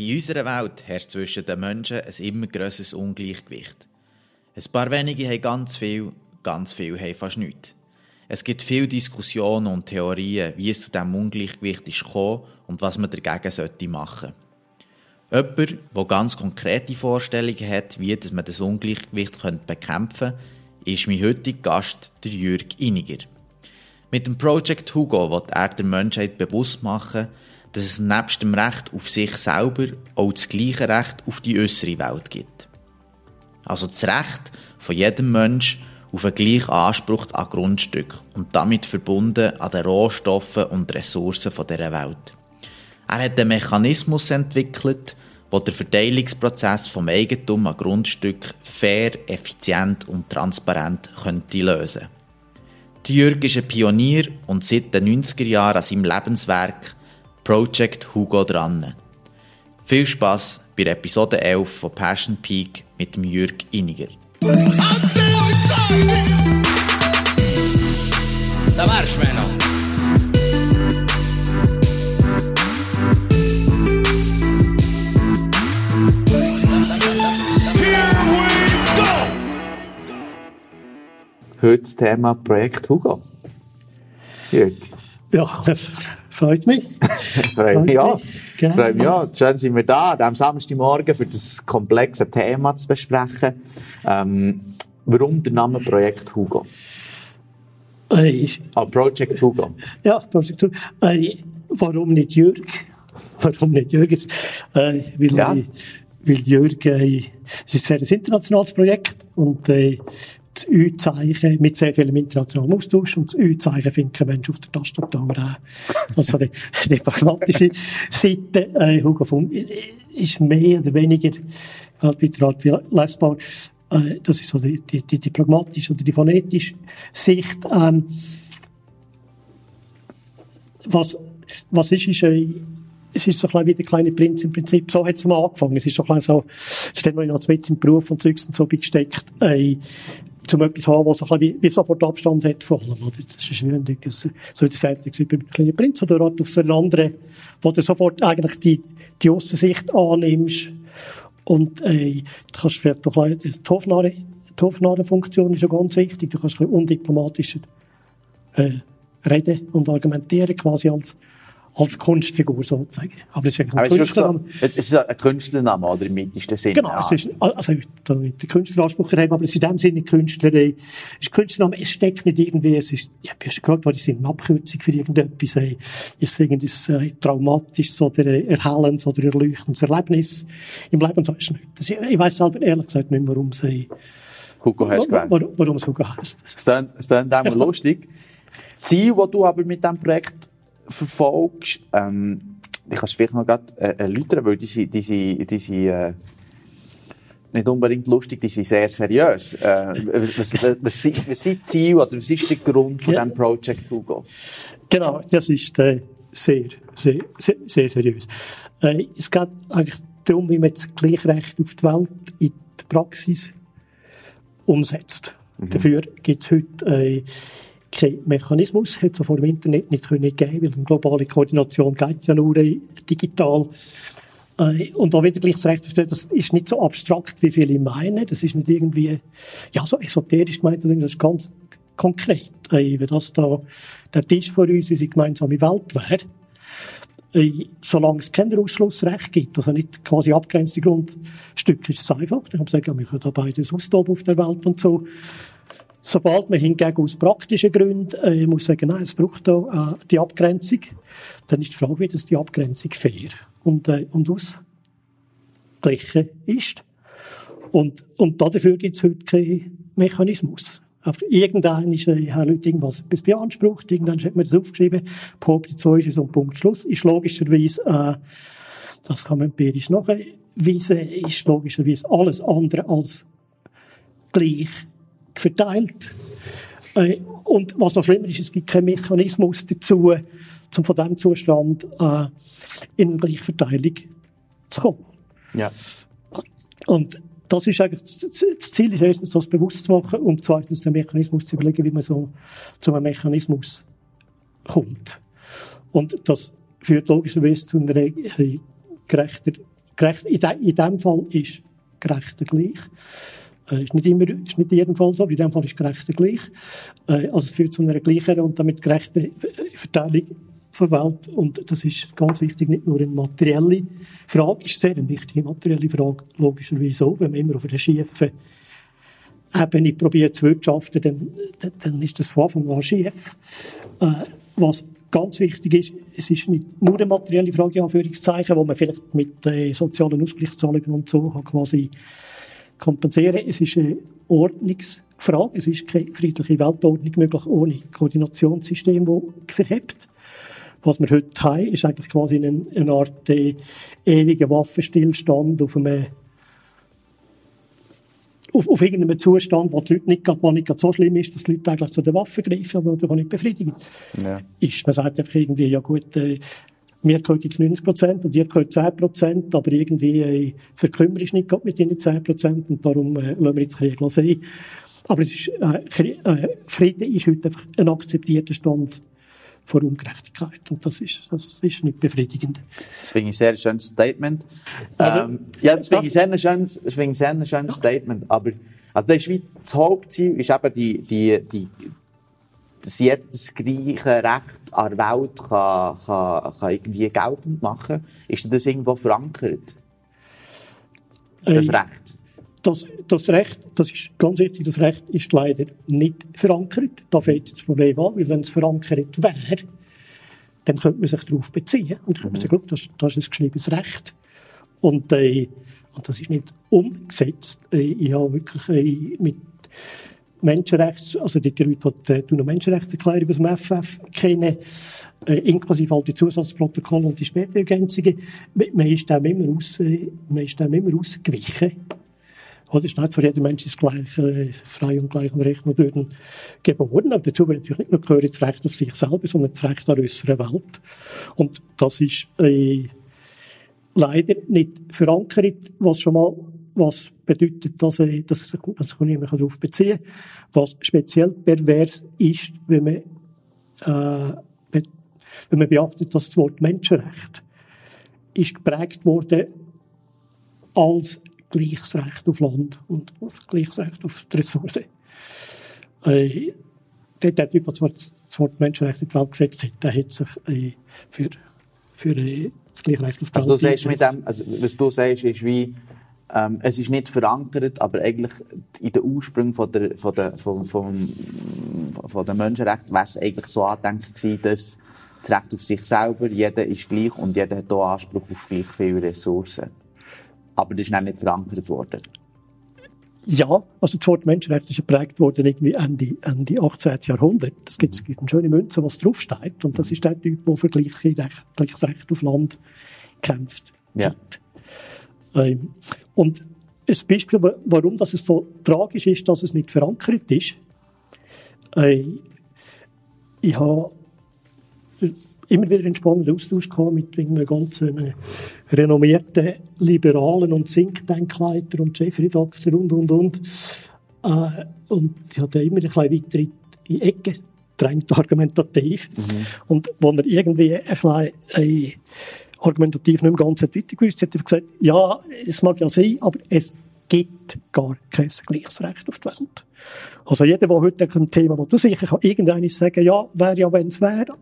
In unserer Welt herrscht zwischen den Menschen ein immer grösseres Ungleichgewicht. Ein paar wenige haben ganz viel, ganz viele haben fast nichts. Es gibt viele Diskussionen und Theorien, wie es zu diesem Ungleichgewicht ist und was man dagegen machen sollte. Jemand, der ganz konkrete Vorstellungen hat, wie man das Ungleichgewicht bekämpfen könnte, ist mein heutiger Gast, der Jürg Iniger. Mit dem Project Hugo wird er der Menschheit bewusst machen, dass es nebst dem Recht auf sich selber auch das gleiche Recht auf die äußere Welt gibt. Also das Recht von jedem Mensch auf einen gleichen Anspruch an Grundstück und damit verbunden an den Rohstoffen und Ressourcen dieser Welt. Er hat einen Mechanismus entwickelt, der den Verteilungsprozess vom Eigentum an Grundstück fair, effizient und transparent könnte lösen. Die Jürg ist ein Pionier und seit den 90er Jahren an seinem Lebenswerk Project Hugo dran. Viel Spaß bei Episode 11 von Passion Peak mit dem Jürg Iniger. Maintenant. Heute das Thema Projekt Hugo. Jürg. Ja, Freut mich. Freut mich auch. Genau. Freut mich auch. Schön sind wir da, am Samstagmorgen, für das komplexe Thema zu besprechen. Ähm, warum der Name Projekt Hugo? Äh, ah, Project Hugo. Ja, Project Hugo. Äh, warum nicht Jürg? Warum nicht Jürg? Äh, weil, ja. weil Jürg, äh, es ist ein sehr internationales Projekt und äh, das Ü-Zeichen mit sehr vielem internationalen Austausch und das Ü-Zeichen finden Menschen auf der Tastatur auch. Also die, die pragmatische Seite, äh, Hugo Funk, ist mehr oder weniger halt wieder halt lesbar. Äh, das ist so die, die, die pragmatische oder die phonetische Sicht. Ähm, was, was ist, ist äh, es ist so ein bisschen wie der kleine Prinz im Prinzip. So hat es mal angefangen. Es ist so ein bisschen so, es steht noch in im Beruf und Zeugs und so gesteckt. Äh, zum etwas haben, was ein bisschen wie, sofort Abstand hat von allem. Oder? Das ist wie das, so das wie beim kleinen Prinz oder auf so einen anderen, wo du sofort eigentlich die, die Aussensicht annimmst und äh, du kannst vielleicht doch die Hofnarre, die Hofnarrenfunktion ist ja ganz wichtig. Du kannst ein bisschen undiplomatisch äh, reden und argumentieren quasi als als Kunstfigur sozusagen. Aber es ist ein Künstlername. Es ist ein Künstlername, oder im mittesten Sinne. Genau, es ist, also, da nicht den Künstleranspruch erheben, aber es ist in dem Sinne Künstlerei. Es ist Künstlername, es steckt nicht irgendwie, es ist, ja, du hast gerade, es ist eine Abkürzung für irgendetwas, ey. ist irgendetwas äh, Traumatisches oder äh, Erhellendes oder Erleuchtendes Erlebnis im Leben, so ist es nicht. Das, ich weiss selber ehrlich gesagt nicht, warum es, äh, Hugo heißt warum, warum es Hugo heißt. Es ist dann auch lustig. Ziel, das du aber mit diesem Projekt verfolgst, ähm, ich kann es vielleicht noch gerade äh, erläutern, weil die sind, die sind, die sind äh, nicht unbedingt lustig, die sind sehr seriös. Äh, was, was, was, was sind die Ziele oder was ist der Grund von ja. diesem Project Hugo? Genau, das ist äh, sehr, sehr, sehr, sehr seriös. Äh, es geht eigentlich darum, wie man das Gleichrecht auf die Welt in der Praxis umsetzt. Mhm. Dafür gibt es heute äh, kein Mechanismus, hätte es vor dem Internet nicht können geben, weil eine globale Koordination geht ja nur digital. Äh, und da wieder gleich das Recht das ist nicht so abstrakt, wie viele meinen. Das ist nicht irgendwie, ja, so esoterisch gemeint, das ist ganz konkret. Äh, wenn das da der Tisch vor uns, unsere gemeinsame Welt wäre, äh, solange es kein Ausschlussrecht gibt, also nicht quasi abgrenzte Grundstücke, ist es einfach. Ich habe gesagt, ja, wir können da beides austoben auf der Welt und so. Sobald man hingegen aus praktischen Gründen äh, muss sagen, nein, es braucht da äh, die Abgrenzung, dann ist die Frage, wie das die Abgrenzung fair und, äh, und ausgleichen ist. Und, und dafür gibt es heute keinen Mechanismus. Auf irgendein ist, äh, haben Leute irgendwas etwas beansprucht, irgendwann hat man das aufgeschrieben, Behauptung 2 ist so ein Punkt Schluss, ist logischerweise, äh, das kann man empirisch nachweisen, ist logischerweise alles andere als gleich verteilt. Äh, und was noch schlimmer ist, es gibt keinen Mechanismus dazu, um von diesem Zustand äh, in Gleichverteilung zu kommen. Ja. Und das ist eigentlich, das Ziel ist erstens, das bewusst zu machen und zweitens den Mechanismus zu überlegen, wie man so zu einem Mechanismus kommt. Und das führt logischerweise zu einer äh, gerechter gerecht, in, de, in dem Fall ist gerechter gleich. Äh, ist nicht immer, ist nicht in jedem Fall so, aber in dem Fall ist gerechter gleich. Äh, also es führt zu einer gleicheren und damit gerechter Verteilung der Welt. Und das ist ganz wichtig, nicht nur eine materielle Frage, ist sehr eine wichtige materielle Frage, logischerweise auch, wenn man immer auf einer schiefen Ebene probiert zu wirtschaften, dann, dann ist das von Anfang an schief. Äh, was ganz wichtig ist, es ist nicht nur eine materielle Frage, Anführungszeichen, wo man vielleicht mit äh, sozialen Ausgleichszahlungen und so kann quasi kompensieren. Es ist eine Ordnungsfrage. Es ist keine friedliche Weltordnung möglich ohne Koordinationssystem, das verhebt. Was wir heute haben, ist eigentlich quasi eine, eine Art äh, ewiger Waffenstillstand auf einem auf, auf irgendeinem Zustand, wo die Leute nicht, wo nicht so schlimm ist, dass die Leute eigentlich zu den Waffen greifen, aber die nicht befriedigen. Ja. Ist, man sagt einfach irgendwie, ja gut, äh, mir gehört jetzt 90 Prozent und ihr gehört 10 Prozent, aber irgendwie äh, verkümmere ich nicht mit diesen 10 Prozent und darum äh, lassen wir jetzt Krieg sein. Aber es ist, äh, äh, Frieden ist heute einfach ein akzeptierter Stand vor Ungerechtigkeit. Und das ist, das ist nicht befriedigend. Das finde ich ein sehr schönes Statement. Also, ähm, ja, das finde ich sehr schönes, ich sehr schönes Statement. Aber, also das, ist wie das Hauptziel ist eben die, die, die, dass jeder das gleiche Recht an der Welt kann, kann, kann irgendwie geltend machen Ist das irgendwo verankert? Das äh, Recht? Das, das Recht, das ist ganz wichtig, das Recht ist leider nicht verankert. Da fällt das Problem an, weil wenn es verankert wäre, dann könnte man sich darauf beziehen. Und könnte man sagen, das, das ist ein geschriebenes Recht. Und, äh, und das ist nicht umgesetzt. Äh, ich habe wirklich äh, mit Menschenrechts, also die Leute, die die Menschenrechtserklärung aus dem FF kennen, äh, inklusive all die Zusatzprotokolle und die Spätergänzungen, man ist dem immer, aus, äh, man ist dem immer ausgewichen. Oder ist nicht für jeden Mensch das gleiche, äh, frei und gleich und recht und würden geboren. Aber dazu wird natürlich nicht nur gehören das Recht auf sich selber, sondern das Recht an äußeren Welt. Und das ist äh, leider nicht verankert, was schon mal was bedeutet, dass, äh, dass es dass sich niemand darauf beziehen kann. Was speziell pervers ist, wenn man, äh, wenn man beachtet, dass das Wort Menschenrecht ist geprägt worden als gleiches Recht auf Land und gleiches Recht auf die Ressourcen. Äh, der, der Typ, der das Wort, das Wort Menschenrecht in die Welt gesetzt hat, der hat sich äh, für, für äh, das gleiche Recht auf die also Welt mit dem, also Was du sagst, ist wie, ähm, es ist nicht verankert, aber eigentlich in den Ursprüngen von der, von der, von, von, von der Menschenrechte wäre es eigentlich so angedenkt gewesen, dass das Recht auf sich selber, jeder ist gleich und jeder hat auch Anspruch auf gleich viele Ressourcen. Aber das ist dann nicht verankert worden. Ja, also das Wort Menschenrecht ist geprägt worden irgendwie Ende, Ende 18. Jahrhundert. Es gibt, eine schöne Münze, was draufsteht. Und das ist der Typ, der für gleiches Recht auf Land kämpft. Ja. Ähm, und ein Beispiel, warum das so tragisch ist, dass es nicht verankert ist. Äh, ich habe immer wieder einen spannenden Austausch gehabt mit einem ganz äh, renommierten Liberalen und Think-Tank-Leiter und Chefredakteur und, und, und. Äh, und ich hatte immer ein bisschen weiter in die Ecke gedrängt, argumentativ. Mhm. Und wo er irgendwie ein bisschen äh, argumentativ nicht mehr ganz weitergewusst hat, hat er gesagt, ja, es mag ja sein, aber es gibt gar kein gleiches Recht auf die Welt. Also jeder, der heute ein Thema will, sicher kann irgendeines sagen, ja, wäre ja, wenn es wäre.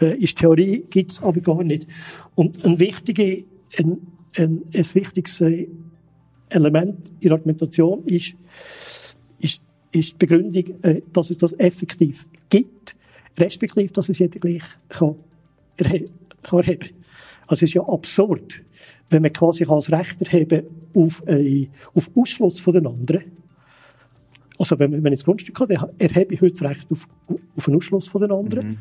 Äh, ist Theorie, gibt es aber gar nicht. Und ein, wichtige, ein, ein, ein wichtiges äh, Element in der Argumentation ist, ist, ist die Begründung, äh, dass es das effektiv gibt, respektive, dass es jeder gleich kann, erhe kann erheben. Also es ist ja absurd, wenn man quasi als Recht erheben auf, äh, auf Ausschluss von den anderen. Also wenn, wenn ich das Grundstück habe, erhebe ich heute das Recht auf, auf einen Ausschluss von den anderen. Mhm.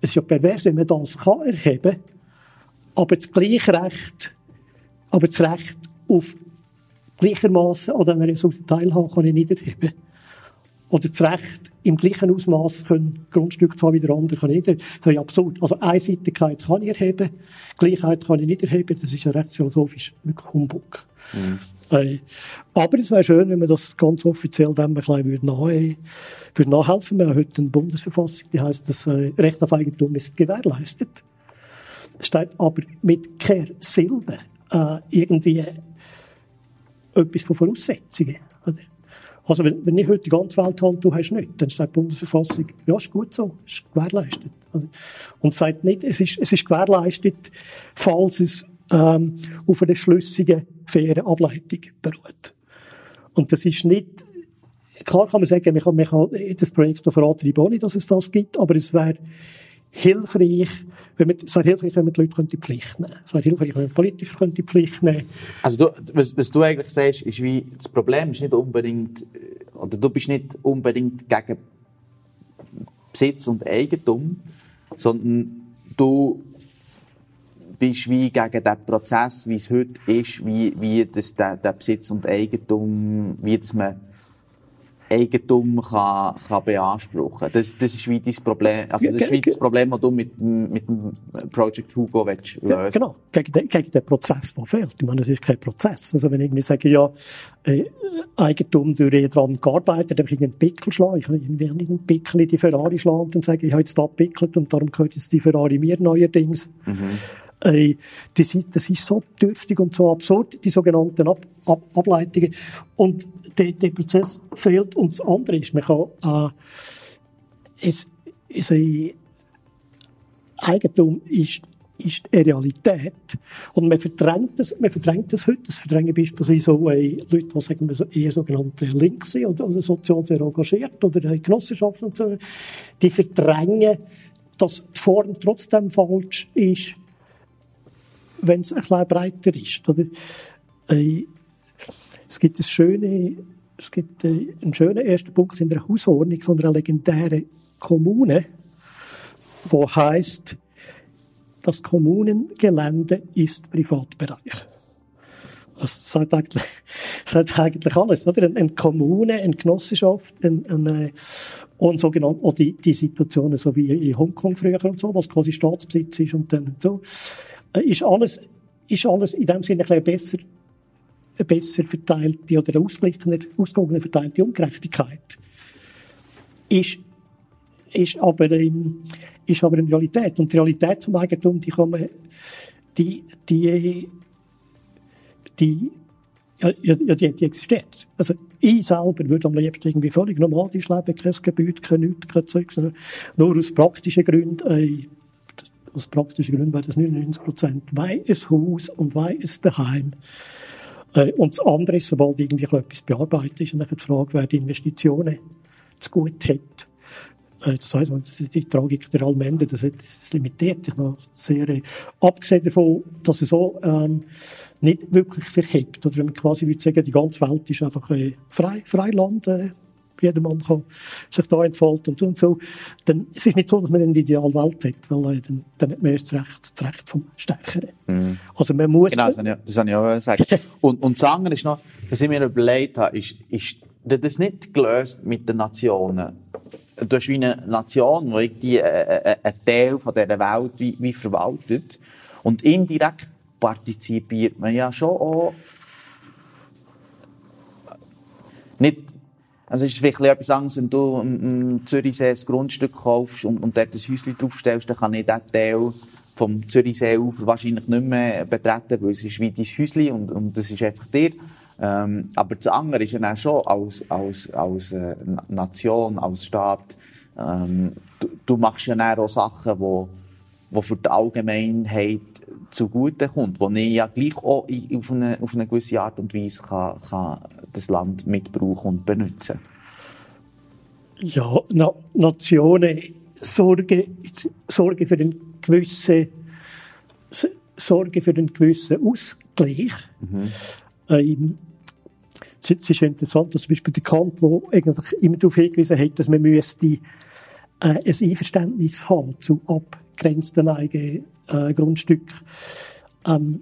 Es ist ja pervers, wenn man das kann erheben, aber das gleiche Recht, aber das Recht auf gleichermaßen oder einer Teilhabe kann ich nicht erheben oder das Recht im gleichen Ausmaß können Grundstücke zwar wieder andere kann ich nicht. Das ist absurd. Also Einseitigkeit kann ich erheben, Gleichheit kann ich nicht erheben, das ist ja recht philosophisch wirklich Humbug. Mhm. Äh, aber es wäre schön, wenn man das ganz offiziell dem ein bisschen würde nach, würde nachhelfen. Wir haben heute eine Bundesverfassung, die heißt, das äh, Recht auf Eigentum ist gewährleistet. Es steht aber mit keiner Silbe äh, irgendwie etwas von Voraussetzungen. Also wenn, wenn ich heute die ganze Welt habe, du hast nicht, dann sagt die Bundesverfassung, ja, ist gut so, ist gewährleistet. Und sagt nicht, es ist, es ist gewährleistet, falls es ähm, auf einer schlüssigen, fairen Ableitung beruht. Und das ist nicht, klar kann man sagen, man kann, man kann das Projekt verantreiben, ohne dass es das gibt, aber es wäre hilfreich, wenn man, es wäre hilfreich, wenn man die Leute die Pflicht nehmen könnte. Es wäre hilfreich, wenn man Politiker die Pflicht nehmen Also du, was, was du eigentlich sagst, ist wie, das Problem ist nicht unbedingt, oder du bist nicht unbedingt gegen Besitz und Eigentum, sondern du bist wie gegen den Prozess, wie es heute ist, wie, wie das, der, der Besitz und Eigentum, wie das man Eigentum kann, kann beanspruchen. Das, das ist wie dein Problem, also das ist wie das Problem, das du mit, mit dem Project Hugo willst lösen. Genau. Gegen den, gegen den Prozess, der fehlt. Ich meine, das ist kein Prozess. Also wenn ich irgendwie sage, ja, äh, Eigentum durch daran gearbeitet, dann ich einen Pickel schlagen. Ich kann irgendwie einen Pickel in die Ferrari schlagen und dann sage, ich habe jetzt da gepickelt und darum gehört jetzt die Ferrari mir neuerdings. Mhm. Äh, das, ist, das ist so dürftig und so absurd, die sogenannten Ab Ab Ableitungen. Und der, der Prozess fehlt. Und das andere ist, man kann, äh, es, es, äh, Eigentum ist, ist eine Realität. Und man verdrängt das, man verdrängt das heute. Das verdrängen beispielsweise so, äh, Leute, die sagen eher sogenannte links sind oder, oder sozial sehr engagiert oder äh, Genossenschaften und so. Die verdrängen, dass die Form trotzdem falsch ist, wenn es ein bisschen breiter ist. Oder? Äh, es gibt, das schöne, es gibt äh, einen schönen ersten Punkt in der Hausordnung von einer legendären Kommune, wo heißt, das Kommunengelände ist Privatbereich. Das sagt eigentlich, das sagt eigentlich alles, oder? Eine Kommune, eine Genossenschaft, eine, eine, und sogenannte, auch die, die Situationen, so wie in Hongkong früher und so, was quasi Staatsbesitz ist und dann so, äh, ist alles, ist alles in dem Sinne ein bisschen besser eine besser verteilte oder eine ausgewogene verteilte Ungerechtigkeit. Ist, ist, aber in, ist aber in Realität. Und die Realität vom Eigentum, die kann die, die, die, ja, die, die existiert. Also, ich selber würde am liebsten irgendwie völlig normal leben, kein Gebäude, kein nichts, kein Zeug, sondern nur aus praktischen Gründen, äh, aus praktischen Gründen wäre das 99 Prozent, weil ein Haus und weil ein Daheim und das andere ist, sobald irgendwie etwas bearbeitet ist, und dann die Frage, wer die Investitionen zu gut hat. Äh, das heisst, die Tragik der Allmende, das, das limitiert sich noch sehr. Äh, abgesehen davon, dass es so ähm, nicht wirklich verhebt. Oder wenn man quasi würde sagen, die ganze Welt ist einfach äh, frei, Freiland. Äh, jedermann kann sich da entfalten und so und so. Dann, es ist nicht so, dass man eine ideale Welt hat, weil äh, dann, dann hat man erst das Recht, das Recht vom Stärkeren. Mhm. Also man muss... Genau, das habe ich, das habe ich auch gesagt. und, und das andere ist noch, was ich mir überlegt habe, ist, ist das nicht gelöst mit den Nationen. Du hast wie eine Nation, die irgendwie äh, äh, einen Teil von dieser Welt wie, wie verwaltet. Und indirekt partizipiert man ja schon auch nicht also es ist vielleicht etwas anderes, wenn du im Zürichsee ein Grundstück kaufst und, und dort ein Häuschen draufstellst, dann kann ich diesen Teil vom Zürichseeufer wahrscheinlich nicht mehr betreten, weil es ist wie dein Häuschen und, und das ist einfach dir. Ähm, aber das andere ist ja dann schon als, als, als äh, Nation, als Staat, ähm, du, du machst ja dann auch Sachen, wo, wo für die Allgemeinheit zugute kommt, wo ich ja gleich auch auf eine, auf eine gewisse Art und Weise kann, kann das Land mitbrauchen und benutzen. Ja, Na Nationen sorgen, sorgen für einen gewissen, sorgen für einen gewissen Ausgleich. Mhm. Ähm, es ist interessant, dass zum Beispiel der Kant, der eigentlich immer darauf hingewiesen hat, dass man müsste äh, ein Einverständnis haben zu abgrenzten eigenen äh, Grundstück, ähm,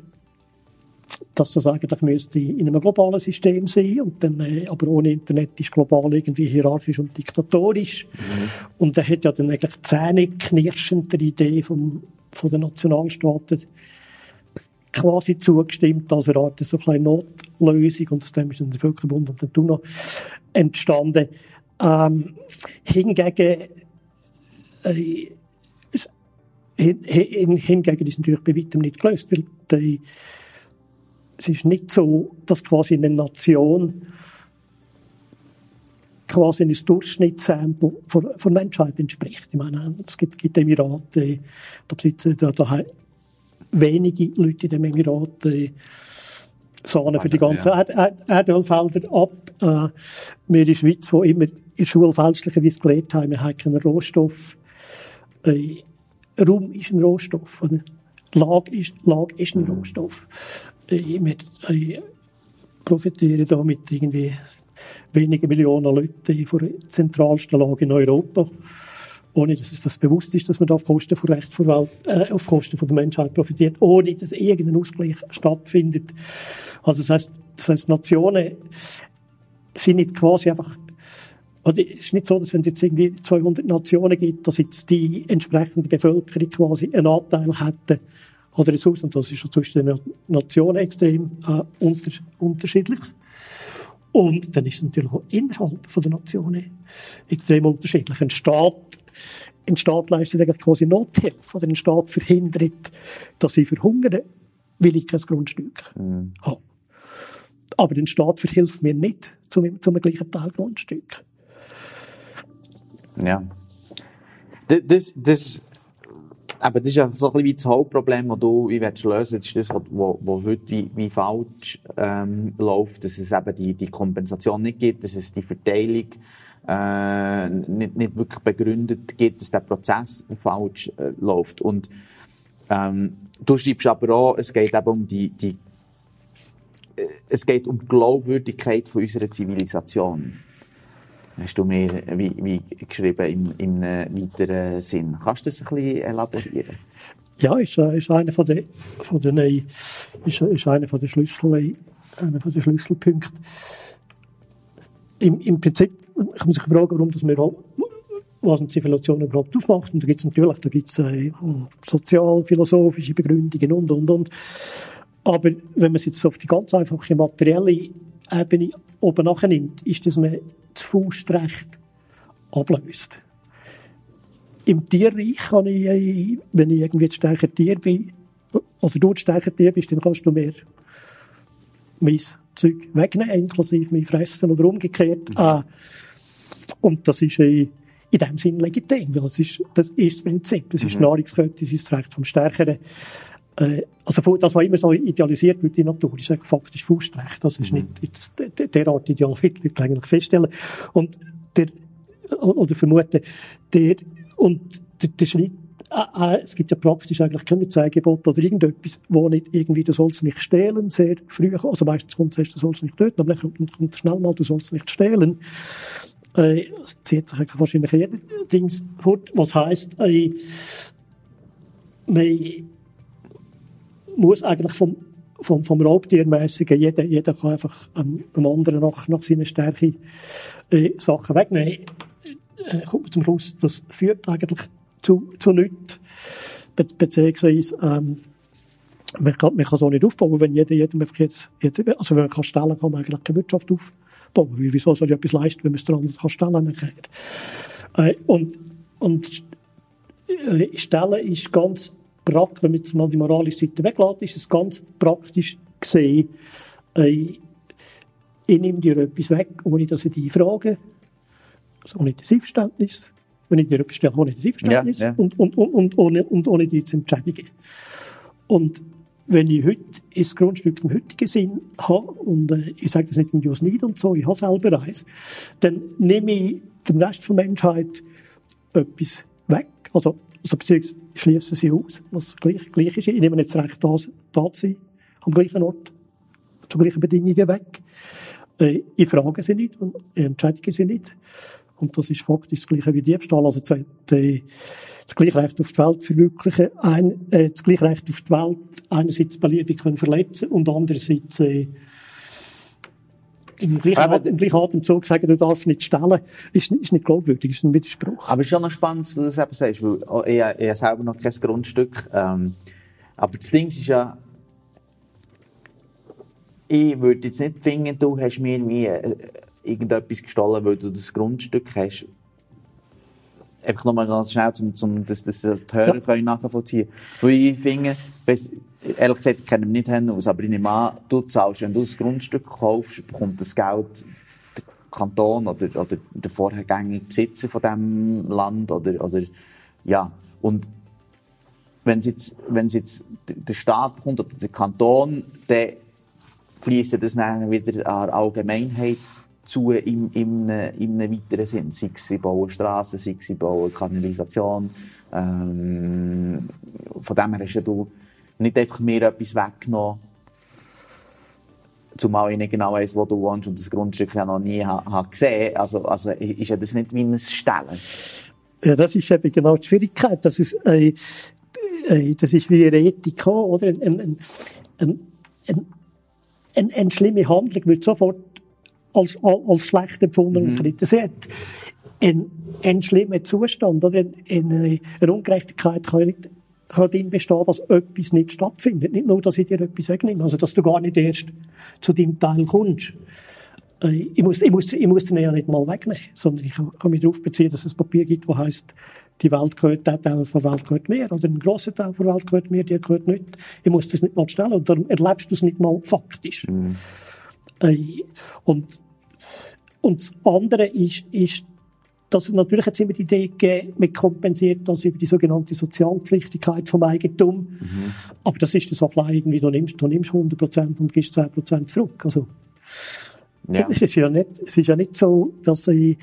dass das eigentlich müsste in einem globalen System sein und dann, äh, aber ohne Internet ist global irgendwie hierarchisch und diktatorisch. Mhm. Und er hat ja dann eigentlich zähneknirschend der Idee vom, von den Nationalstaaten quasi zugestimmt als eine Art so eine Notlösung und aus dem ist dann der Völkerbund und dann UNO entstanden. Ähm, hingegen äh, hingegen ist natürlich bei weitem nicht gelöst, weil die, es ist nicht so, dass quasi eine Nation quasi ein Durchschnittssample von, von Menschheit entspricht. Ich meine, es gibt, gibt Emirate, da besitzen da, da wenige Leute in den Emiraten Sahne für die ganzen ja. Erdölfelder ab. Äh, wir in der Schweiz, wo immer in Schule fälschlicherweise gelernt haben, wir haben keinen Rohstoff. Äh, Raum ist ein Rohstoff. Oder? Lage ist, Lage ist ein mhm. Rohstoff. Äh, wir äh, profitieren da mit irgendwie wenigen Millionen Leuten von der zentralsten Lage in Europa ohne dass es das bewusst ist, dass man da auf Kosten von Recht äh, auf Kosten von der Menschheit profitiert, ohne dass irgendein Ausgleich stattfindet. Also das heißt, das heißt Nationen sind nicht quasi einfach also es ist nicht so, dass wenn es jetzt irgendwie 200 Nationen gibt, dass jetzt die entsprechende Bevölkerung quasi einen Anteil hätte oder Ressourcen. Und das ist schon zwischen den Nationen extrem äh, unter, unterschiedlich. Und dann ist es natürlich auch innerhalb von der Nationen extrem unterschiedlich. Ein Staat ein Staat leistet eigentlich quasi Nothilfe oder ein Staat verhindert, dass sie verhungern, will ich kein Grundstück mhm. haben. Aber der Staat verhilft mir nicht zum, zum gleichen Teil Grundstück. Ja. Das, das, aber das ist ja so ein bisschen wie das Hauptproblem, das du wie lösen willst. Das ist das, was, heute wie, wie falsch ähm, läuft, dass es eben die, die Kompensation nicht gibt, dass es die Verteilung äh, nicht, nicht wirklich begründet gibt, dass der Prozess falsch äh, läuft. Und ähm, du schreibst aber auch, es geht eben um die, die äh, es geht um die Glaubwürdigkeit von unserer Zivilisation. Hast du mir wie, wie geschrieben im, im weiteren Sinn. Kannst du das ein bisschen elaborieren? Ja, ist, ist einer von den, von den, ist, ist einer von den Schlüssel, einer von den Schlüsselpunkten. Im, Im Prinzip kann man sich fragen, warum das wir was eine Zivilisation überhaupt aufmacht. Und da gibt es natürlich, da gibt's, äh, sozialphilosophische Begründungen und, und, und. Aber wenn man es jetzt auf die ganz einfache materielle Ebene oben nachnimmt, ist, dass man das Faustrecht ablöst. Im Tierreich kann ich, äh, wenn ich irgendwie stärker Tier bin, oder du stärker Tier bist, dann kannst du mehr mein Zeug wegnehmen, inklusive mein Fressen oder umgekehrt. Mhm. Äh, und das ist äh, in dem Sinne legitim, weil das ist das, ist das Prinzip. Das ist mhm. Nahrungskette, das ist das Recht vom Stärkeren. Äh, also das, was immer so idealisiert wird, die Natur, ist faktisch Faustrecht. Das ist mhm. nicht jetzt derart ideal, wie die Leute eigentlich feststellen. Und der, oder vermuten, der, und der, der Schritt, äh, äh, es gibt ja praktisch eigentlich keine Zeigebote oder irgendetwas, wo nicht irgendwie, du sollst nicht stehlen, sehr früh, also meistens kommt es du sollst nicht töten, aber dann kommt schnell mal, du sollst nicht stehlen. Äh, es zieht sich wahrscheinlich jeder Dings fort, was heisst, äh, man muss eigentlich vom, vom, vom Raubtiermäßigen, jeder, jeder kann einfach einem, einem anderen nach, nach seiner Stärke äh, Sachen wegnehmen. Äh, kommt man zum Schluss, das führt eigentlich zu, zu nichts. Be beziehungsweise, ähm, man kann, man kann so nicht aufbauen, wenn jeder, jeder, jeder also wenn man kann stellen, kann man eigentlich keine Wirtschaft aufbauen bauen. Wieso soll ich etwas leisten, wenn man es dran kann stellen kann? Äh, und, und äh, Stellen ist ganz wenn man jetzt mal die moralische Seite weglässt, ist es ganz praktisch gesehen, äh, ich nehme dir etwas weg, ohne dass ich dich frage, also ohne das Einverständnis, wenn ich dir etwas stelle, ohne das Einverständnis ja, ja. Und, und, und, und, ohne, und ohne dich zu entschädigen. Und wenn ich heute ein Grundstück im heutigen Sinn habe, und äh, ich sage das nicht in Jos nicht und so, ich habe selber eins, dann nehme ich dem Rest der Menschheit etwas weg. Also, also beziehungsweise schließe sie aus, was gleich, gleich ist. Ich nehme jetzt Recht, da, da zu sein, am gleichen Ort, zu gleichen Bedingungen weg. Äh, ich frage sie nicht und entschädige sie nicht. Und das ist faktisch das Gleiche wie Diebstahl. Also die, die, das gleiche Recht auf die Welt verwirklichen, ein, äh, das gleiche Recht auf die Welt einerseits beliebig können verletzen und andererseits äh, im gleichen, aber, im gleichen Atemzug sagen, du darfst nicht stellen, ist, ist nicht glaubwürdig, ist ein Widerspruch. Aber es ist schon noch spannend, dass du das eben sagst, weil oh, ich, ich habe selber noch kein Grundstück. Ähm, aber das Ding ist ja, ich würde jetzt nicht finden, du hast mir wie, äh, irgendetwas gestohlen, weil du das Grundstück hast. Einfach nochmal ganz schnell, um, um das, das die Hörer ja. können nachvollziehen Weil ich finde, ehrlich gesagt, ich kenne mich nicht hin aus, aber ich nehme an, du zahlst, wenn du ein Grundstück kaufst, bekommt das Geld der Kanton oder, oder der vorhergängige Besitzer von diesem Land oder, oder, ja. Und wenn es jetzt, wenn es jetzt der Staat bekommt oder der Kanton, dann fließt das dann wieder an Allgemeinheit zu im, im, im weiteren Sinn. Sei es, sie bauen Straßen, sei sie bauen Kanalisation. Ähm, von dem her hast du nicht einfach mir etwas weggenommen, zumal ich nicht genau weiss, wo du wohnst und das Grundstück ja noch nie ha, ha gesehen Also, also ist ja das nicht wie ein Stellen. Ja, das ist eben genau die Schwierigkeit. Das ist, äh, äh, das ist wie eine Ethik, oder? Ein, ein, ein, ein, ein, eine schlimme Handlung wird sofort als, als schlecht empfunden mhm. und kritisiert. Ein, ein schlimmer Zustand oder eine, eine Ungerechtigkeit kann nicht kann darin bestehen, dass etwas nicht stattfindet. Nicht nur, dass ich dir etwas wegnehme, also dass du gar nicht erst zu deinem Teil kommst. Äh, ich muss, ich muss, ich muss den ja nicht mal wegnehmen, sondern ich kann, kann mich darauf beziehen, dass es Papier gibt, das heißt, die Welt gehört, der Teil der Welt gehört mir, oder ein grosser Teil der Welt gehört mir, der gehört nicht. Ich muss das nicht mal stellen, und darum erlebst du es nicht mal faktisch. Mhm. Äh, und, und das andere ist, ist dass natürlich jetzt immer die Idee gegeben, man kompensiert das über die sogenannte Sozialpflichtigkeit vom Eigentum. Mhm. Aber das ist das auch irgendwie, du nimmst, du nimmst 100 Prozent und gibst 10 Prozent zurück. Also, ja. es ist ja nicht, es ist ja nicht so, dass ich,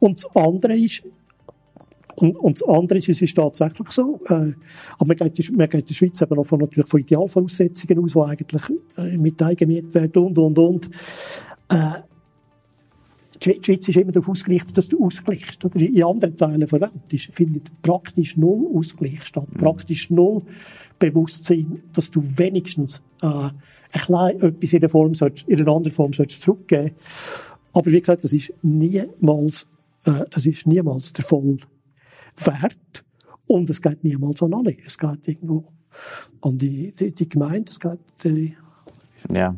und das andere ist, und, und das andere ist, es ist tatsächlich so, äh, aber man geht, man geht in der Schweiz eben auch von, natürlich von Idealvoraussetzungen aus, die eigentlich äh, mit Eigenmiet werden und, und, und. Äh, die Schweiz ist immer darauf ausgerichtet, dass du ausgleichst. Oder in anderen Teilen der Welt ist, findet praktisch null Ausgleich statt. Mhm. Praktisch null Bewusstsein, dass du wenigstens äh, ein klein etwas in, der Form sollst, in einer anderen Form sollst zurückgeben Aber wie gesagt, das ist niemals, äh, das ist niemals der voll Wert. Und es geht niemals an alle. Es geht irgendwo an die, die, die Gemeinde, es geht... Äh, ja.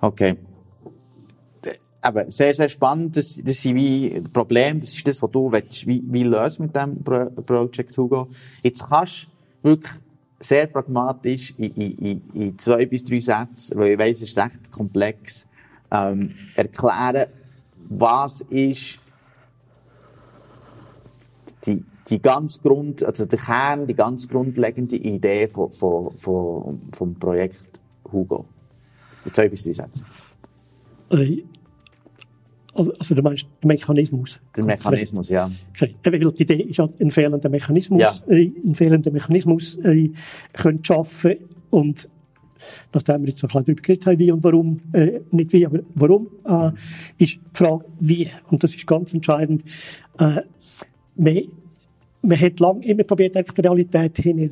Okay eben, sehr, sehr spannend. Das, das sind wie Probleme, das ist das, was du willst, wie, wie löst mit dem Pro Project Hugo. Jetzt kannst du wirklich sehr pragmatisch in, in, in zwei bis drei Sätzen, weil ich weiss, es ist recht komplex, ähm, erklären, was ist die, die ganz Grund, also der Kern, die ganz grundlegende Idee von, von, von, vom Projekt Hugo. In zwei bis drei Sätze. Also, also du meinst den Mechanismus? Der Mechanismus, ja. Okay. Weil die Idee ist ja, ein fehlender Mechanismus, ja. äh, einen fehlenden Mechanismus äh, können schaffen und nachdem wir jetzt noch ein bisschen darüber geredet haben, wie und warum, äh, nicht wie, aber warum, äh, ist die Frage, wie. Und das ist ganz entscheidend. Äh, man, man hat lange immer probiert, einfach die Realität hinein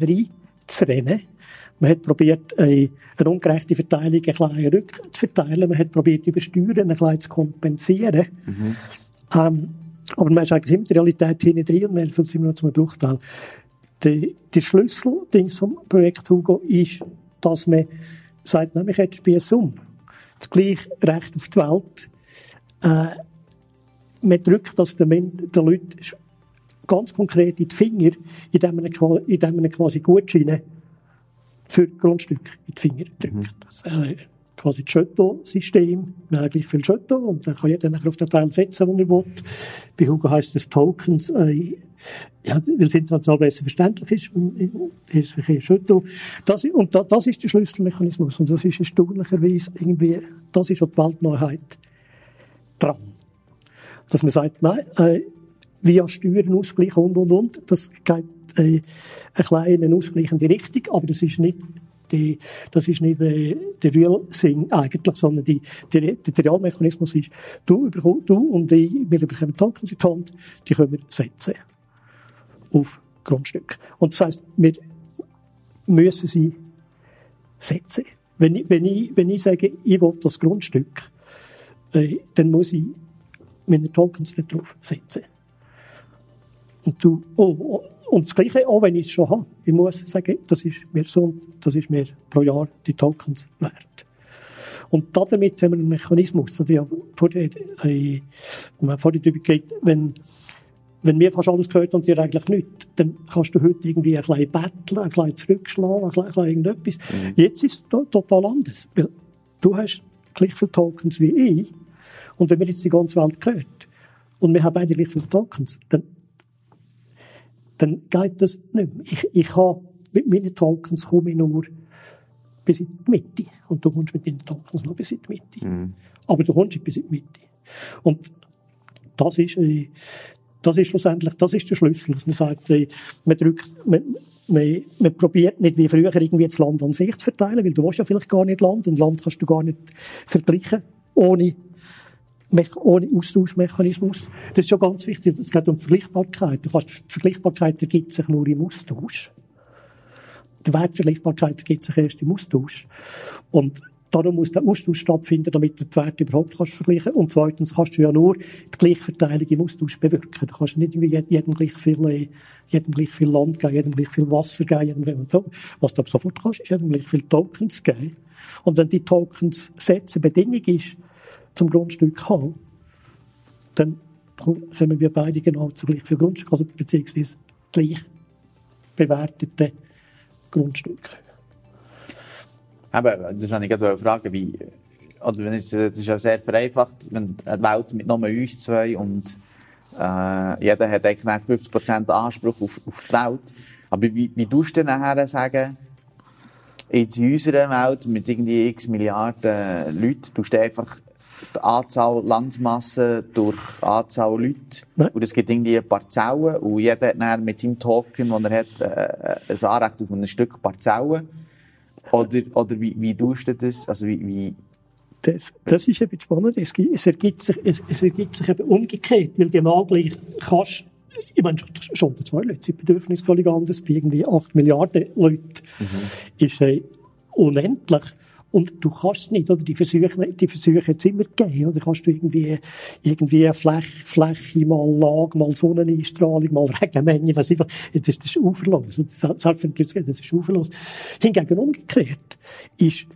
zu rennen. Man hat probiert, eine ungerechte Verteilung ein bisschen rückzuverteilen. Man hat probiert, über Steuern ein bisschen zu kompensieren. Mhm. Ähm, aber man ist eigentlich immer die Realität hinein und man fühlt sich immer noch zum Bruchteil. Der, Schlüsseldings vom Projekt Hugo ist, dass man sagt, nämlich jetzt spielst um. Das gleiche Recht auf die Welt. Äh, man drückt das den, den Leuten ganz konkret in die Finger, indem man, indem man quasi Gutscheine für Grundstücke in die Finger drückt. Mhm. Das äh, quasi das Schötto-System. Wir haben gleich viel Schötto und dann kann jeder nachher auf den Teil setzen, den er will. Bei Hugo heisst es Tokens, äh, ja, weil es international besser verständlich ist, ist es Schötto. Das, und da, das ist der Schlüsselmechanismus. Und das ist erstaunlicherweise irgendwie, das ist auch die Weltneuheit dran. Dass man sagt, nein, äh, via Steuerenausgleich und, und, und, das geht äh, ein Ausgleich in die Richtung, aber das ist nicht die, das ist nicht äh, der Real Thing eigentlich, sondern die, der, der Realmechanismus ist, du, du und ich, wir bekommen Tokens in die Hand, die können wir setzen auf Grundstück. Und das heisst, wir müssen sie setzen. Wenn ich, wenn ich, wenn ich sage, ich will das Grundstück, äh, dann muss ich meine Tokens drauf setzen. Und du, oh, oh und das Gleiche, auch wenn ich es schon habe. Ich muss sagen, das ist mir so, das ist mir pro Jahr die Tokens wert. Und damit haben wir einen Mechanismus, also ja vorher, äh, vorher darüber geht, wenn, wenn wir fast alles gehört und dir eigentlich nicht, dann kannst du heute irgendwie ein bisschen betteln, ein bisschen zurückschlagen, ein bisschen, ein bisschen irgendetwas. Mhm. Jetzt ist es total anders. Weil du hast gleich viele Tokens wie ich. Und wenn mir jetzt die ganze Welt gehört und wir haben beide gleich viele Tokens, dann, dann geht das nicht mehr. Ich, ich habe mit meinen Tokens komme ich nur bis in die Mitte. Und du kommst mit deinen Tokens noch bis in die Mitte. Mhm. Aber du kommst nicht bis in die Mitte. Und das ist, äh, das ist schlussendlich, das ist der Schlüssel, dass man sagt, äh, man drückt, man, man, man probiert nicht wie früher irgendwie das Land an sich zu verteilen, weil du willst ja vielleicht gar nicht Land und Land kannst du gar nicht vergleichen ohne ohne Austauschmechanismus. Das ist schon ganz wichtig. Es geht um Vergleichbarkeit. Du kannst, die Vergleichbarkeit ergibt sich nur im Austausch. Die Wertvergleichbarkeit ergibt sich erst im Austausch. Und Darum muss der Austausch stattfinden, damit du die Werte überhaupt kannst vergleichen Und zweitens kannst du ja nur die Gleichverteilung im Austausch bewirken. Du kannst nicht jedem gleich viel, äh, jedem gleich viel Land geben, jedem gleich viel Wasser geben, jedem so. Was du aber sofort kannst, ist jedem gleich viel Tokens geben. Und wenn die Tokens setzen Bedingung ist, zum Grundstück haben, dann kommen wir beide genau zu gleich viel Grundstück, also beziehungsweise gleich bewertete Grundstücke. Eben, das habe ich gerade fragen, wie, oder wenn es, das ist ja sehr vereinfacht, wenn die Welt mit nur uns zwei und äh, jeder hat eigentlich 50% Anspruch auf, auf die Welt. Aber wie, wie tust du denn nachher sagen, in unserer Welt mit irgendwie x Milliarden Leuten, tust du einfach die Anzahl Landmasse durch Anzahl Leute. Nein. Und es gibt irgendwie ein paar Zellen und jeder hat dann mit seinem Token, den er hat, äh, ein Anrecht auf ein Stück Parzellen. Oder, oder wie, wie tust du das? Also wie, wie das, das ist eben spannend. Es, es, ergibt sich, es, es ergibt sich eben umgekehrt, weil genau gleich kannst ich meine, schon für zwei Leute sind Bedürfnisse völlig anders. Bei irgendwie 8 Milliarden Leuten mhm. ist äh, unendlich. Und du kannst es nicht, oder? Die Versuche, die Versuche jetzt immer gegeben, oder? Kannst du irgendwie, irgendwie Fläche, Fläche, mal Lage, mal Sonneneinstrahlung, mal Regenmenge, das ist, das ist uferlos. Selbstverständlich, das ist uferlos. Hingegen umgekehrt ist,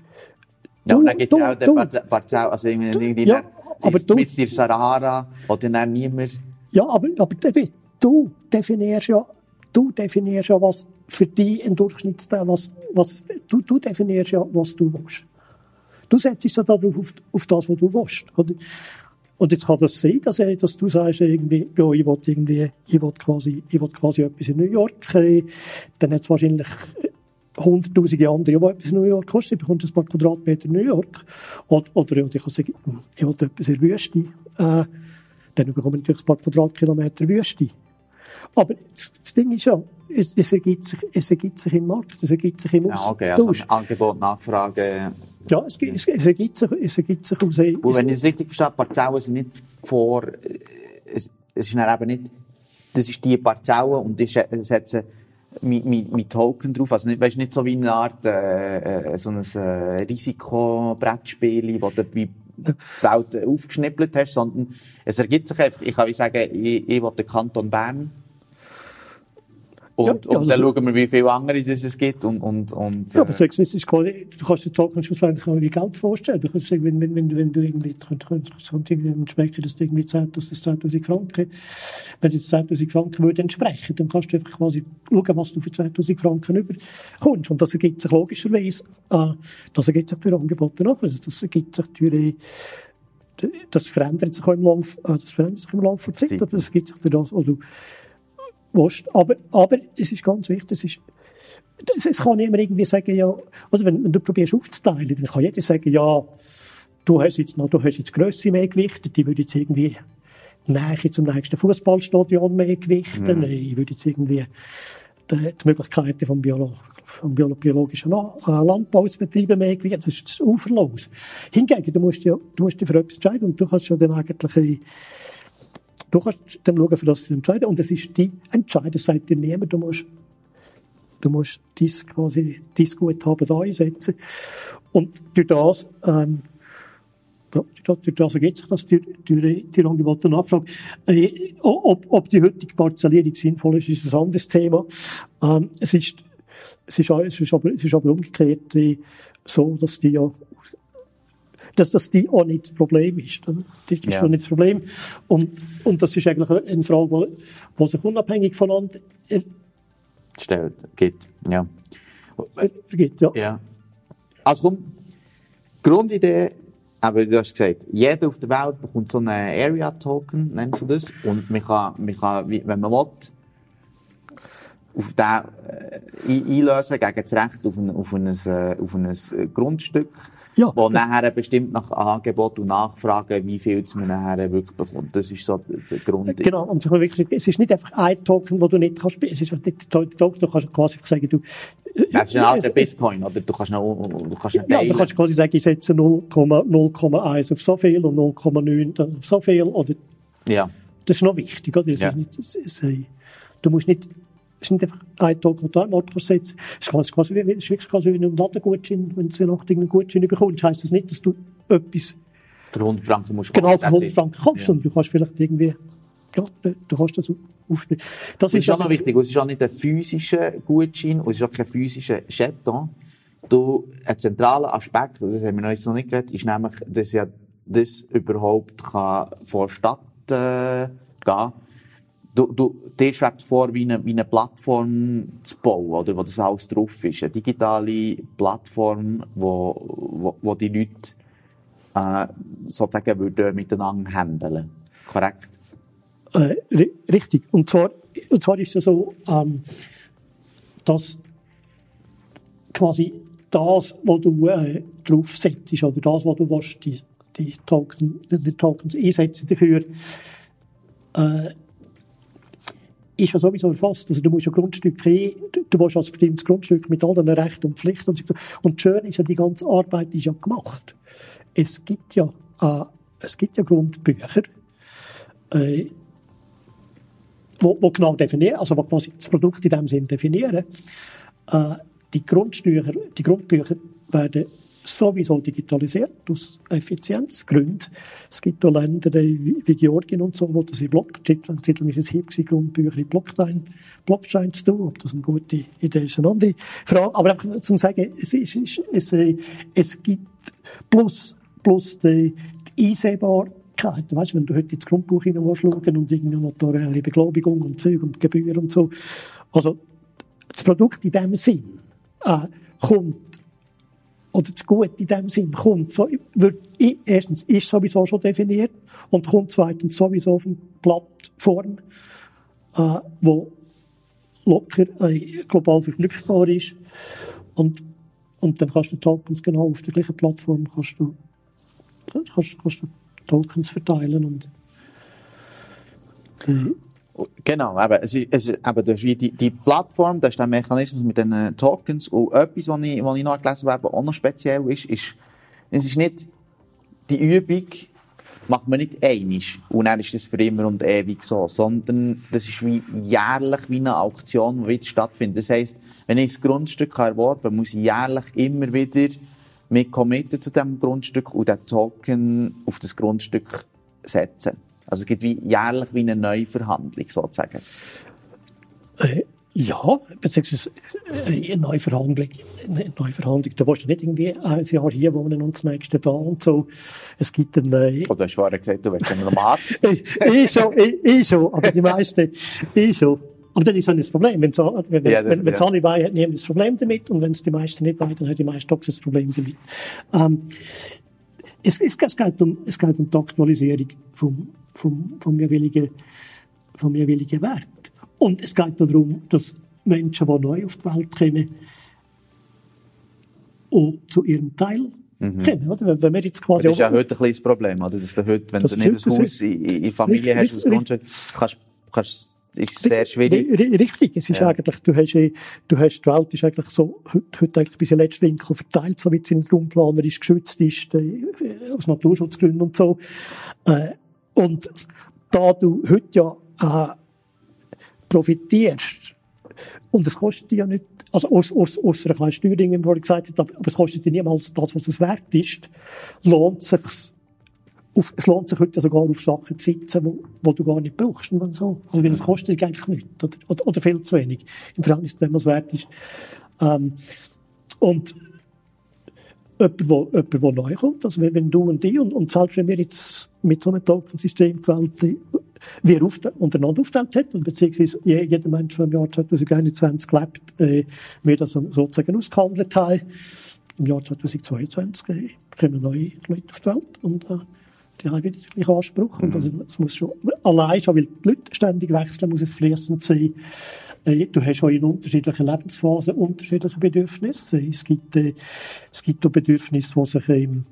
ja, und dann gibt es auch den Parzell, also irgendwie, ja, aber du, mit der Sahara, oder dann niemand. Ja, aber, aber du definierst ja, du definierst ja, was für dich ein Durchschnittsteil, was, was, du, du definierst ja, was du willst. Du setzt dich so darauf, auf, auf das, was du willst. Oder? Und jetzt kann das sein, dass, dass du sagst, irgendwie, ja, ich will irgendwie, ich will quasi, ich will quasi etwas in New York, äh, dann hat es wahrscheinlich hunderttausende andere, die etwas in New York kosten. Ich bekomme ein paar Quadratmeter in New York. Oder, oder ich kann sagen, ich will etwas in der Wüste. Äh, dann bekomme ich natürlich ein paar Quadratkilometer Wüste. Aber das Ding ist ja, es, es, ergibt sich, es ergibt sich im Markt, es ergibt sich im. Ja, okay, also Angebot, Nachfrage. Ja, es, es, es, ergibt sich, es ergibt sich aus... Und wenn ich es richtig verstehe, Parzellen sind nicht vor... Es, es ist dann eben nicht... Das ist die Parzelle und ich setze mit, mit, mit Token drauf. Also nicht, weißt, nicht so wie eine Art äh, äh so ein äh, Risikobrettspiel, wo du wie die Welt aufgeschnippelt hast, sondern es ergibt sich einfach, ich kann wie sagen, ich, ich will den Kanton Bern und, ja, und dann schauen wir, wie viele andere das es gibt. Und, und, und, ja, aber äh, es ist quasi, du kannst dir Token schlussendlich auch wie Geld vorstellen. Du kannst sagen, wenn, wenn, wenn, wenn du irgendwie, irgendwie entspricht das irgendwie 10, dass das 10.000 Franken, wenn es jetzt 10.000 Franken würde entsprechen, dann kannst du einfach quasi schauen, was du für 10.000 Franken überkommst. Und das ergibt sich logischerweise, äh, das ergibt sich durch Angebote nach. Also das ergibt sich durch, das verändert sich auch im Laufe, äh, das verändert sich im Laufe der Zeit, aber das ergibt sich für das, also, willst. Aber, aber es ist ganz wichtig, es ist, es, kann niemand irgendwie sagen, ja, also wenn, wenn du probierst aufzuteilen, dann kann jeder sagen, ja, du hast jetzt noch, du hast jetzt Grösse mehr gewichtet, die würde jetzt irgendwie Nähe zum nächsten Fußballstadion mehr gewichten, mhm. ich würde jetzt irgendwie die, die Möglichkeiten vom, Biolo vom biologischen äh, Landbau zu betreiben mehr gewichten, das ist das uferlos. Hingegen, du musst ja, du musst dich für etwas entscheiden und du kannst ja dann eigentlich Du kannst dann schauen, für das zu entscheiden. Und es ist die Entscheidung, sagt dir niemand, du musst, du musst dies quasi, dies Guthaben da einsetzen. Und durch das, ähm, durch das ergibt sich das die Angebot und Nachfrage. Äh, ob, ob die heutige Parzellierung sinnvoll ist, ist ein anderes Thema. Ähm, es ist, es ist, es ist, aber, es ist aber umgekehrt äh, so, dass die ja dass das die auch nicht das Problem ist. Das ist Ja. schon nicht das Problem. Und, und das ist eigentlich eine Frage, wo sich unabhängig voneinander äh, Stellt, gibt, ja. ergibt. Ja. Ja. Also komm, Grundidee, aber du hast gesagt, jeder auf der Welt bekommt so einen Area-Token, nennst du das, und man kann, man kann wenn man will, auf den äh, ein- einlösen gegen das Recht auf ein, auf ein, äh, auf ein äh, Grundstück, Ja. wo nachher bestimmt nach Angebot und Nachfrage, wie viel man nachher wirklich bekommt. Das ist so der Grund. Genau, und wirklich, es ist nicht einfach ein Token, den du nicht kannst, es ist nicht der Token, du kannst quasi sagen, du, Das ist ein alter Bitcoin, oder? Du kannst noch, du kannst noch Ja, du kannst quasi sagen, ich setze 0,1 auf so viel und 0,9 dann auf so viel, oder, ja. das ist noch wichtig, oder? Das Ja. ist nicht, das ist, äh, du musst nicht, es ist nicht einfach ein an den Ort kannst setzen. Es ist quasi, wie- es ist wirklich wie ein Ladengutschein, wenn du zu Weihnachten einen Gutschein bekommst, heisst das nicht, dass du etwas Für 100 Franken musst du genau für that's 100 it. Franken kaufst, Ja. sondern du kannst vielleicht irgendwie, ja, du, kannst das aufspielen. Das Das ist auch noch wichtig. und Es ist auch nicht ein physischer Gutschein und es ist auch kein physischer Jeton. Du, ein zentraler Aspekt, das haben wir noch jetzt noch nicht geredet, ist nämlich, dass ja das überhaupt kann vonstatten äh, gehen. Du, du, dir schwebt vor, wie eine, wie eine Plattform zu bauen, oder, wo das alles drauf ist. Eine digitale Plattform, wo, wo, wo die Leute äh, sozusagen würden miteinander handeln. Korrekt? Äh, ri- richtig. Und zwar, und zwar ist es so, ähm, dass quasi das, was du äh, draufsetzt, oder das, was du willst, die, die, Token, die Tokens einsetzen dafür, äh, ist ja sowieso erfasst. Also du musst ja Grundstücke, ein- du, willst als bestimmtes Grundstück mit all den Rechten und Pflichten und so. Und das Schöne ist ja, die ganze Arbeit ist ja gemacht. Es gibt ja, äh, es gibt ja Grundbücher, äh, wo, wo genau definieren, also wo quasi das Produkt in dem Sinn definieren. Äh, die Grundsteuer, die Grundbücher werden sowieso digitalisiert, aus Effizienzgründen. Es gibt auch Länder wie Georgien und so, wo das in Block, Zeitlang ist es gewesen, Grundbücher in Blockchain, Blockchain zu tun. Ob das eine gute Idee ist, eine andere Frage. Aber einfach zum sagen, es, ist, es, es, es gibt plus, plus die, die Einsehbarkeit. Weißt, wenn du heute ins Grundbuch hineinschauen und irgendwie notarielle Beglaubigung und Zeug und Gebühren und so. Also, das Produkt in dem Sinn äh, kommt, oder das Gut in dem Sinn. Kommt, so, wird, erstens ist sowieso schon definiert und kommt zweitens sowieso auf eine Plattform, äh, wo locker äh, global verknüpfbar ist. Und, und dann kannst du Tokens genau auf der gleichen Plattform kannst du, kannst, kannst du Tokens verteilen und äh, Genau, eben, es ist, es ist, eben, das ist wie die, die Plattform, das ist der Mechanismus mit den Tokens. Und etwas, was ich, was ich noch gelesen habe, was auch noch speziell ist, ist, es ist nicht, die Übung macht man nicht einig und dann ist das für immer und ewig so, sondern das ist wie jährlich wie eine Auktion, die wieder stattfindet. Das heisst, wenn ich das Grundstück erworben habe, muss ich jährlich immer wieder mich committen zu diesem Grundstück und den Token auf das Grundstück setzen. Also es gibt wie jährlich wie eine Neuverhandlung sozusagen. Äh, ja, beziehungsweise äh, eine Neuverhandlung. Eine Neuverhandlung. Du willst ja nicht irgendwie ein Jahr hier wohnen und das nächste da und so. Es gibt eine, äh, Oh, du hast vorher gesagt, du willst einen Arzt. ich, schon, ich, ich schon, aber die meisten, ich schon. Aber dann ist auch nicht das Problem. Wenn Ja, wenn, wenn ja. alle wollen, hat niemand das Problem damit. Und wenn es die meisten nicht wollen, dann hat die meisten auch das Problem damit. Ähm, es, es, es, geht um, es geht um die Aktualisierung vom, vom, vom, jeweiligen, vom jeweiligen Wert. Und es geht darum, dass Menschen, die neu auf die Welt kommen, auch zu ihrem Teil kommen. Oder? Wenn- wir jetzt quasi Das ist ja heute ein kleines Problem, oder? Dass du heute, wenn Das du nicht ein Haus in, in Familie hast, Richtig, das Grundstück, kannst, kannst, ist sehr schwierig. Ri- ri- Richtig, es ist Ja. eigentlich, du hast, eh- du hast, die Welt ist eigentlich so, heute, heute eigentlich bis in den letzten Winkel verteilt, so wie es in raumplanerisch geschützt ist, äh, aus Naturschutzgründen und so. Äh, und da du heute ja, äh, profitierst, und es kostet ja nicht, also aus, aus, aus einer kleinen Steuerung, wie man vorhin gesagt hat, aber, es kostet dir niemals das, was es wert ist, lohnt sich's, auf, es lohnt sich heute sogar auf Sachen zu sitzen, wo, wo du gar nicht brauchst. Und so. Also, weil es kostet dich eigentlich nicht. Oder, oder, oder viel zu wenig. Im Verhältnis zu dem, was wert ist. Ähm, und, jemand, wo, jemand, der neu kommt. Also wenn du und ich und, und selbst wenn wir jetzt mit so einem Token-System die Welt wir auf, untereinander aufgeteilt hat, beziehungsweise jeder Mensch, der im Jahr 2021 lebt, äh, wir das sozusagen ausgehandelt haben. Im Jahr 2022 äh, kommen neue Leute auf die Welt und äh, die haben wieder den gleichen Anspruch. Mhm. Und also, es muss schon, allein schon, weil die Leute ständig wechseln, muss es fließend sein. Äh, du hast auch in unterschiedlichen Lebensphasen unterschiedliche Bedürfnisse. Es gibt, äh, es gibt auch Bedürfnisse, die sich, ähm,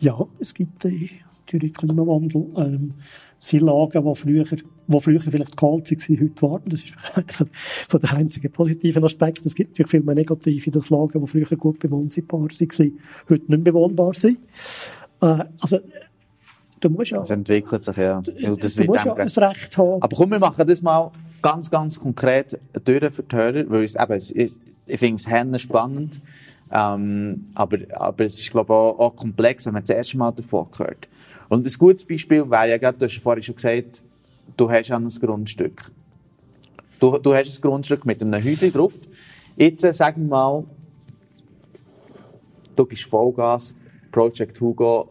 ja, es gibt äh, durch Klimawandel, ähm, sind Lagen, die früher, wo früher vielleicht kalt waren, heute warm. Das ist von, von den einzigen positiven Aspekten. Es gibt natürlich viel mehr negative, dass Lagen, die früher gut bewohnbar waren, heute nicht bewohnbar sind. Äh, also, du musst ja... Es entwickelt sich, ja. Du, du musst ja ein Recht haben. Aber komm, wir machen das mal ganz, ganz konkret durch für die Hörer, weil es, eben, es ist, ich finde es spannend. Ähm, aber, aber es ist, glaube ich, auch, auch komplex, wenn man das erste Mal davon hört. Und ein gutes Beispiel wäre ja gerade, du hast vorhin schon gesagt, du hast ein Grundstück. Du, du hast ein Grundstück mit einem Häuschen drauf. Jetzt, äh, sagen wir mal, du gibst Vollgas, Project Hugo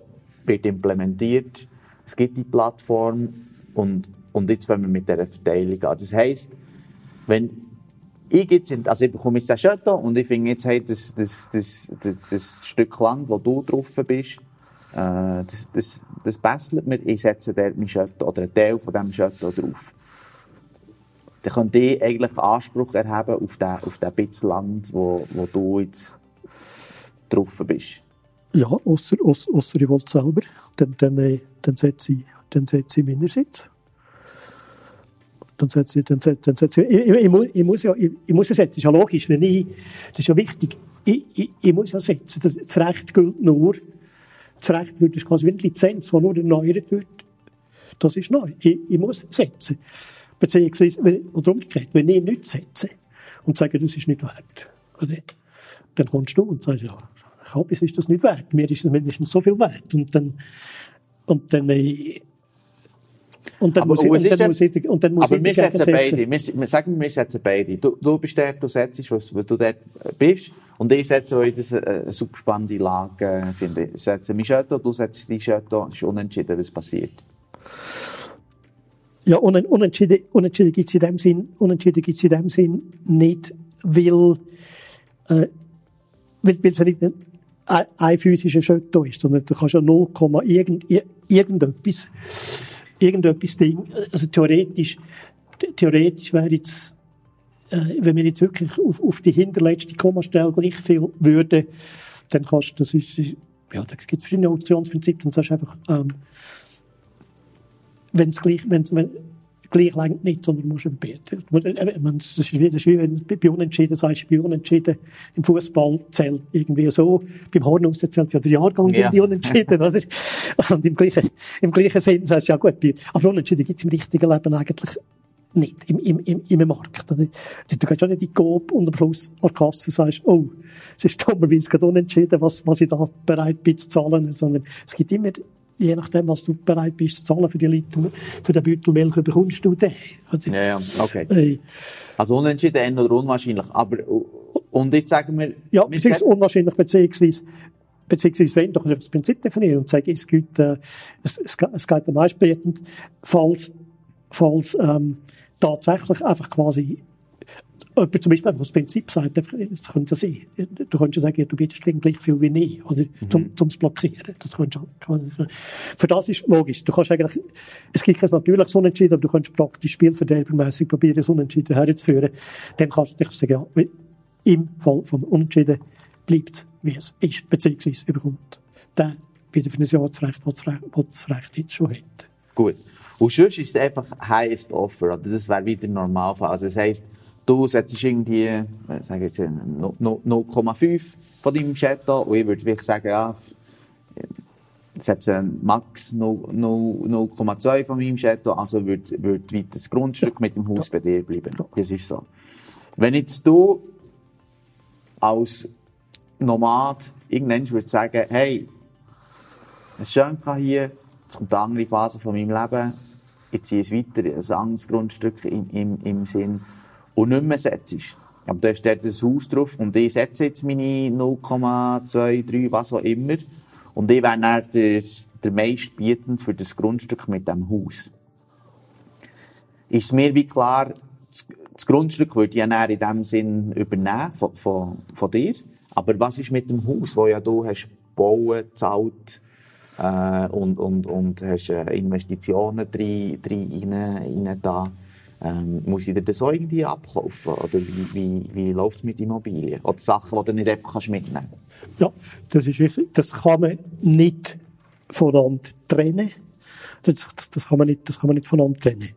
wird implementiert, es gibt die Plattform und, und jetzt wollen wir mit dieser Verteilung an. Das heisst, wenn ich jetzt, also ich bekomme jetzt den und ich finde jetzt, hey, das, das, das, das, das Stück Land, wo du drauf bist, äh, das, das, das bastelt mir, ich setze dort mein Chateau oder einen Teil von diesem Chateau drauf. Dann könnt ihr eigentlich Anspruch erheben auf den, auf den bisschen Land, wo, wo du jetzt drauf bist. Ja, außer, außer, außer ich wollte selber. Dann, dann, äh, dann setze ich, dann setze ich meinerseits. Dann setze ich, dann setze, dann setze ich, ich, ich, ich, muss ja, ich, ich muss ja setzen. Das ist ja logisch, wenn ich, das ist ja wichtig. Ich, ich, ich muss ja setzen. Das, das Recht gilt nur, das Recht wird, ist quasi wie eine Lizenz, die nur erneuert wird. Das ist neu. Ich, ich muss setzen. Beziehungsweise, wenn, oder umgekehrt, wenn ich nicht setze und sage, das ist nicht wert, oder? dann kommst du und sagst, ja, Kabis ist das nicht wert. Mir ist es mindestens so viel wert. Und dann, und dann, äh, und dann aber muss ich, und dann muss ich, und dann muss aber ich wir setzen beide, wir, wir sagen, wir setzen beide. Du, du bist der, du setzt, was, was du dort bist. Und ich setze euch das eine äh, super spannende Lage, äh, finde ich. Setze mein Chateau, du setzt dein Chateau. Es ist unentschieden, was passiert. Ja, unentschieden, unentschieden gibt es in dem Sinn, unentschieden gibt's in dem Sinn nicht, weil, äh, weil, weil es ja nicht ein, physischer Chateau ist, sondern du kannst ja 0, irgend, irgendetwas, irgendetwas Ding, also theoretisch, theoretisch wäre jetzt äh, wenn wir jetzt wirklich auf, auf die hinterletzte Kommastelle gleich viel würden, dann kannst du, das ist, ja, da gibt verschiedene Auktionsprinzipien, und sagst einfach, ähm, wenn es gleich, wenn's, wenn, gleich längt nicht, sondern musst beten. Das ist wie, das ist wie wenn du bei Unentschieden sagst, bei Unentschieden im Fußball zählt irgendwie so, beim Hornhaus zählt ja der Jahrgang ja. bei Unentschieden, oder? Und im gleichen, im gleichen Sinn sagst du, ja gut, aber Unentschieden gibt es im richtigen Leben eigentlich nicht im, im, im, im Markt. Du, du gehst schon nicht in die Coop und am Schluss an der Kasse sagst, oh, es ist dummerweise gerade unentschieden, was, was ich da bereit bin zu zahlen, sondern es gibt immer, je nachdem, was du bereit bist zu zahlen für die Liter, für den Beutel Milch, bekommst du den. Ja, ja, okay. Äh, also unentschieden oder unwahrscheinlich, aber, und jetzt sagen wir... Ja, beziehungsweise unwahrscheinlich, beziehungsweise, beziehungsweise wenn, doch das Prinzip definieren und sagen, es gibt, äh, es, es, es geht am meisten falls, falls, ähm, tatsächlich einfach quasi jemand zum Beispiel einfach das Prinzip sagt, das könnte ja sein. Du könntest ja sagen, du bietest gleich viel wie ich, oder, mhm. zum, zum Blockieren. Das könntest, für das ist logisch. Du kannst eigentlich, es gibt kein natürliches Unentschieden, aber du kannst praktisch spielverderbermässig probieren, das Unentschieden herzuführen. Dann kannst du nicht sagen, ja, im Fall vom Unentschieden bleibt, wie es ist, beziehungsweise überkommt der wieder für ein Jahr das Recht, das das Recht jetzt schon hat. Gut. Und sonst ist es einfach highest offer, oder? Das wäre wieder Normalfall. Also das heisst, du setzt irgendwie, äh, sag jetzt, 0,5 äh, von deinem Chateau und ich würde wirklich sagen, ja, setze max 0,2 von meinem Chateau, also würde, würde weiter das Grundstück mit dem Haus bei dir bleiben. Das ist so. Wenn jetzt du als Nomad irgendwann würdest sagen, hey, es ist schön hier, Jetzt kommt eine andere Phase von meinem Leben. Ich ziehe es weiter, ein anderes Grundstück im, im, im Sinn. Und nicht mehr setzt. Aber da steht das Haus drauf und ich setze jetzt meine 0,23, was auch immer. Und ich wäre dann der, der meistbietend für das Grundstück mit dem Haus. Ist mir wie klar, das, das Grundstück würde ich ja in dem Sinn übernehmen von, von, von dir. Aber was ist mit dem Haus, wo ja du hast bauen, zahlt, äh, und, und, und hast äh, Investitionen drin, drin rein, rein da. Ähm, muss ich dir das auch irgendwie abkaufen? Oder wie, wie, wie läuft es mit Immobilien? Oder Sachen, die du nicht einfach kannst mitnehmen kannst? Ja, das ist wichtig. Das kann man nicht voneinander trennen. Das, das, das, kann, man nicht, das kann man nicht voneinander trennen.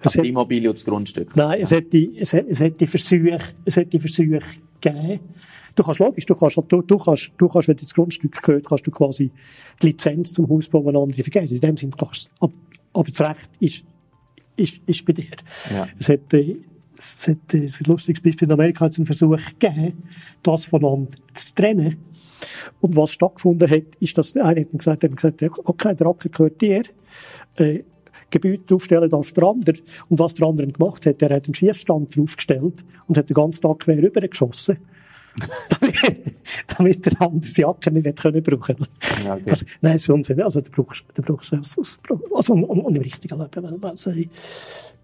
Es die Immobilie und das Grundstück? Nein, es hätte, es hätte, es hätte Versuche, es hätte Versuche gegeben, Du kannst logisch, du kannst, du, du kannst, du kannst, wenn das Grundstück gehört, kannst du quasi die Lizenz zum Hausbau an andere vergeben. In dem Sinne kannst du. Aber, aber das Recht ist, ist, ist bei dir. Ja. Es hat, äh, es hat, äh, ein lustiges Beispiel in Amerika einen Versuch gegeben, das voneinander zu trennen. Und was stattgefunden hat, ist, dass der eine hat gesagt, hat gesagt, okay, der Acker gehört dir, äh, Gebäude aufstellen darf der andere. Und was der andere gemacht hat, er hat einen Schießstand draufgestellt und hat den ganzen Tag quer rübergeschossen. damit, damit der andere die Jacke nicht hätte können brauchen ja, okay. also, Nein, ist Unsinn. Also, du brauchst, du brauchst es aus, also, und, und, im richtigen Leben. Also,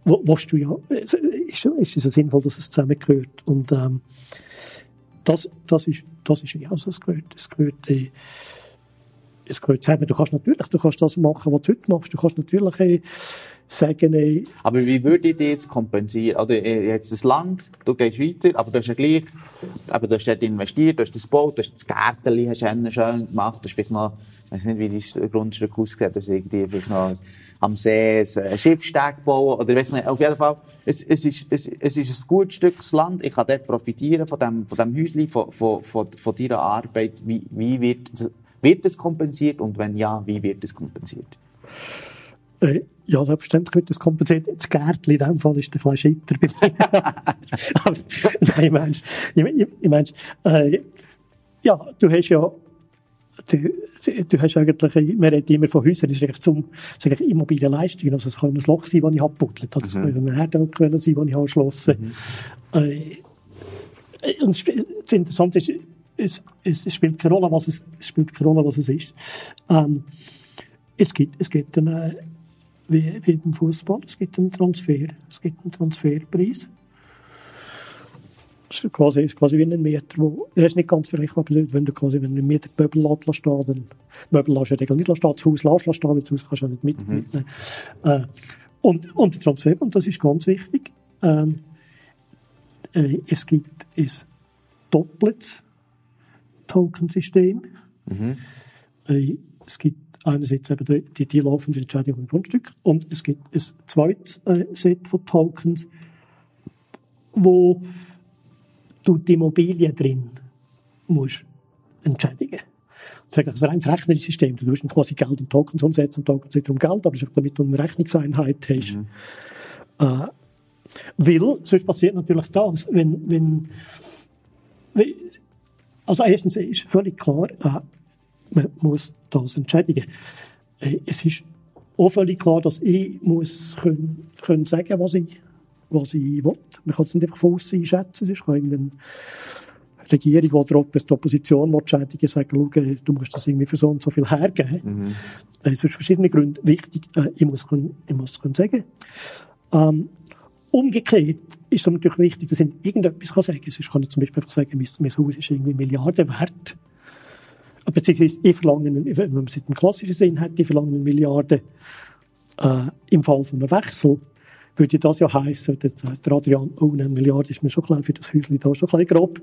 wo, willst du ja, ist, ist es sinnvoll, dass es zusammengehört. Und, ähm, das, das ist, das ist, also, es gehört, es gehört, äh, es gehört zusammen. Du kannst natürlich, du kannst das machen, was du heute machst. Du kannst natürlich, äh, sagen, ey, Aber wie würde ich jetzt kompensieren? Oder äh, jetzt das Land, du gehst weiter, aber du hast ja gleich, aber du hast dort investiert, du hast das gebaut, du hast das Gärtchen, hast du schön gemacht, du hast vielleicht noch, ich weiß nicht, wie dein Grundstück aussieht, du hast irgendwie vielleicht noch am See ein Schiffsteg bauen, oder weiß nicht, auf jeden Fall, es, es, ist, es, es ist ein gutes Stück Land, ich kann dort profitieren von dem, von dem Häuschen, von, von, von, von deiner Arbeit, wie, wie wird, wird es kompensiert und wenn ja, wie wird es kompensiert? Äh, ja, selbstverständlich wird das kompensiert. Das Gärtchen in dem Fall ist ein bisschen Schitter bei mir. Nein, meinst, ich, ich, ich meinst, äh, ja, du hast ja, du, du hast eigentlich, man redet immer von Häusern, das ist eigentlich zum, das ist eigentlich Immobilienleistungen. Also es kann ein Loch sein, das ich abbuddelt. Also es mhm. kann ein Herdöl sein, das ich habe geschlossen. Mhm. Äh, und das Interessante ist, es, es, es, spielt keine Rolle, was es, es spielt keine Rolle, was es ist. Ähm, es gibt, es gibt eine, wie, wie beim Fußball. Es gibt einen Transfer, es gibt einen Transferpreis. Das ist quasi, ist quasi wie ein Mieter, wo, er ist nicht ganz vergleichbar, wenn du quasi, wenn du einen Mieter die Möbel lässt dann, Möbel lässt du ja nicht stehen, das Haus lässt stehen, weil das Haus kannst du ja nicht mit, mhm. mitnehmen. Äh, und, und der Transfer, und das ist ganz wichtig, ähm, äh, es gibt ein doppeltes Tokensystem. Mhm. Äh, es gibt einerseits eben die, die, die laufende Entscheidung im Grundstück und es gibt ein zweites äh, Set von Tokens, wo du die Immobilie drin musst entschädigen. Das ist ein reines rechnerisches System. Du musst quasi Geld in Tokens umsetzen Tokens wiederum Geld, aber damit du eine Rechnungseinheit hast. Mhm. Äh, weil, sonst passiert natürlich das, wenn, wenn, wenn also erstens ist völlig klar, äh, man muss das entschädigen. Äh, es ist auch völlig klar, dass ich muss können, können sagen, was ich, was ich will. Man kann es nicht einfach von außen einschätzen. Es ist irgendeine Regierung oder die Opposition will schädigen, sagen, schau, du musst das irgendwie für so und so viel hergeben. Mhm. Es ist verschiedene Gründe wichtig. Äh, ich muss können, ich muss können sagen. Ähm, umgekehrt ist es natürlich wichtig, dass ich irgendetwas kann sagen kann. Sonst kann ich zum Beispiel einfach sagen, mein, mein Haus ist irgendwie Milliarden wert beziehungsweise ich verlange, wenn man es im klassischen Sinn hat, ich verlange eine Milliarde äh, im Fall von einem Wechsel, würde das ja heißen, der Adrian, oh, eine Milliarde ist mir schon klein für das Häuschen da, schon klein grob.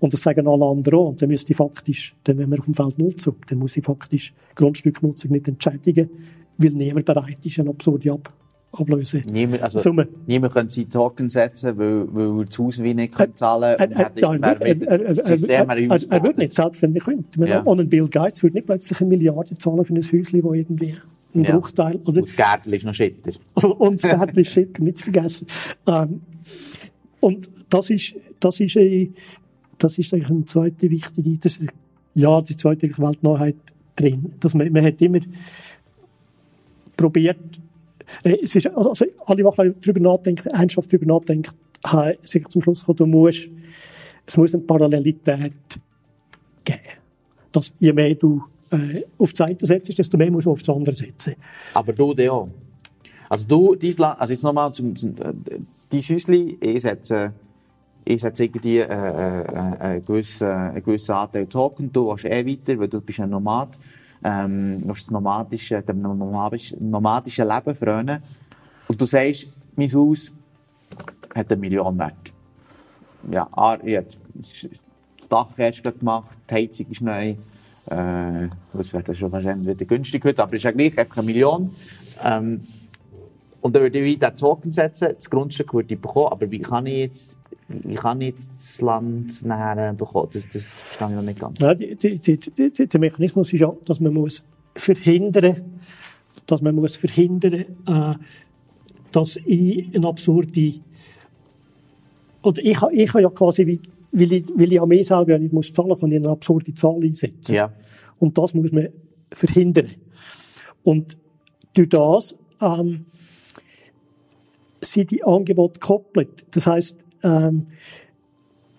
Und das sagen alle anderen auch. Und dann müsste ich faktisch, dann wenn wir auf dem Feld nutzen, dann muss ich faktisch Grundstücknutzung nicht entschädigen, weil niemand bereit ist, eine absurde Ab ablösen. Niemand, also, Summe. niemand könnte seinen Token setzen, weil, weil er das Haus wie nicht kann zahlen kann. Er, würde nicht, selbstverständlich könnte. Ja. Und ein Bill Gates würde nicht plötzlich eine Milliarde zahlen für ein Häuschen, das irgendwie ein ja. Bruchteil... Oder? Und das Gärtchen ist noch Schitter. und das Gärtchen ist Schitter, nicht zu vergessen. Ähm, und das ist, das ist, äh, das ist eigentlich eine zweite wichtige, das, ja, die zweite Weltneuheit drin. Dass man, man hat immer probiert, äh, es ist, also, also alle, die darüber nachdenken, ernsthaft darüber nachdenken, habe ich zum Schluss gekommen, du musst, es muss eine Parallelität geben. Dass je mehr du äh, auf die Seite setzt, desto mehr musst du auf das andere setzen. Aber du, auch. Also du, dein also jetzt nochmal zum, zum äh, dein Häuschen, ich setze, ich setze irgendwie äh, äh, äh, einen, gewissen, einen gewissen Anteil Token, du willst eh weiter, weil du bist ein Nomad, ähm, das nomadische, dem nomadischen, nomadischen Leben frönen. Und du sagst, mein Haus hat eine Million wert. Ja, ich habe das Dach erst gemacht, die Heizung ist neu, äh, das wäre schon wahrscheinlich wieder günstig heute, aber ist ja gleich einfach eine Million. Ähm, und dann würde ich wieder Token setzen, das Grundstück würde ich bekommen, aber wie kann ich jetzt, wie kann ich das Land nachher bekommen? Das, das verstehe ich noch nicht ganz. Ja, die, die, die, der Mechanismus ist ja, dass man muss verhindern, dass man muss verhindern, äh, dass ich eine absurde, oder ich, ich habe ja quasi weil ich, weil ich an mir selber nicht muss zahlen, kann ich eine absurde Zahl einsetzen. Ja. Und das muss man verhindern. Und durch das ähm, sind die Angebote gekoppelt. Das heißt, ähm,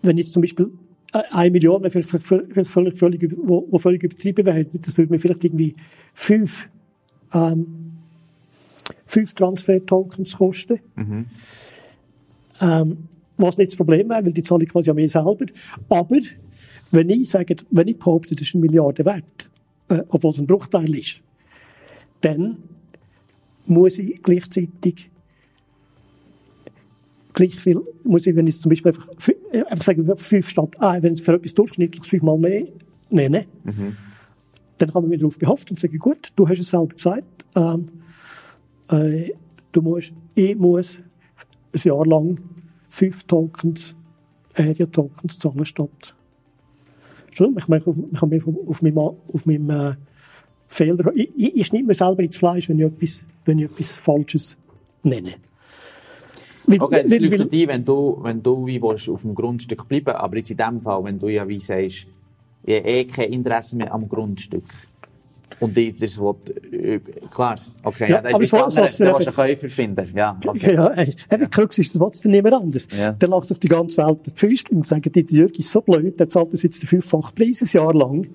wenn jetzt zum Beispiel eine Million, vielleicht völlig, völlig, völlig, wo, wo völlig übertrieben wäre, das würde mir vielleicht irgendwie fünf, ähm, fünf Transfer-Tokens kosten. Mhm. Ähm, was nicht das Problem wäre, weil die zahle ich quasi an mir selber. Aber wenn ich sage, wenn ich behaupte, das ist eine Milliarde wert, äh, obwohl es ein Bruchteil ist, dann muss ich gleichzeitig gleich viel, muss ich, wenn ich zum Beispiel einfach, äh, einfach sagen, fünf statt ein, wenn es für etwas Durchschnittliches fünfmal mehr nenne, mhm. dann kann man mir darauf behaften und sagen, gut, du hast es selber gesagt, ähm, äh, du musst, ich muss ein Jahr lang fünf Tokens, Area Tokens zahlen statt. Schon, ich, meine, ich habe mich auf meinem, auf meinem äh, Fehler, ich, ich, ich schneide mir selber ins Fleisch, wenn ich etwas, wenn ich etwas Falsches nenne. Weil, okay, das leuchtet ein, wenn du, wenn du wie willst, auf dem Grundstück bleiben aber jetzt in dem Fall, wenn du ja wie sagst, ich habe eh kein Interesse mehr am Grundstück, und dieser will, äh, klar, okay, ja, ja das ist was, was, du willst einen Käufer finden, ja. Okay. Ja, ey, ja. Krux ist, will dann niemand anders. Ja. Dann lacht sich die ganze Welt mit Füßen und sagt, die Jürg ist so blöd, der zahlt uns jetzt den fünffachen Preis ein Jahr lang.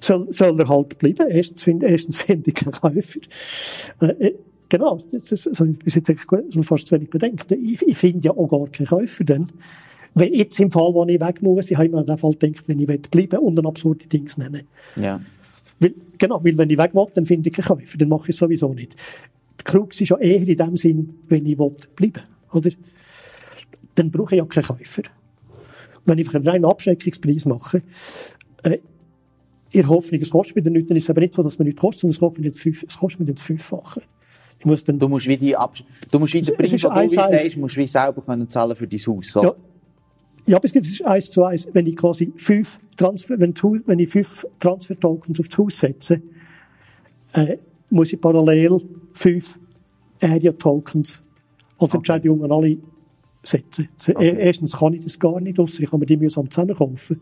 Soll, soll er halt bleiben? Erstens finde ich keinen Käufer. Äh, äh genau, das, ist, das habe ich bis jetzt fast zu wenig bedenkt. Ich, ich finde ja auch gar keinen Käufer dann. Wenn jetzt im Fall, wo ich weg muss, ich habe immer an den Fall gedacht, wenn ich bleiben und dann absurde Dings nennen. Ja. Weil, genau, weil wenn ich weg will, dann finde ich keinen Käufer, dann mache ich es sowieso nicht. Die Krux ist ja eher in dem Sinn, wenn ich will, bleiben oder? Dann brauche ich ja keinen Käufer. Wenn ich einen reinen Abschreckungspreis mache, äh, in Hoffnung, es kostet mir dann nichts, dann ist es aber nicht so, dass man nichts kostet, sondern es kostet mir nicht, fünf, es kostet mir nicht Fünffache. Ich muss dann, du musst wie die Absch du musst wie den Preis, den du sagst, musst wie selber können zahlen für dein Haus. So. Ja, ja, aber es ist eins zu eins. Wenn ich quasi fünf Transfer, wenn, wenn ich fünf Transfer-Tokens aufs Haus setze, äh, muss ich parallel fünf Area-Tokens oder okay. Entschädigungen alle setzen. Okay. Erstens kann ich das gar nicht, außer ich kann mir die mühsam zusammenkaufen.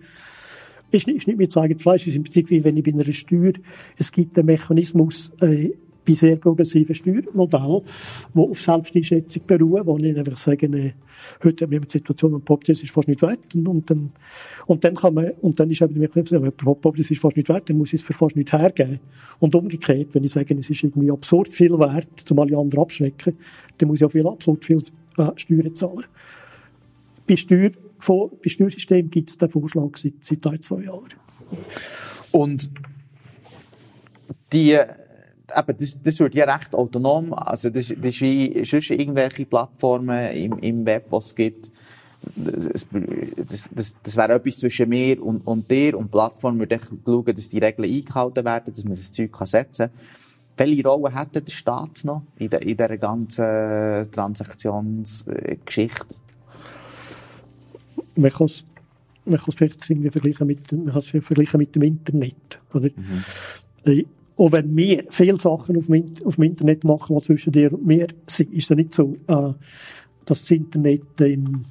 Ist nicht, ist nicht mir zu eigenes Fleisch, ist im Prinzip wie wenn ich bei einer Steuer, es gibt einen Mechanismus, äh, bei sehr progressiven Steuermodellen, die auf Selbsteinschätzung beruhen, wo ich einfach sage, äh, heute haben wir eine Situation, und Pop, das ist fast nicht wert, und, und, dann, und dann kann man, und dann ist eben der Mechanismus, wenn Pop, das ist fast nicht wert, dann muss ich es für fast nicht hergeben. Und umgekehrt, wenn ich sage, es ist irgendwie absurd viel wert, zum alle anderen abschrecken, dann muss ich auch viel absurd viel äh, Steuern zahlen. Bei, Steuer, bei Steuersystem gibt es den Vorschlag seit, seit ein, zwei Jahren. Und die eben, das, das wird ja recht autonom, also das, das ist wie sonst irgendwelche Plattformen im, im Web, was es gibt. Das, das, das, das wäre etwas zwischen mir und, und dir und die Plattform würde schauen, dass die Regeln eingehalten werden, dass man das Zeug kann setzen kann. Welche Rolle hätte der Staat noch in, de, in dieser ganzen Transaktionsgeschichte? Man kann es man vielleicht irgendwie vergleichen mit, man vergleichen mit dem Internet. Oder? Mhm. Äh, auch wenn wir viele Sachen auf dem, auf dem Internet machen, die zwischen dir und mir sind, ist es nicht so, äh, dass das Internet ähm,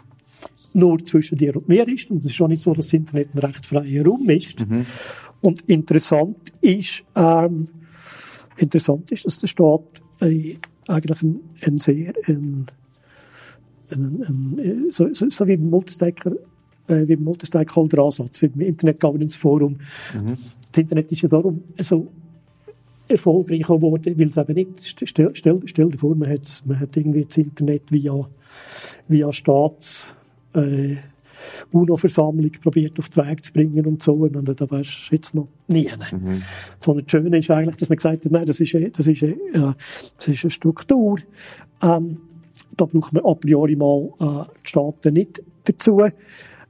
nur zwischen dir und mir ist. Und es ist schon nicht so, dass das Internet ein recht freier Raum ist. Mhm. Und interessant ist, ähm, interessant ist, dass der Staat äh, eigentlich ein, ein sehr ein, ein, ein, so, so, so wie im Multistaker äh, wie im Multistakeholder-Ansatz, wie im Internet Governance Forum. Mhm. Das Internet ist ja darum so erfolgreich geworden, weil es eben nicht, stell, stell, stell dir vor, man hat, man hat irgendwie das Internet via, via Staats, äh, UNO-Versammlung probiert auf den Weg zu bringen und so, und da wärst du jetzt noch nie. Mhm. Sondern das Schöne ist eigentlich, dass man gesagt hat, nein, das ist, das ist, äh, das ist eine Struktur, ähm, da braucht man a priori mal äh, die Staaten nicht dazu. Äh,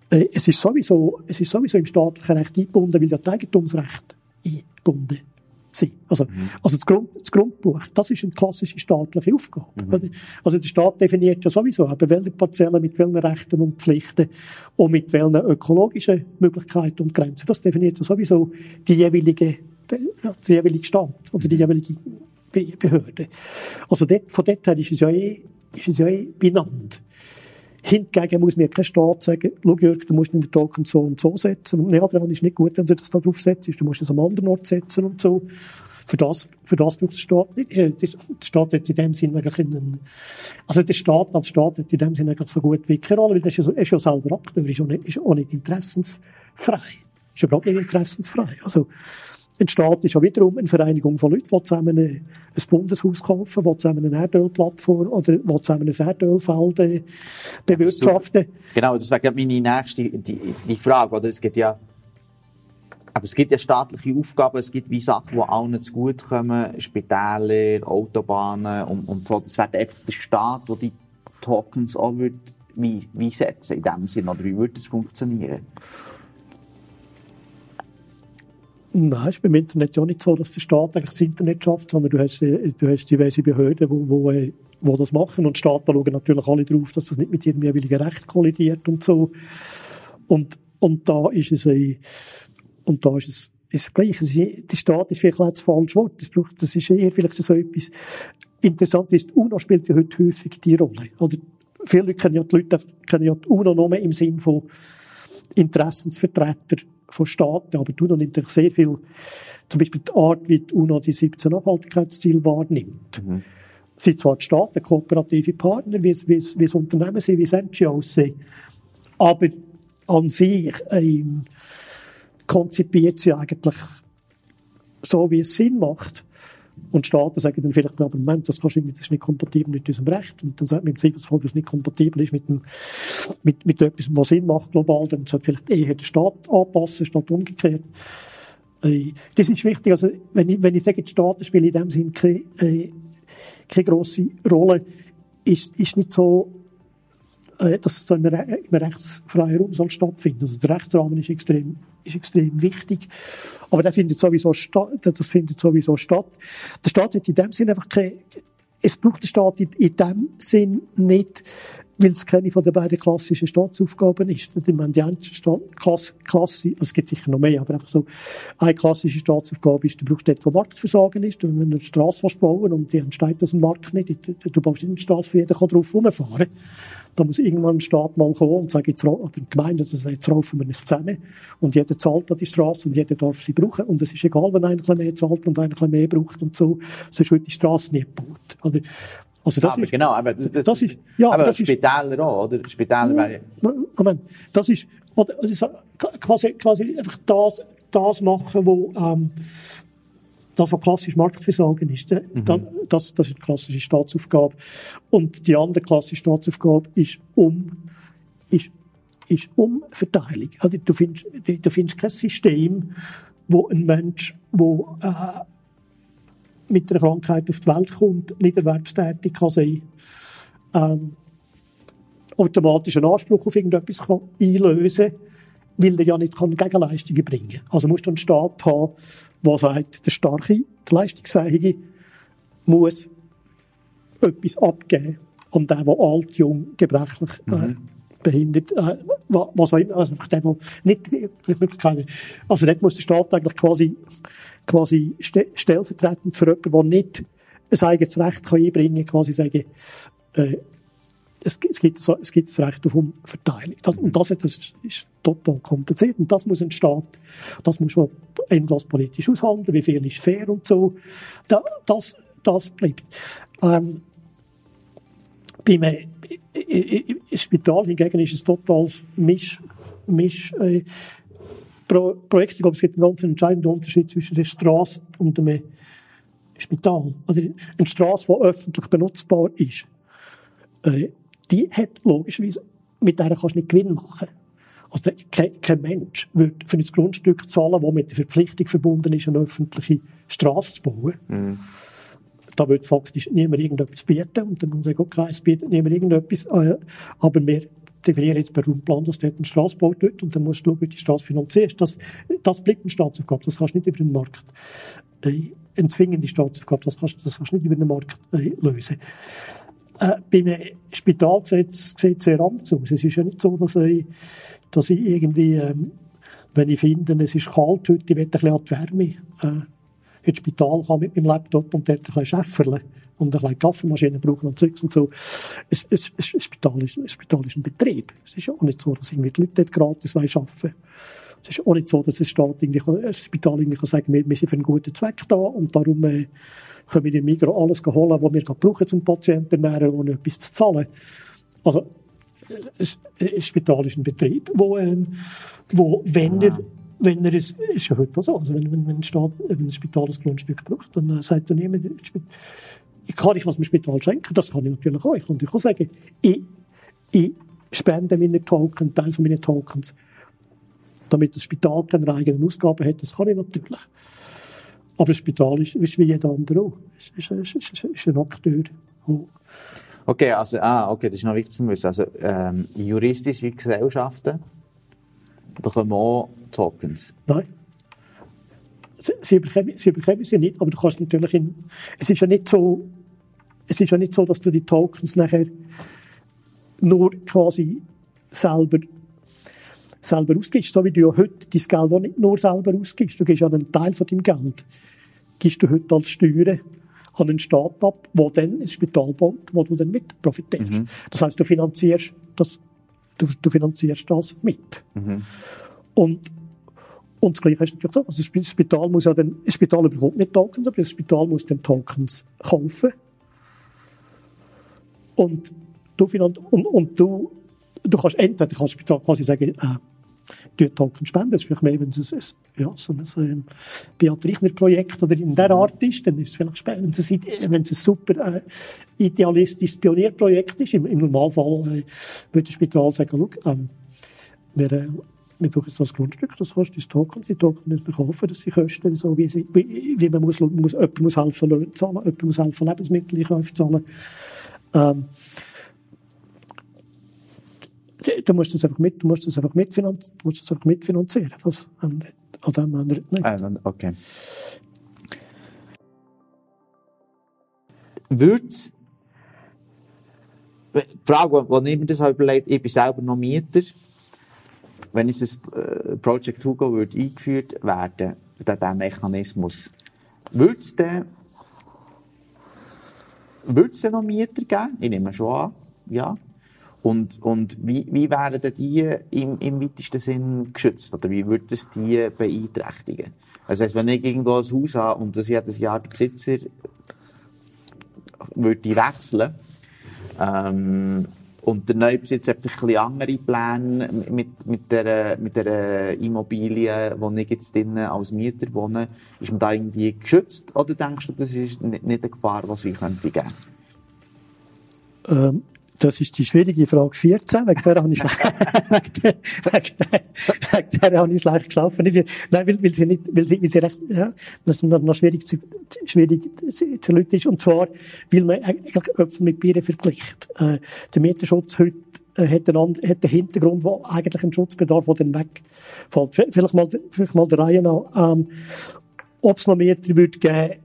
es, ist sowieso, es ist sowieso im staatlichen Recht eingebunden, weil ja das Eigentumsrecht eingebunden sein. Also, mhm. also das, Grund, das Grundbuch, das ist eine klassische staatliche Aufgabe. Mhm. Also der Staat definiert ja sowieso, eben, welche Parzellen mit welchen Rechten und Pflichten und mit welchen ökologischen Möglichkeiten und Grenzen. Das definiert ja sowieso die jeweilige, der, der jeweilige Staat oder die jeweilige Behörde. Also dort, von dort her ist es ja eh, ist es ja eh benannt. Hingegen muss mir kein Staat sagen, schau Jörg, du musst in den Token so und so setzen. Und Neadran ist nicht gut, wenn du das da drauf setzt. Du musst es am anderen Ort setzen und so. Für das, für das braucht der Staat nicht. Der Staat hat in dem Sinne eigentlich einen, also der Staat als Staat hat in dem Sinne eigentlich so gut wie keine Rolle, weil er ist ist ja selber Akteur, ist auch nicht, ist auch nicht interessensfrei. Ist überhaupt nicht interessensfrei. Also, ein Staat ist ja wiederum eine Vereinigung von Leuten, die zusammen ein Bundeshaus kaufen, die zusammen eine Erdölplattform oder die zusammen ein Erdölfeld äh, bewirtschaften. Genau, das wäre meine nächste die, die Frage. Oder? Es gibt ja aber es gibt ja staatliche Aufgaben, es gibt wie Sachen, die allen zu gut kommen, Spitäler, Autobahnen und, und so. Das wäre einfach der Staat, der die Tokens auch wird, wie, wie setzen in dem Sinne. Oder wie würde das funktionieren? Nein, ist beim Internet ja nicht so, dass der Staat eigentlich das Internet schafft, sondern du hast, äh, du hast diverse Behörden, die wo, wo, äh, wo das machen. Und Staaten schauen natürlich alle darauf, dass das nicht mit ihrem jeweiligen Recht kollidiert und so. Und, und da ist es, äh, und da ist es, ist gleich. Ist, der Staat ist vielleicht auch das falsche Wort. Das, braucht, das ist eher vielleicht so etwas. Interessant ist, die UNO spielt ja heute häufig die Rolle. Oder viele Leute kennen ja die Leute, kennen ja die UNO nur im Sinn von Interessensvertreter von Staaten, aber tut natürlich sehr viel, zum Beispiel die Art, wie die UNO die 17 Nachhaltigkeitsziele wahrnimmt. Mhm. sind zwar die Staaten kooperative Partner, wie es, wie es, wie es Unternehmen sind, wie es NGOs sind, aber an sich ähm, konzipiert sie eigentlich so, wie es Sinn macht. Und Staaten sagen dann vielleicht, aber Moment, das, kannst du das ist nicht kompatibel mit unserem Recht. Und dann sagt man im Zweifelsfall, dass es nicht kompatibel ist mit, dem, mit, mit etwas, was Sinn macht global, dann sollte vielleicht eher der Staat anpassen, statt umgekehrt. Äh, das ist wichtig. Also, wenn ich, wenn ich sage, die Staaten spielen in dem Sinn keine, äh, keine grosse Rolle, ist, ist nicht so, äh, dass es so im, im rechtsfreien Raum soll stattfinden. Also der Rechtsrahmen ist extrem, ist extrem wichtig. Aber der findet sowieso statt, das findet sowieso statt. Der Staat hat in dem Sinn einfach keine, es braucht den Staat in, in dem Sinn nicht, weil es keine von den beiden klassischen Staatsaufgaben ist. Ich meine, die eine Klasse, Klasse, es gibt sicher noch mehr, aber einfach so, eine klassische Staatsaufgabe ist, du brauchst dort, wo Marktversagen ist, wenn du eine Straße bauen und die entsteht aus dem Markt nicht, du baust nicht eine Straße, für jeden kann drauf rumfahren. Da muss irgendwann ein Staat mal kommen und sagen, jetzt, oder die Gemeinde, also jetzt raufen wir es zusammen. Und jeder zahlt an die Straße und jeder darf sie brauchen. Und es ist egal, wenn einer ein mehr zahlt und einer ein mehr braucht und so. Sonst wird die Straße nie gebaut. Also, also das aber ist, genau, aber das, das, das ist, ja, aber das Spitäler ist, auch, oder? Spitäler. Moment, das ist, oder, also quasi, quasi einfach das, das machen, wo, ähm, das, was klassisch Marktversagen ist, mhm. das, das, das ist eine klassische Staatsaufgabe. Und die andere klassische Staatsaufgabe ist um, ist, ist Umverteilung. Also du findest, du findest kein System, wo ein Mensch, wo äh, mit einer Krankheit auf die Welt kommt, nicht erwerbstätig kann sein, ähm, automatisch einen Anspruch auf irgendetwas kann einlösen kann, weil er ja nicht Gegenleistungen bringen kann. Also musst du einen Staat haben, der sagt, der Starke, der Leistungsfähige, muss etwas abgeben an den, der alt, jung, gebrechlich, äh, mhm. behindert, äh, was auch immer, also einfach der, der nicht die Möglichkeit Also dort muss der Staat eigentlich quasi, quasi stellvertretend für jemanden, der nicht ein eigenes Recht kann einbringen kann, quasi sagen, äh, es, es, gibt so, es gibt das Recht auf Umverteilung. Das, und das, das ist total kompliziert. Und das muss ein Staat, das muss man endlos politisch aushandeln, wie viel ist fair und so. Da, das, das bleibt. Ähm, beim, Im Spital hingegen ist es totales Misch, Misch äh, Pro Projekt. Ich glaube, es gibt einen ganz entscheidenden Unterschied zwischen der Straße und einem Spital. Oder eine Straße, die öffentlich benutzbar ist, äh, die hat logischerweise, mit der kannst du nicht Gewinn machen. Also kein, kein Mensch würde für ein Grundstück zahlen, das mit der Verpflichtung verbunden ist, eine öffentliche Straße zu bauen. Mhm. Da wird faktisch niemand irgendetwas bieten und dann muss ich sagen, okay, es bietet niemand irgendetwas, äh, aber wir definieren jetzt per Raumplan, dass dort eine Straße baut wird und dann musst du schauen, wie die Straße finanzierst. Das, das bleibt eine Staatsaufgabe, das kannst du nicht über den Markt äh, eine zwingende Staatsaufgabe, das kannst, das kannst du nicht über den Markt äh, lösen. Äh, beim Spitalgesetz sieht es sehr anders aus. Es ist ja nicht so, dass ich, dass ich irgendwie, ähm, wenn ich finde, es ist kalt heute, ich will ein bisschen an die Wärme, äh, ins Spital kann mit meinem Laptop und dort ein bisschen schäfferle und ein bisschen Kaffeemaschine brauchen und Zeugs und so. Es, es, es, es, Spital ist, ein Spital ist ein Betrieb. Es ist auch nicht so, dass irgendwie die Leute dort gratis arbeiten wollen. Es ist auch nicht so, dass ein Spital irgendwie kann sagen, wir, wir sind für einen guten Zweck da und darum äh, können wir im Migros alles holen, was wir brauchen, um Patienten ernähren, ohne etwas zu zahlen. Also, ein Spital ist ein Betrieb, wo, ähm, wo wenn er, wenn er, es ist ja heute so, also wenn, wenn, wenn, ein, Staat, wenn ein Spital ein Grundstück braucht, dann äh, sagt er niemand, ich kann ich was dem Spital schenken, das kann ich natürlich auch. Ich kann auch sagen, ich, ich spende meine Token, Teil von meinen Tokens, damit das Spital keine eigenen Ausgaben hat, das kann ich natürlich. Aber das Spital ist, ist wie jeder andere auch. Es ist, ist, ist, ist ein Akteur. Okay, also, ah, okay, das ist noch wichtig zu wissen. Also, ähm, juristische Gesellschaften bekommen auch Tokens? Nein. Sie bekommen, sie bekommen sie nicht, aber du kannst natürlich in, es ist ja nicht so, es ist ja nicht so, dass du die Tokens nachher nur quasi selber selber ausgibst, so wie du ja heute dein Geld auch nicht nur selber ausgibst. Du gibst ja einen Teil von deinem Geld, gibst du heute als Steuern an einen Staat ab, der dann ein Spital baut, wo du dann mit profitierst. Mhm. Das heißt, du finanzierst das, du, du finanzierst das mit. Mhm. Und und das Gleiche ist natürlich so. Also das Spital muss ja dann, das Spital bekommt nicht Tokens, aber das Spital muss dann Tokens kaufen. Und du, und, und du, du kannst entweder kannst das Spital quasi sagen, äh, du Token spenden. Das ist vielleicht mehr, wenn es ein, ja, so ein, so ein Reichner-Projekt oder in der Art ist, dann ist es vielleicht spannend. Wenn es ein super äh, idealistisches Pionierprojekt ist, im, im Normalfall äh, würde das Spital sagen, schau, ähm, wir, äh, wir brauchen jetzt das Grundstück, das kostet uns Token, die Token müssen wir kaufen, dass die Kosten, so wie, sie, wie, wie man muss, muss, jemand muss helfen Löhne zahlen, jemand muss helfen Lebensmittel zahlen. Ähm, du musst das einfach mit, du musst das einfach mitfinanzieren, du musst das einfach mitfinanzieren. Das, an, dem ändert nicht. Also, okay. Würde die Frage, die ich mir das überlegt, ich bin selber noch Mieter. Wenn jetzt ein äh, Project Hugo würde eingeführt werden, dieser Mechanismus, würde es dann, würde es noch Mieter geben? Ich nehme schon an, ja. Und, und wie, wie werden die im, im weitesten Sinn geschützt? Oder wie würde es die beeinträchtigen? Also, heißt, wenn ich irgendwo ein Haus habe und das jedes Jahr der Besitzer würde wechseln, ähm, und der neue Besitzer hat ein bisschen andere Pläne mit, mit, der, mit der Immobilie, wo ich jetzt als Mieter wohne. Ist man da irgendwie geschützt? Oder denkst du, das ist nicht, nicht eine Gefahr, die es könnte geben? Ähm, das ist die schwierige Frage 14, wegen der habe ich, der, wegen der, wegen der habe ich schlecht geschlafen. Nein, weil, weil sie nicht, weil sie, weil sie recht, ja, das noch, noch schwierig zu, schwierig zu Leuten ist. Und zwar, weil man eigentlich Äpfel mit Bieren vergleicht. Äh, der Mieterschutz heute äh, hat einen, hat einen Hintergrund, wo eigentlich ein Schutzbedarf, der dann wegfällt. Vielleicht mal, vielleicht mal der Reihe nach, ähm, ob es noch Mieter würde geben,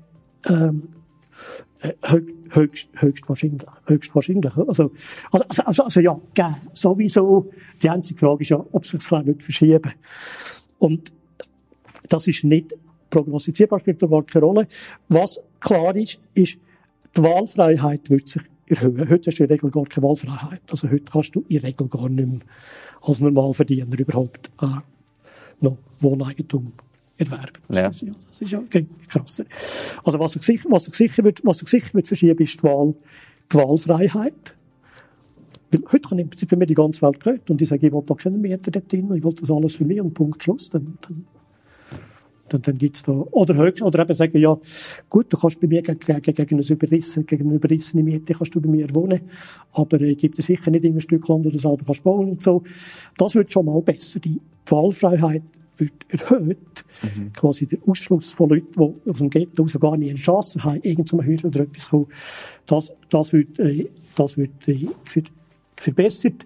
ähm, äh, höchst, höchstwahrscheinlich. höchstwahrscheinlich. Also, also, also, also, also ja. Sowieso. Die einzige Frage ist ja, ob sich das Leben verschieben wird. Und das ist nicht prognostizierbar, spielt gar keine Rolle. Was klar ist, ist, die Wahlfreiheit wird sich erhöhen. Heute hast du in der Regel gar keine Wahlfreiheit. Also heute kannst du in der Regel gar nicht mehr als Normalverdiener überhaupt äh, noch Wohneigentum erwerben. Ja. Das, ist ja, krasser. Also was sich, was sich sicher wird, was sich sicher wird verschieben, ist die, Wahl, die Wahlfreiheit. Weil heute kann im Prinzip für mich die ganze Welt gehört und ich sage, ich will da keinen Meter dort drin, ich will das alles für mich und Punkt Schluss. Dann, dann, dann, dann gibt's da, oder höchst, oder eben sagen, ja, gut, du kannst bei mir gegen, gegen, gegen, eine überrissene, gegen eine überrissene Miete kannst du bei mir wohnen, aber ich gebe dir sicher nicht in ein Stück Land, wo du selber kannst bauen und so. Das wird schon mal besser. Die Wahlfreiheit wird erhöht. Mhm. Quasi der Ausschluss von Leuten, die aus dem Ghetto raus gar nicht eine Chance haben, irgend zum Häusl oder etwas zu kommen, das, das wird, äh, das wird äh, für, verbessert.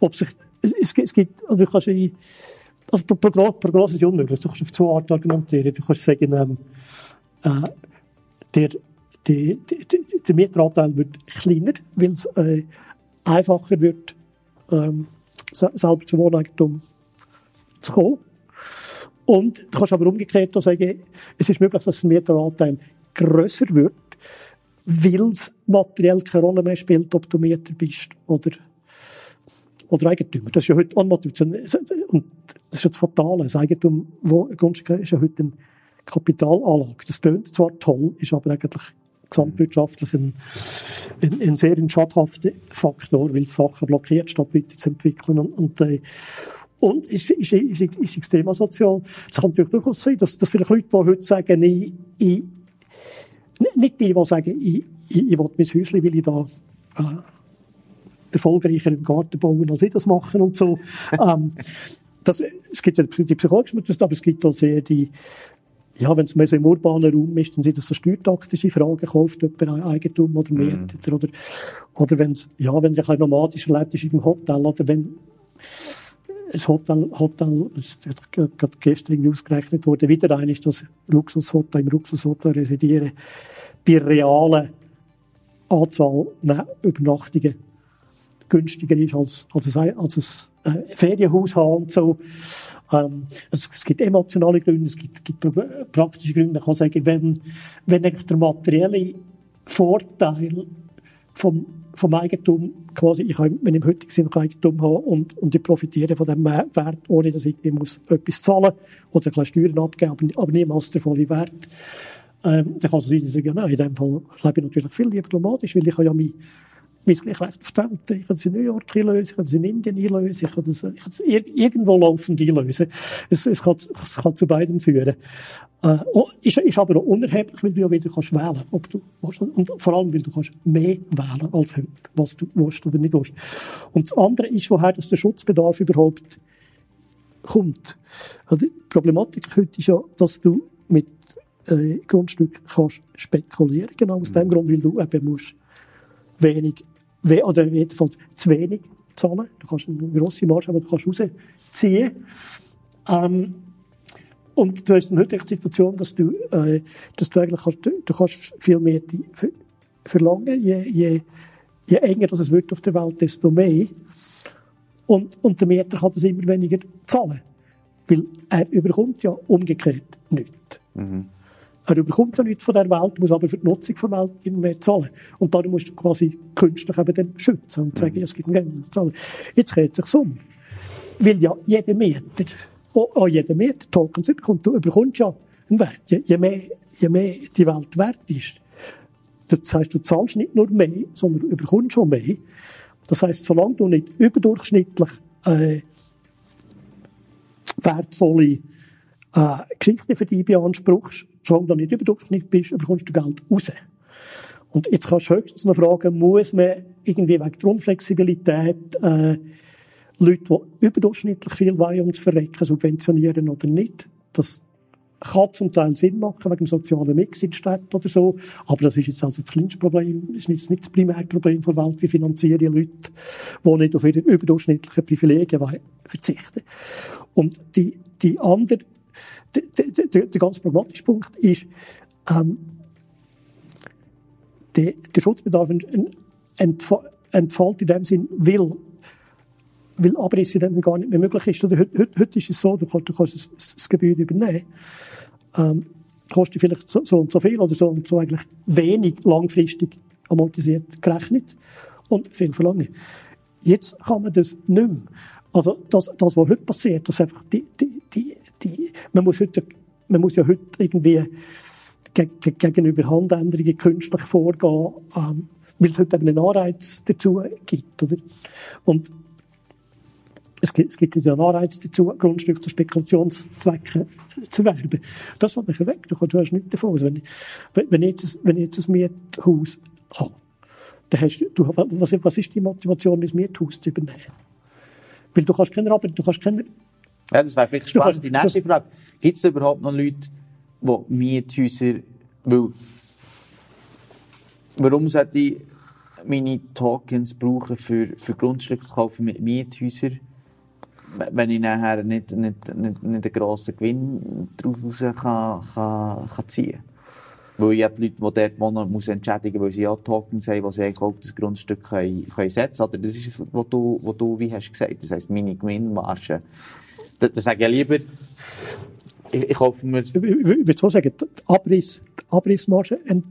Ob sich, es, es, es gibt, also du kannst, also Prognose ist unmöglich. Du kannst auf zwei Arten argumentieren. Du kannst sagen, ähm, äh, der, der, der, der Mieteranteil wird kleiner, weil es äh, einfacher wird, ähm, selber zum Wohneigentum zu kommen. Und du kannst aber umgekehrt auch sagen, es ist möglich, dass der Mieteranteil grösser wird, weil es materiell keine Rolle mehr spielt, ob du Mieter bist oder oder Eigentümer. Das ist ja heute auch Motivation. Und das ist ja das Fatale. Das Eigentum, wo Grundstück ist ja heute eine Kapitalanlage. Das klingt zwar toll, ist aber eigentlich gesamtwirtschaftlich ein, ein, ein sehr schadhafter Faktor, weil Sachen blockiert, statt weiterzuentwickeln. Und, und, äh, und ist, ist, ist, ist extrem asozial. Es kann natürlich durchaus sein, dass, dass vielleicht Leute, die heute sagen, ich, ich, nicht die, die sagen, ich, ich, ich will mein Häuschen, weil ich da äh, erfolgreicher im Garten bauen, als ich das machen und so. ähm, das, es gibt ja die psychologische aber es gibt auch sehr die, ja, wenn es mehr so im urbanen Raum ist, dann sind das so steuertaktische Fragen, kauft jemand Eigentum oder mietet mm. oder, oder wenn es, ja, wenn du ein bisschen nomadisch erlebt ist im Hotel oder wenn ein Hotel, Hotel, das gerade gestern ausgerechnet wurde, wieder ein ist das Luxushotel, im Luxushotel residieren, bei realen Anzahl Übernachtungen günstiger ist als, als ein, als ein äh, Ferienhaus haben so. Ähm, es, es, gibt emotionale Gründe, es gibt, gibt praktische Gründe. Man kann sagen, wenn, wenn der materielle Vorteil vom, vom Eigentum. Quasi, ich kann, wenn ich im heutigen Sinne Eigentum habe und, und ich profitiere von dem Wert, ohne dass ich muss etwas zahlen oder ein bisschen Steuern abgeben, aber, aber niemals der volle Wert, ähm, dann kann es sein, dass ich sagen, nein, in dem Fall lebe ich natürlich viel diplomatisch, weil ich ja mein mein Gleichrecht die Ich kann es in New York einlösen, ich kann es in Indien einlösen, ich kann es, ich kann es irgendwo laufend einlösen. Es, es, kann, es kann zu beidem führen. Äh, ist, ist aber auch unerheblich, weil du ja wieder kannst wählen ob du willst. Und vor allem, weil du kannst mehr wählen als heute, was du willst oder nicht willst. Und das andere ist, woher dass der Schutzbedarf überhaupt kommt. Also die Problematik heute ist ja, dass du mit äh, Grundstück kannst spekulieren, genau aus dem Grund, weil du eben musst wenig oder jedenfalls zu wenig zahlen. Du kannst eine grosse Marge haben, du kannst rausziehen. Ähm, und du hast dann heute die Situation, dass du, äh, dass du eigentlich kannst, du kannst viel mehr verlangen. Je, je, je enger das es wird auf der Welt, desto mehr. Und, und der Mieter kann das immer weniger zahlen. Weil er überkommt ja umgekehrt nichts. Mhm. Er überkommt ja nichts von der Welt, muss aber für die Nutzung der Welt immer mehr zahlen. Und darum musst du quasi künstlich eben dann schützen und sagen, mhm. es gibt einen zahlen. Jetzt geht es sich um. Weil ja jeder Meter, auch, auch jeder Meter Tokens überkommt, du überkommst ja einen Wert. Je, je, mehr, je mehr die Welt wert ist, das heisst, du zahlst nicht nur mehr, sondern du überkommst schon mehr. Das heisst, solange du nicht überdurchschnittlich äh, wertvolle äh, Geschichten für dich beanspruchst, solange du nicht überdurchschnittlich bist, bekommst du Geld raus. Und jetzt kannst du höchstens noch fragen, muss man irgendwie wegen der Unflexibilität äh, Leute, die überdurchschnittlich viel wollen, um zu verrecken, subventionieren oder nicht? Das kann zum Teil Sinn machen, wegen dem sozialen Mix in Städten oder so. Aber das ist jetzt also das kleinste Problem, ist jetzt nicht das Primärproblem der Welt. Wie finanzieren Leute, die nicht auf ihre überdurchschnittlichen Privilegien verzichten Und die, die andere der, der, der ganz pragmatische Punkt ist, ähm, der, der Schutzbedarf entfällt in dem Sinn, weil, weil Abriss in dem gar nicht mehr möglich ist. Oder heute, heute ist es so, du kannst, du kannst das, das Gebäude übernehmen, ähm, kostet vielleicht so, so, und so viel oder so und so eigentlich wenig langfristig amortisiert gerechnet und viel verlangen. Jetzt kann man das nicht mehr. Also das, das was heute passiert, dass einfach die, die, die, die, man muss heute, man muss ja heute irgendwie gegenüber Handänderungen künstlich vorgehen, ähm, weil es halt eben einen Anreiz dazu gibt. Oder? Und es gibt, es gibt ja einen Anreiz dazu, Grundstücke zu Spekulationszwecken zu werben. Das fällt mich weg. Du, hast nichts davon. Also wenn, ich, wenn, ich jetzt, wenn ich jetzt ein Miethaus habe, dann hast du, was, was ist die Motivation, ein Miethaus zu übernehmen? Weil du kannst keine, aber du kannst keine... Ja, das wäre vielleicht spannend. Die nächste Frage. Gibt es überhaupt noch Leute, die Miethäuser... Weil, warum sollte ich meine Tokens brauchen, für, für Grundstücke zu kaufen mit Miethäusern? wenn ich nachher nicht, nicht, nicht, nicht einen grossen Gewinn daraus kann, kann, kann ziehen kann. Weil ich die Leute, die dort wohnen, muss entschädigen, weil sie ja Tokens haben, die sie auf das Grundstück können, können setzen können. Das ist es, was du, was du wie hast gesagt. Das heisst, meine Gewinnmarge. Da, da sage ich lieber, ich, ich hoffe mir... Ich, würde so sagen, die, Abriss, die Abrissmarge, ent,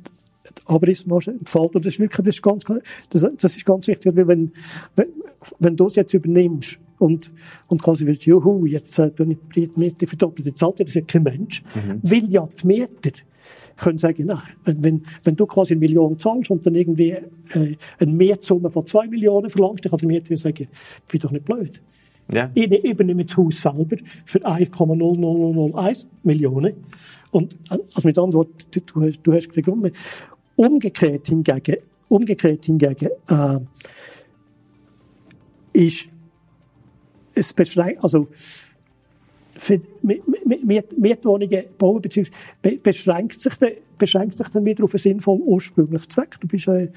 die Abrissmarge entfällt. Und das ist wirklich, das ist ganz, das, das ist ganz wichtig, weil wenn, wenn, wenn du es jetzt übernimmst, und, und quasi wird, juhu, jetzt äh, tue ich die Miete verdoppelt, jetzt zahlt das ja kein Mensch. Mhm. Will ja die Mieter können sagen, nein, wenn, wenn, wenn du quasi eine Million zahlst und dann irgendwie äh, eine Mehrsumme von zwei Millionen verlangst, dann kann der Mieter sagen, ich bin doch nicht blöd. Ja. Ich übernehme das Haus selber für 1,0001 Millionen. Und also mit anderen Worten, du, du, du hast gesagt, umgekehrt hingegen, umgekehrt hingegen äh, ist es beschränkt, also für Mietwohnungen bauen, beziehungsweise beschränkt sich, dann, beschränkt sich dann wieder auf einen sinnvollen ursprünglichen Zweck. Du bist, äh,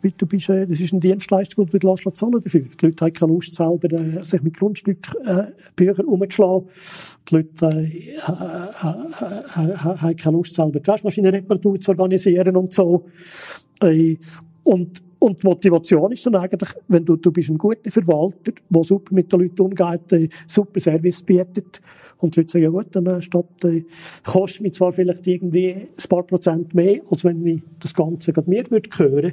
du, du bist, äh, das ist eine Dienstleistung, die du lässt zahlen dafür. Die Leute haben keine Lust selber, äh, sich mit Grundstückbüchern äh, umzuschlagen. Die Leute äh, haben keine Lust selber die Waschmaschinenreparatur zu organisieren und so. Äh, und und die Motivation ist dann eigentlich, wenn du, du bist ein guter Verwalter, der super mit den Leuten umgeht, super Service bietet, und die Leute sagen, ja gut, dann äh, statt, äh, kostet mich zwar vielleicht irgendwie ein paar Prozent mehr, als wenn ich das Ganze gerade mir würde hören.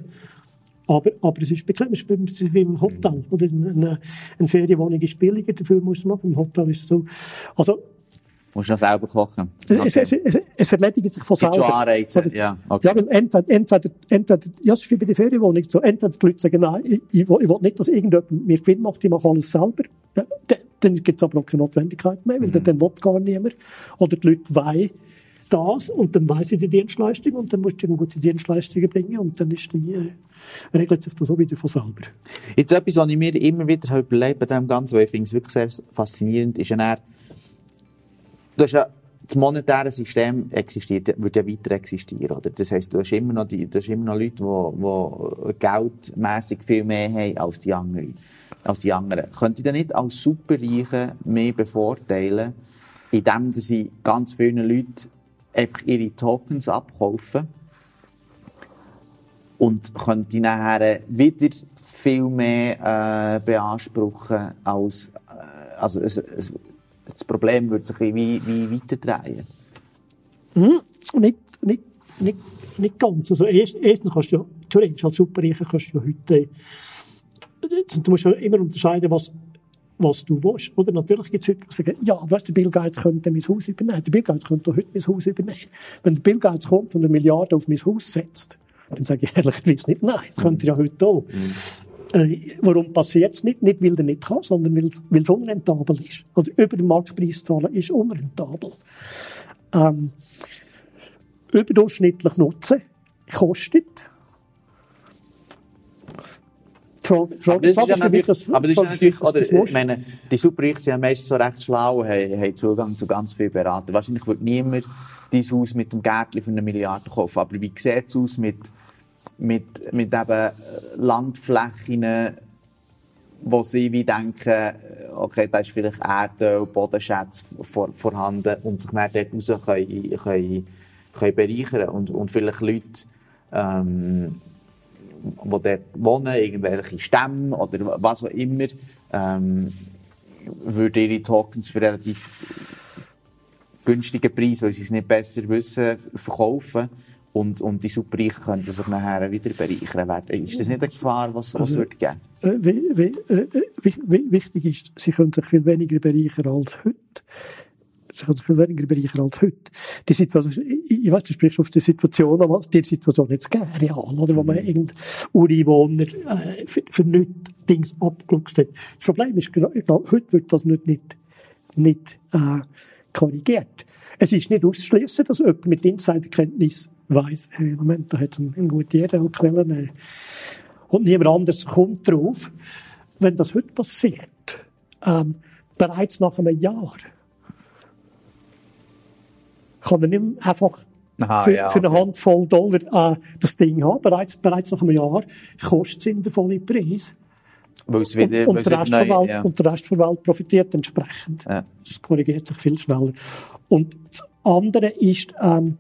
Aber, aber es ist bequem, es ist wie im Hotel. Oder eine, eine Ferienwohnung ist billiger, dafür muss man. Im Hotel ist es so. Also, Musst du noch selber kochen? Okay. Es, es, es, es, erledigt sich von selber. Schon Anreize, Oder, ja. Okay. Ja, weil entweder, entweder, entweder, ja, es ist wie bei der Ferienwohnung so, entweder die Leute sagen, nein, ich, ich, ich will nicht, dass irgendjemand mir Gewinn macht, ich mache alles selber. Dann, dann gibt es aber auch keine Notwendigkeit mehr, weil mhm. dann will gar niemand. Oder die Leute wollen das und dann weiss ich die Dienstleistung und dann musst du eine gute Dienstleistungen bringen und dann ist die, äh, regelt sich das auch wieder von selber. Jetzt etwas, was ich mir immer wieder überlegt bei dem Ganzen, weil ich finde es wirklich sehr faszinierend, ist ja du hast ja, das monetäre System existiert, wird ja weiter existieren, oder? Das heisst, du hast immer noch, die, du hast immer noch Leute, die, die geldmässig viel mehr haben als die anderen. Als die anderen. Könnte ich dann nicht als Superreiche mehr bevorteilen, indem sie ganz vielen Leuten einfach ihre Tokens abkaufen und könnte nachher wieder viel mehr äh, beanspruchen als äh, also es, es, das Problem würde sich wie, wie weiterdrehen. Mhm. Nicht, nicht, nicht, nicht ganz. Also erst, erstens kannst du theoretisch als Superreicher kannst du heute, du musst ja immer unterscheiden, was, was du willst. Oder natürlich gibt es Leute, die sagen, ja, weißt du, Bill Gates könnte mein Haus übernehmen. Der Bill Gates könnte heute mein Haus übernehmen. Wenn der Bill Gates kommt und eine Milliarde auf mein Haus setzt, dann sage ich ehrlich, nicht, nein, das könnte er ja heute auch. Mhm. Äh, warum passiert es nicht? Nicht, weil er nicht kann, sondern weil es unrentabel ist. Oder über den Marktpreis zahlen ist unrentabel. Ähm, überdurchschnittlich Nutzen kostet. Die Frage, Frage, aber das Frage ist, ja natürlich, oder, ich meine, die Superreichen sind ja meistens so recht schlau und haben, haben Zugang zu ganz vielen Beratern. Wahrscheinlich wird niemand dein Haus mit dem Gärtchen für eine Milliarde kaufen. Aber wie sieht es aus mit mit, mit eben Landflächen, wo sie wie denken, okay, da ist vielleicht Erdöl, Bodenschätze vor, vorhanden und sich dann dort raus können, können, können bereichern und, und vielleicht Leute, ähm, die dort wohnen, irgendwelche Stämme oder was auch immer, ähm, würden ihre Tokens für relativ günstigen Preis, weil sie es nicht besser wissen, verkaufen und, und die Superreichen könnten sich nachher wieder bereichern werden. Ist das nicht eine Gefahr, was, was also, wird geben? Äh, äh, wie, wichtig ist, sie können sich viel weniger bereichern als heute. viel weniger bereichern als heute. Die Situation, ich, weiß, du sprichst auf die Situation, aber die Situation jetzt gegeben, real, oder, wo man mhm. irgendein Ureinwohner äh, für, für nichts Dings abgeluchst hat. Das Problem ist, glaube, heute wird das nicht, nicht, nicht äh, korrigiert. Es ist nicht auszuschließen, dass jemand mit Insiderkenntnis weiss, hey, Moment, da hat es eine, gute ERL-Quelle äh, und niemand anderes kommt drauf. Wenn das heute passiert, ähm, bereits nach einem Jahr, kann er nicht einfach Aha, für, ja, für, eine Handvoll Dollar äh, das Ding haben. Bereits, bereits nach einem Jahr kostet es ihm den vollen Preis. Wieder, und, und, der Rest neu, Welt, ja. und der Rest der Welt profitiert entsprechend. Ja. Das korrigiert sich viel schneller. Und das andere ist, ähm,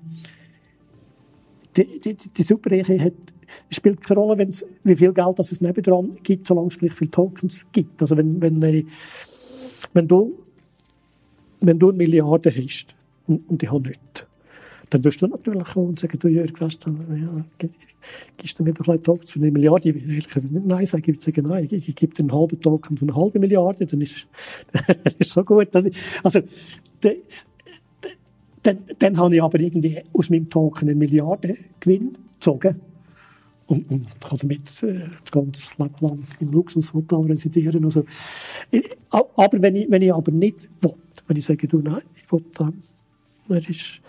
die, die, die Superreiche hat, spielt keine Rolle, wenn's, wie viel Geld es nebendran gibt, solange es gleich viele Tokens gibt. Also wenn, wenn, äh, wenn, du, wenn du eine Milliarde hast und, und ich habe nicht, dann wirst du natürlich kommen und sagen, du Jörg, weißt du, ja, gibst du mir doch ein Tokens für eine Milliarde? Ich will nicht Nein sagen, ich würde nein, ich, ich gebe dir einen halben Token für eine halbe Milliarde, dann ist es so gut. Also, de, dann, dann habe ich aber irgendwie aus meinem Token eine Milliarde Gewinn gezogen. Und, und kann damit äh, das ganze Leben lang im Luxushotel residieren. Also, aber wenn ich, wenn ich aber nicht will, wenn ich sage, du, nein, ich will, ähm, es ist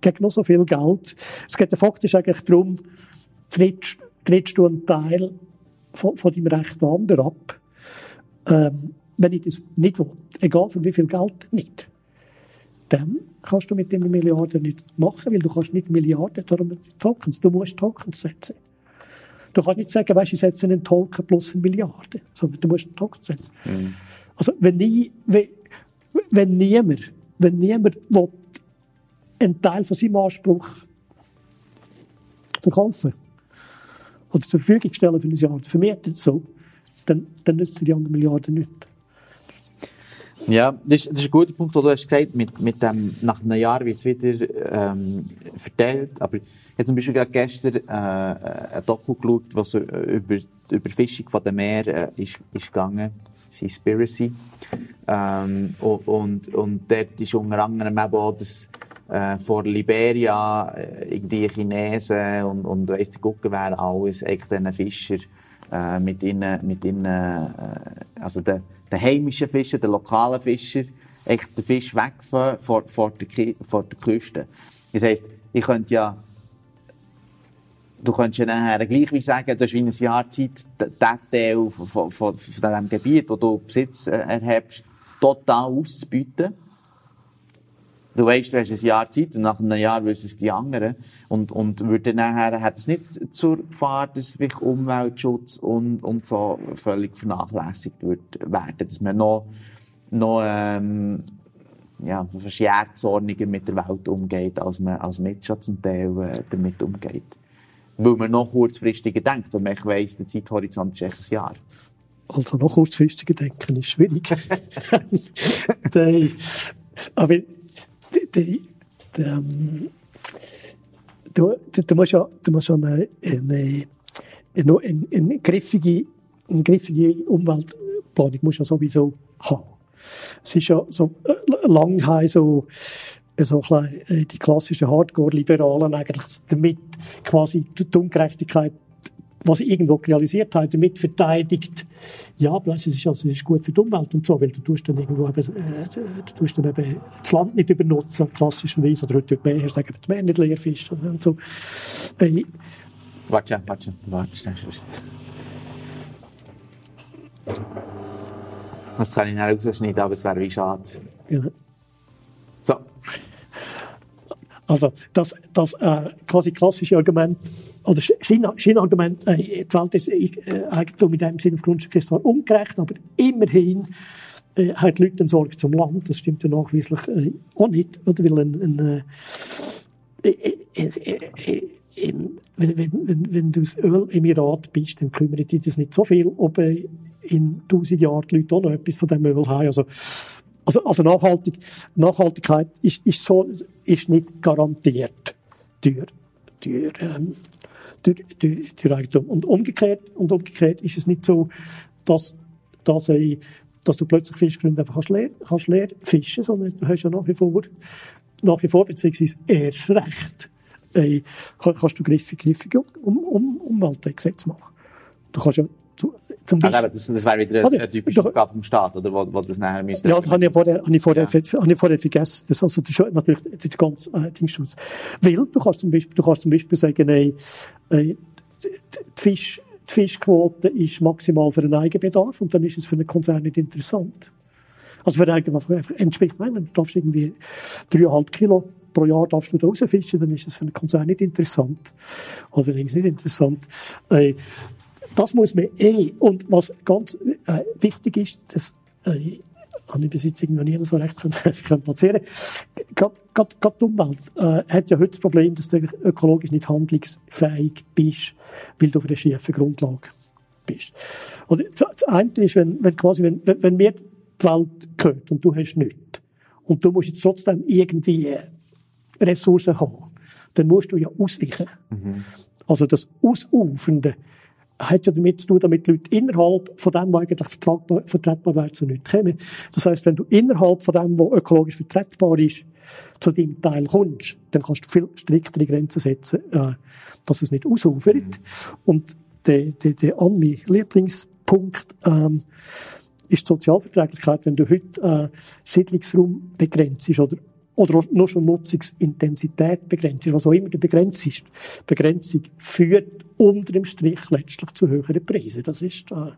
gegen noch so viel Geld. Es geht faktisch eigentlich darum, trittst, trittst du einen Teil von, von deinem Recht anderen ab, ähm, wenn ich das nicht will. Egal für wie viel Geld, nicht dann kannst du mit den Milliarden nicht machen, weil du kannst nicht Milliarden darum Tokens, du musst Tokens setzen. Du kannst nicht sagen, weißt, ich setze einen Token plus eine Milliarde, sondern du musst einen Token setzen. Mhm. Also wenn, nie, wenn, wenn niemand, wenn niemand will, einen Teil von seinem Anspruch verkaufen oder zur Verfügung stellen für ein Jahr, vermietet so, dann, dann nützen die anderen Milliarden nicht. Ja, das das ist ein guter Punkt, den du hast gesagt mit, mit dem, nach einem Jahr wird es wieder ähm, verteilt. Aber ich habe zum Beispiel gerade gestern äh, ein Doku geschaut, was über die Überfischung von dem Meer äh, ist, ist gegangen. Seaspiracy. Ähm, und, und dort ist unter anderem eben auch das äh, vor Liberia äh, irgendwie Chinesen und, und weiss der Gucken wer alles, eigentlich diesen Fischer äh, mit ihnen, mit ihnen äh, also der den heimischen Fischen, den lokalen Fischer, echt den Fisch weg von, von, der, von der Küste. Das heisst, ich könnte ja, du könntest ja nachher gleich wie sagen, du hast wie ein Jahr Zeit, diesen Teil von, von, von diesem Gebiet, wo du Besitz äh, erhebst, total auszubieten. Du weißt, du hast ein Jahr Zeit und nach einem Jahr wissen es die anderen. Und, und würde nachher, hat es nicht zur Gefahr, dass vielleicht Umweltschutz und, und so völlig vernachlässigt wird, werden, dass man noch, noch, ähm, ja, verschjährtsordniger mit der Welt umgeht, als man, als man jetzt schon zum Teil äh, damit umgeht. Weil man noch kurzfristiger denkt, und man weiss, der Zeithorizont ist echt ein Jahr. Also noch kurzfristiger denken ist schwierig. aber die, ähm, du, du, musst ja, du musst eine, eine, eine, eine, griffige, eine griffige Umweltplanung musst ja sowieso haben. Es ist ja so äh, lang so, so die klassischen Hardcore-Liberalen damit quasi die Ungerechtigkeit was ich irgendwo realisiert habe, damit verteidigt, ja, es ist, also, es ist gut für die Umwelt und so, weil du tust dann irgendwo eben, äh, du tust dann eben das Land nicht übernutzen, klassischerweise, oder heute würde mehr sagen, die Meer nicht leer Fisch und so. Äh, warte, warte, warte, Das kann ich nicht rausschneiden, aber es wäre wie schade. Ja. So. Also, das, das äh, quasi klassische Argument, oder Scheinargument, äh, die Welt ist äh, Eigentum in dem Sinne auf Grundstück zwar ungerecht, aber immerhin äh, haben die Leute eine Sorge zum Land. Das stimmt ja nachweislich äh, auch nicht, oder? Weil ein, ein äh, äh, äh in, wenn, wenn, wenn, du das Ölemirat bist, dann kümmert dich das nicht so viel, ob in tausend Jahren die Leute auch noch etwas von dem Öl haben. Also, also, also Nachhaltig, Nachhaltigkeit ist, ist, so, ist nicht garantiert durch, durch ähm, durch, Eigentum. Und umgekehrt, und umgekehrt ist es nicht so, dass, dass, ich, dass du plötzlich Fischgründe einfach kannst leer, kannst leer fischen, sondern du hast ja nach wie vor, nach wie vor, beziehungsweise erst recht, äh, kannst du griffige, griffige um, um, Umweltgesetze machen. Du kannst ja zum Beispiel, also, das, das wäre wieder eine, eine typische Aufgabe vom Staat, oder wo, wo das nachher müsste. Ja, das habe ich vorher, habe ich vorher, ja. habe ich vorher vergessen. Das, also, das ist natürlich die ganze äh, Dingsschutz. Weil du kannst zum Beispiel, du kannst zum Beispiel sagen, ey, äh, die, Fisch, die Fischquote ist maximal für den Eigenbedarf und dann ist es für einen Konzern nicht interessant. Also für Eigenbedarf entspricht, wenn du darfst irgendwie dreieinhalb Kilo pro Jahr darfst du da rausfischen, dann ist das für einen Konzern nicht interessant. Oder wenn es nicht interessant. Äh, das muss man eh. Und was ganz äh, wichtig ist, das äh, habe ich bis jetzt irgendwie nie so recht können, platzieren Gerade die Umwelt äh, hat ja heute das Problem, dass du ökologisch nicht handlungsfähig bist, weil du auf einer schiefen Grundlage bist. Und das eine ist, wenn, wenn quasi, wenn, wenn mir die Welt gehört und du hast nichts, und du musst jetzt trotzdem irgendwie Ressourcen haben, dann musst du ja ausweichen. Mhm. Also das Ausufernde hat ja damit zu tun, damit die Leute innerhalb von dem, was eigentlich vertragbar, vertretbar wäre, zu nichts kommen. Das heisst, wenn du innerhalb von dem, was ökologisch vertretbar ist, zu deinem Teil kommst, dann kannst du viel striktere Grenzen setzen, äh, dass es nicht ausufert. Mhm. Und der, der, der an Lieblingspunkt ähm, ist die Sozialverträglichkeit, wenn du heute äh, Siedlungsraum begrenzt oder oder nur schon Nutzungsintensität begrenzt was auch immer die Begrenzung ist. Begrenzung führt unter dem Strich letztlich zu höheren Preisen. Das ist, äh,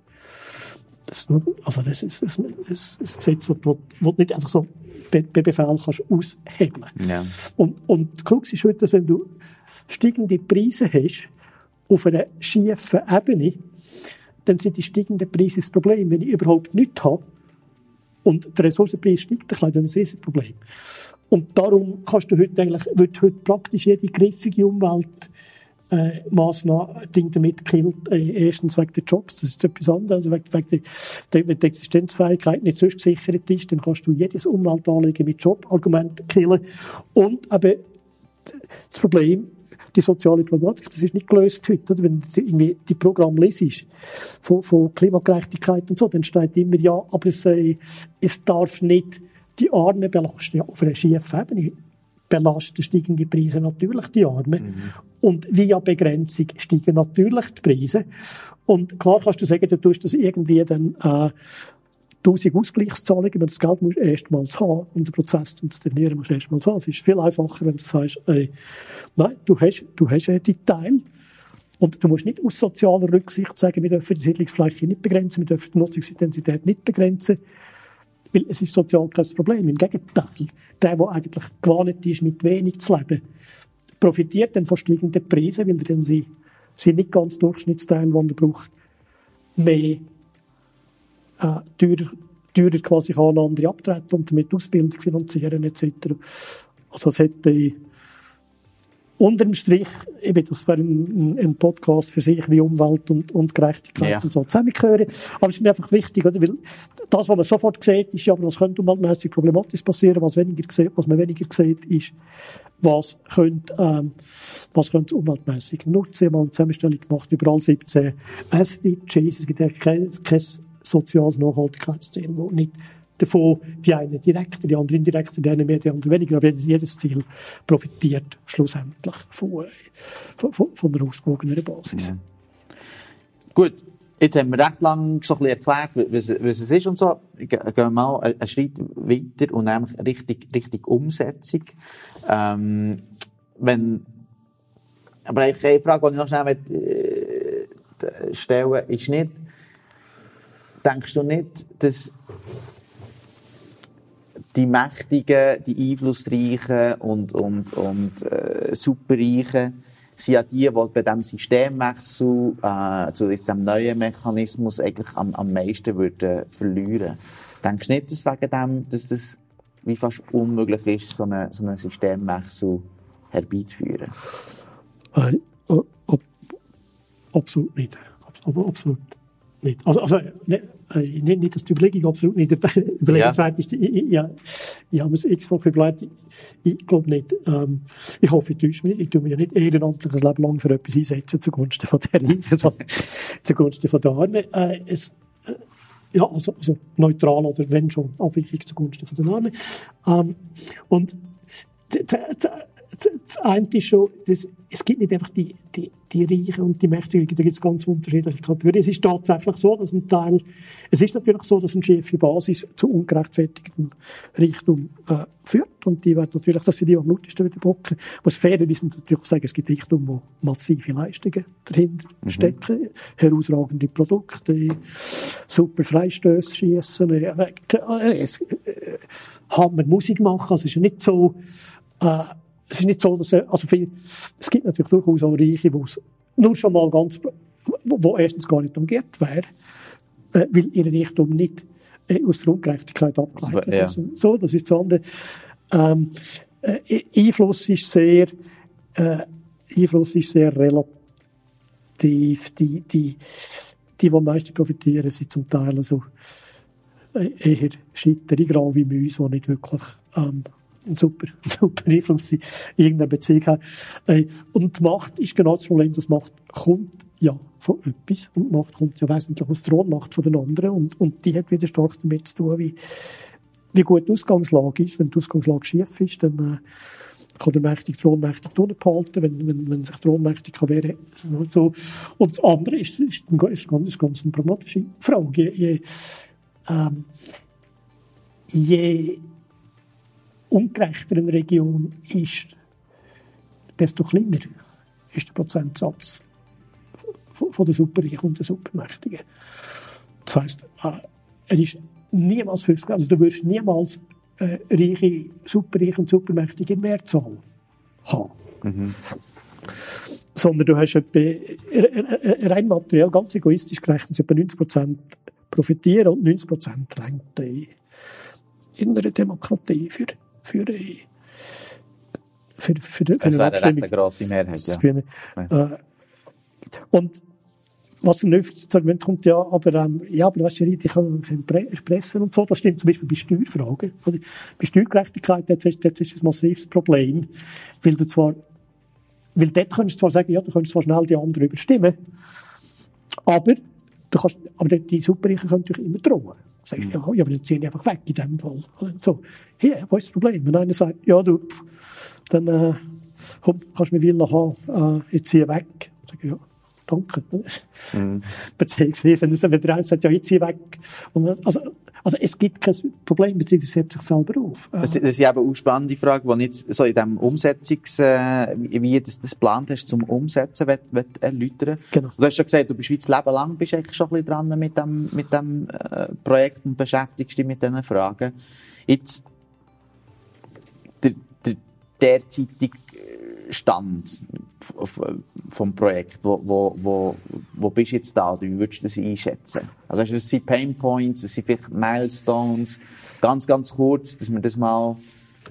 das, also das ist, das ist ein Gesetz, das du nicht einfach so bei Befehl kannst aushebeln. Ja. Und, und die Krux ist heute, dass wenn du steigende Preise hast, auf einer schiefen Ebene, dann sind die steigenden Preise das Problem. Wenn ich überhaupt nichts habe und der Ressourcenpreis steigt, dann ist das ein Problem. Und darum kannst du heute eigentlich, wird heute praktisch jede griffige Umwelt äh, Massnahme damit killt, äh, erstens wegen der Jobs, das ist etwas anderes, also wegen, wegen der, wenn die Existenzfähigkeit nicht sonst gesichert ist, dann kannst du jedes Umweltanliegen mit Jobargumenten killen. Und aber das Problem, die soziale Problematik, das ist nicht gelöst heute, oder? Wenn du irgendwie die Programme lesest, von, von Klimagerechtigkeit und so, dann steht immer, ja, aber es, äh, es darf nicht die Armen belasten. Ja, auf einer schiefen Ebene belasten steigende Preise natürlich die Armen. Mhm. Und via Begrenzung steigen natürlich die Preise. Und klar kannst du sagen, du tust das irgendwie dann, äh, 1000 Ausgleichszahlungen, wenn das Geld musst du erstmals haben, um den Prozess zu definieren, musst du erstmals haben. Es ist viel einfacher, wenn du sagst, äh, nein, du hast, du hast äh, die Teil. Und du musst nicht aus sozialer Rücksicht sagen, wir dürfen die Siedlungsfläche nicht begrenzen, wir dürfen die Nutzungsintensität nicht begrenzen. Weil es ist sozial kein Problem. Im Gegenteil. Der, der eigentlich gewarnt ist, mit wenig zu leben, profitiert dann von steigenden Preisen, weil er dann sie, sie nicht ganz Durchschnittsteil, den er braucht, mehr äh, teurer, teurer quasi kann andere abtreten und damit Ausbildung finanzieren etc. Also es hätte unterm Strich, eben, das wäre ein, ein, Podcast für sich, wie Umwelt und, und Gerechtigkeit ja. und so zusammengehören. Aber es ist mir einfach wichtig, oder? Weil das, was man sofort sieht, ist ja, was könnte umweltmäßig problematisch passieren, was, weniger sieht, was man weniger sieht, ist, was könnte, ähm, was könnte umweltmäßig nutzen. Ich habe mal eine Zusammenstellung gemacht über alle 17 SDGs. Es gibt eigentlich kein, kein soziales Nachhaltigkeitsziel, wo nicht davon die einen direkter, die anderen indirekter, die einen mehr, die anderen weniger. Aber jedes Ziel profitiert schlussendlich von, von, von, von einer ausgewogeneren Basis. Ja. Gut. Jetzt haben wir recht lange so ein erklärt, was, was es ist und so. Gehen wir mal einen Schritt weiter und nämlich richtig, richtig Umsetzung. Ähm, wenn, aber eine Frage, die ich noch schnell äh, stellen ist nicht, denkst du nicht, dass die Mächtigen, die Einflussreichen und, und, und äh, Superreichen sind ja die, die bei diesem Systemwechsel äh, zu diesem neuen Mechanismus eigentlich am, am meisten würden verlieren. Denkst du nicht, dass wegen dem, dass das wie fast unmöglich ist, so einen, so einen Systemwechsel herbeizuführen? Äh, ob, absolut nicht. absolut nicht. Also, also ne, äh, nicht, nicht, dass die Überlegung absolut nicht überlegenswert ist. Ich, ich, ich, ich habe es x-fach überlegt. Ich, ich glaube nicht. Ähm, ich hoffe, ich täusche mich. Ich tue mich ja nicht ehrenamtlich ein Leben lang für etwas einsetzen zugunsten von der Reichen, sondern zugunsten von der Armen. Äh, es, äh, ja, also, also neutral oder wenn schon Abweichung zugunsten von der Armee. Ähm, und das eine ist schon, das, es gibt nicht einfach die, die, die Reichen und die Mächtigen, da gibt es ganz unterschiedliche Kategorien. Es ist tatsächlich so, dass ein Teil, es ist natürlich so, dass eine schiefe Basis zu ungerechtfertigtem Reichtum äh, führt und die werden natürlich, dass sie die am lautesten wieder bocken. muss fairerweise natürlich sagen, es gibt Reichtum, wo massive Leistungen dahinter mhm. stecken, herausragende Produkte, super Freistöße schießen, äh, äh, äh, Hammer Musik machen, also es ist ja nicht so, äh, es ist nicht so, dass, also viel, es gibt natürlich durchaus auch Reiche, wo es nur schon mal ganz, wo, wo erstens gar nicht umgeht wäre, äh, weil ihre Richtung nicht äh, aus der Ungerechtigkeit abgeleitet ja. Also, so, das ist das andere. Ähm, äh, Einfluss ist sehr, äh, Einfluss ist sehr relativ. Die, die, die, die am meisten profitieren, sind zum Teil also äh, eher schittere, graue Mäuse, die nicht wirklich ähm, super, super Einfluss in irgendeiner Beziehung haben. Äh, und die Macht ist genau das Problem, dass Macht kommt ja von etwas und Macht kommt ja wesentlich aus der Ohnmacht von den anderen und, und die hat wieder stark damit zu tun, wie, wie gut die Ausgangslage ist. Wenn die Ausgangslage schief ist, dann äh, kann der Mächtige die Ohnmächtig behalten, wenn, wenn, wenn sich der Ohnmächtig kann wehren und so. Und das andere ist, ist, ist, ist ganz, ist ganz eine pragmatische Frage. Je, je, ähm, je ungerechteren Region ist, desto kleiner ist der Prozentsatz von der Superreichen und der Supermächtigen. Das heisst, äh, er ist niemals 50, also du wirst niemals äh, reiche, superreiche und supermächtige Mehrzahl haben. Mhm. Sondern du hast etwa, rein materiell, ganz egoistisch gerechnet, etwa 90 Prozent profitieren und 90 Prozent lenkt in einer Demokratie für für, für, für, für, für eine Abstimmung. eine grosse Mehrheit, ja. ja. Äh, und was ein öffentliches Argument kommt, ja, aber, ähm, ja, aber weißt du, ich kann Presse und so, das stimmt zum Beispiel bei Steuerfragen. Oder? Bei Steuergerechtigkeit, dort ist, ist ein massives Problem, weil du zwar, weil dort kannst du zwar sagen, ja, du kannst zwar schnell die anderen überstimmen, aber du kannst, aber die Superreichen können natürlich immer drohen. Sagen, mhm. ja, aber dann ziehen die einfach weg in dem Fall. So, hier, wo ist das Problem? Wenn einer sagt, ja, du, dann äh, komm, kannst du mir Villa haben, äh, ich ziehe weg. Sag ich, ja, danke. Mhm. Beziehungsweise, wenn, wenn der eine sagt, ja, ich ziehe weg. Und, also, also es gibt kein Problem, beziehungsweise hebt sich selber auf. Das, das ist eben eine spannende Frage, die jetzt so in dem Umsetzungs, äh, wie das, das geplant hast zum Umsetzen, will, will erläutern. Genau. Du hast schon gesagt, du bist wie das Leben lang bist eigentlich schon ein bisschen dran mit dem, mit dem äh, Projekt und beschäftigst dich mit diesen Fragen. Jetzt, der, der derzeitige Stand vom Projekt? Wo, wo, wo, wo bist du jetzt da? Wie würdest du das einschätzen? Also, was sind Pain Points? Was sind vielleicht Milestones? Ganz, ganz kurz, dass wir das mal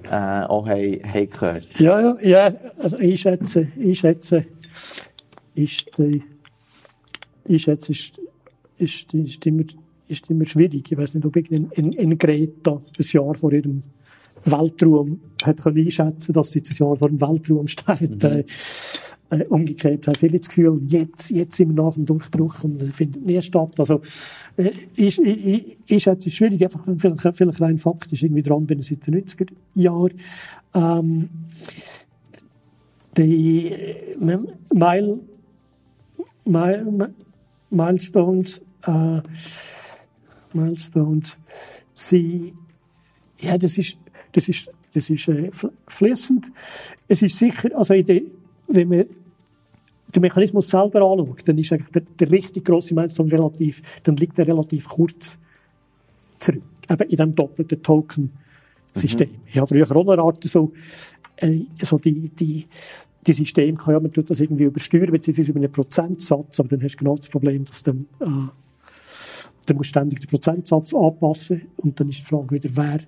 äh, auch haben, haben gehört. Ja, ja, ja. Also, ich schätze, ich schätze, ist die, ich schätze, ist, ist, ist, immer, ist immer schwierig. Ich weiß nicht, ob ich in, in, in Greta ein Jahr vor ihrem Weltraum hat können einschätzen, dass sie ein Jahr vor dem Weltraum steht. Mhm. Äh, äh, umgekehrt haben viele das Gefühl, jetzt, jetzt sind wir nach dem Durchbruch und äh, findet nie statt. Also, äh, ich, ich, ich schätze es schwierig, einfach vielleicht, vielleicht rein faktisch irgendwie dran bin seit den 90er Jahren. Ähm, die äh, Mile, Mile, Milestones, äh, Milestones, sie, ja, das ist, das ist, das ist äh, fließend. Es ist sicher, also der, wenn man den Mechanismus selber anschaut, dann ist eigentlich der, der richtig grosse Milestone relativ, dann liegt er relativ kurz zurück. Eben in diesem doppelten Token-System. Mhm. Ich habe früher auch eine Art so, äh, so die, die, die System kann ja, man tut das irgendwie übersteuern, beziehungsweise über einen Prozentsatz, aber dann hast du genau das Problem, dass dann, äh, dann musst du ständig den Prozentsatz anpassen und dann ist die Frage wieder, wer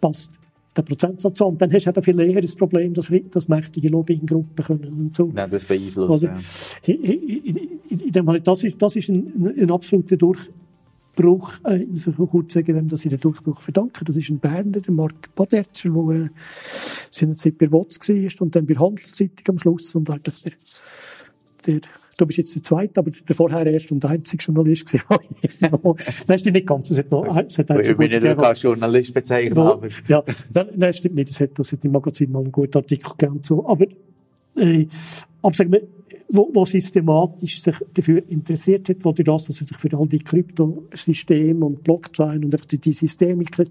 passt der Prozentsatz an. Und dann hast du eben viel eher das Problem, dass, dass mächtige Lobbyinggruppen können und so. Ja, das beeinflusst, ja. In, in, in, dem Fall, das ist, das ist ein, ein absoluter Durchbruch, äh, ich muss kurz sagen, wem das in den Durchbruch verdanken. Das ist ein Berner, der Mark Badertscher, der äh, seinerzeit bei WOTS war und dann bei Handelszeitung am Schluss und eigentlich der, der, du bist jetzt der Zweite, aber der vorher erst und einzige Journalist gewesen. nein, stimmt nicht ganz. Es hat noch, es hat ich bin nicht als Journalist bezeichnet, wo. Ja, nein, nein, stimmt nicht. Es hat, es hat im Magazin mal einen guten Artikel gegeben so. Aber, äh, aber sagen wir, wo, wo systematisch sich dafür interessiert hat, wo durch das, dass er sich für all die Kryptosysteme und Blockchain und einfach die, die Systemiker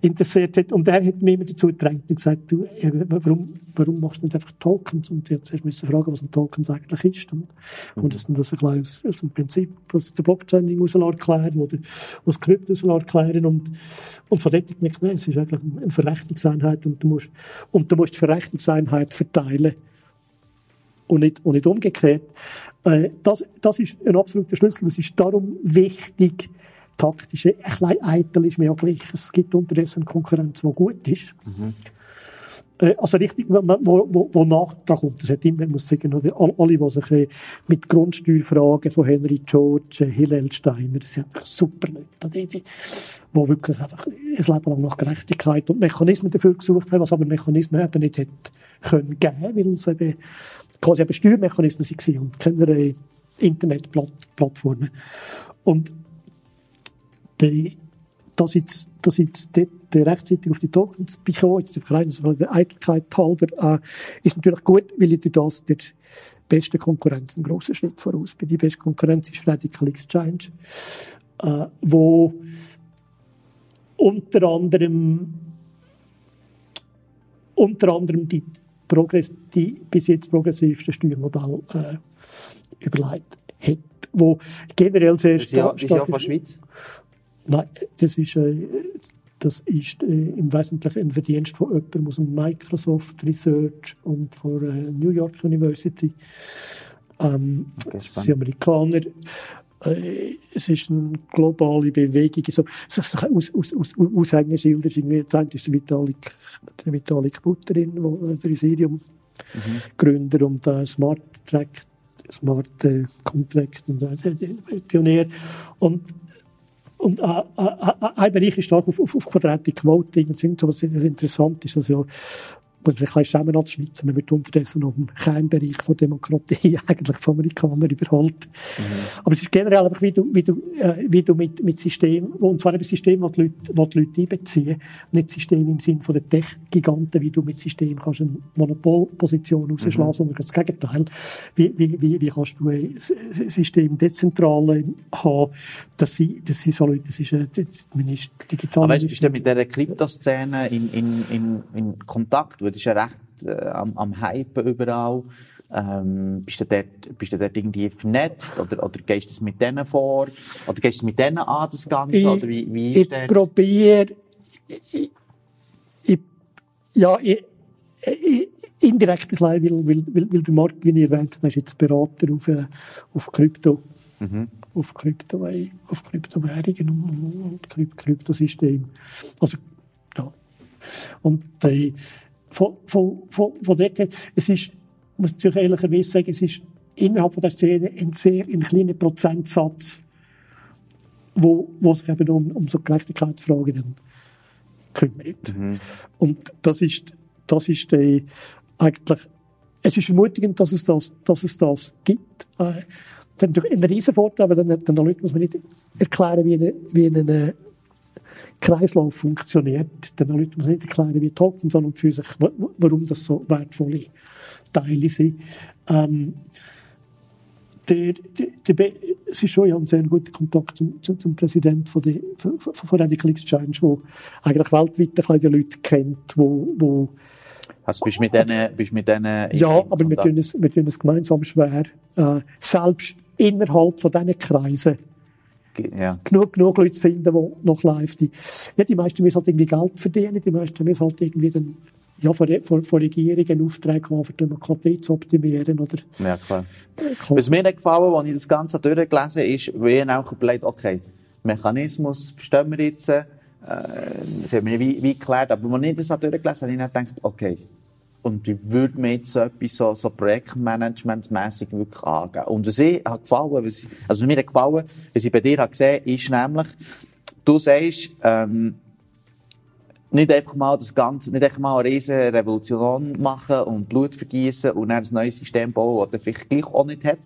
interessiert hat. Und er hat mir immer dazu gedrängt und gesagt, du, warum, warum machst du nicht einfach Tokens? Und jetzt musst du fragen, was ein Tokens eigentlich ist. Und, mhm. und das dann das ein aus, aus dem Prinzip, aus der Blockchain heraus erklären oder aus Krypto erklären. Und, und von dort ich gemerkt, nein, es ist eigentlich eine Verrechnungseinheit und du musst, und du musst die Verrechnungseinheit verteilen und nicht, und nicht umgekehrt. Äh, das, das ist ein absoluter Schlüssel. Es ist darum wichtig, taktische, ein bisschen eitel ist mir auch gleich. Es gibt unterdessen Konkurrenz, die gut ist. Mhm. Äh, also richtig, wo, wo, wo Nachtrag kommt. Das hat immer, muss sagen, alle, die sich äh, mit Grundsteuerfragen von Henry George, äh, Hillel Steiner, das sind super Leute, die, die, die wirklich einfach ein Leben lang nach Gerechtigkeit und Mechanismen dafür gesucht haben, was aber Mechanismen eben nicht hätte können geben, weil es eben quasi eben Steuermechanismen waren und keine Internetplattformen. Und die, dass jetzt, dass jetzt dort rechtzeitig auf die Tokens bekommen, jetzt einfach rein der Eitelkeit halber, äh, ist natürlich gut, weil ich das der beste Konkurrenz einen grossen Schritt voraus bin. Die beste Konkurrenz ist Radical Exchange, äh, wo unter anderem unter anderem die die bis jetzt progressivste Steuermodell äh, überlegt hat, wo generell sehr stark ist. Ja von Schweiz? Nein, das ist, äh, das ist äh, im Wesentlichen ein Verdienst von jemandem aus dem Microsoft Research und von äh, New York University. Ähm, okay, das sind Amerikaner. Äh, es ist eine globale Bewegung. So, so, so aus, aus, aus, Aushängeschilder sind wir, das ist der Vitalik, der Vitalik Buterin, der der Isirium mhm. Gründer und äh, Smart Track, Smart äh, Contract und äh, Pionier. Und und äh, äh, äh, ein Bereich ist stark auf, auf, auf Quadratic Voting und so, interessant ist. Also, muss man ein bisschen schämen als Schweizer. Man wird unterdessen noch im Kernbereich von Demokratie eigentlich von Amerikanern überholt. Mhm. Aber es ist generell einfach, wie du, wie du, äh, wie du mit, mit Systemen, und zwar ein System, das die Leute, wo die Leute einbeziehen, nicht System im Sinne von der Tech-Giganten, wie du mit Systemen kannst eine Monopolposition rausschlagen, mhm. sondern das Gegenteil. Wie, wie, wie, wie kannst du ein System dezentral haben, dass sie, dass sie so Leute, das ist, äh, digital. Aber weißt, bist du mit dieser Kryptoszene in, in, in, in Kontakt? Das ist ja recht äh, am, am Hypen überall. Ähm, bist, du dort, bist du dort irgendwie vernetzt oder, oder gehst du das mit denen vor? Oder gehst du mit denen an, das Ganze? Ich, oder wie, wie ich probiere, ja, ich, ich, indirekt ein weil, weil, weil, weil der Markt, wie ich erwähnt habe, ist jetzt Berater auf, äh, auf Krypto. Mhm. Auf, Krypto, auf Kryptowährungen und, und Kryptosystem. Also, ja. Und äh, von, von, von, von dort her, es ist, muss natürlich ehrlicherweise sagen, es ist innerhalb von der Szene ein sehr ein kleiner Prozentsatz, wo, wo sich eben um, um so Gerechtigkeitsfragen kümmert. Mhm. Und das ist, das ist äh, eigentlich, es ist ermutigend, dass es das, dass es das gibt. Äh, das ist natürlich ein riesen Vorteil, aber den, den Leuten muss man nicht erklären, wie eine, wie eine Kreislauf funktioniert, den Leuten muss nicht erklären, wie Token, sondern für sich, warum das so wertvolle Teile sind. Ähm, der, der, der, es ist schon, ich habe einen sehr guten Kontakt zum, zum, zum Präsidenten von, der, von, von Radical Exchange, der eigentlich weltweit die Leute kennt, wo, wo also bist du mit denen, bist mit denen Ja, aber wir tun, es, wir tun es gemeinsam schwer, äh, selbst innerhalb von diesen Kreisen ja. genug, genug Leute zu finden, die noch live die, ja, die meisten müssen halt irgendwie Geld verdienen, die meisten müssen halt irgendwie dann, ja, von, von, von Regierungen Aufträge haben, für Demokratie zu optimieren, oder? Ja, klar. klar. Was mir nicht gefallen, als ich das Ganze durchgelesen habe, ist, wie ich auch überlegt, okay, Mechanismus verstehen wir jetzt, äh, das haben wir wie, wie geklärt, aber als ich das durchgelesen habe, habe ich gedacht, okay, und ich würde mir jetzt so etwas so, so Projektmanagementmässig wirklich angeben. Und was ich hat gefallen, was ich, also mir hat gefallen, was ich bei dir habe gesehen, ist nämlich, du sagst, ähm, nicht einfach mal das Ganze, nicht einfach mal eine riesige Revolution machen und Blut vergießen und dann ein neues System bauen, das vielleicht gleich auch nicht hat,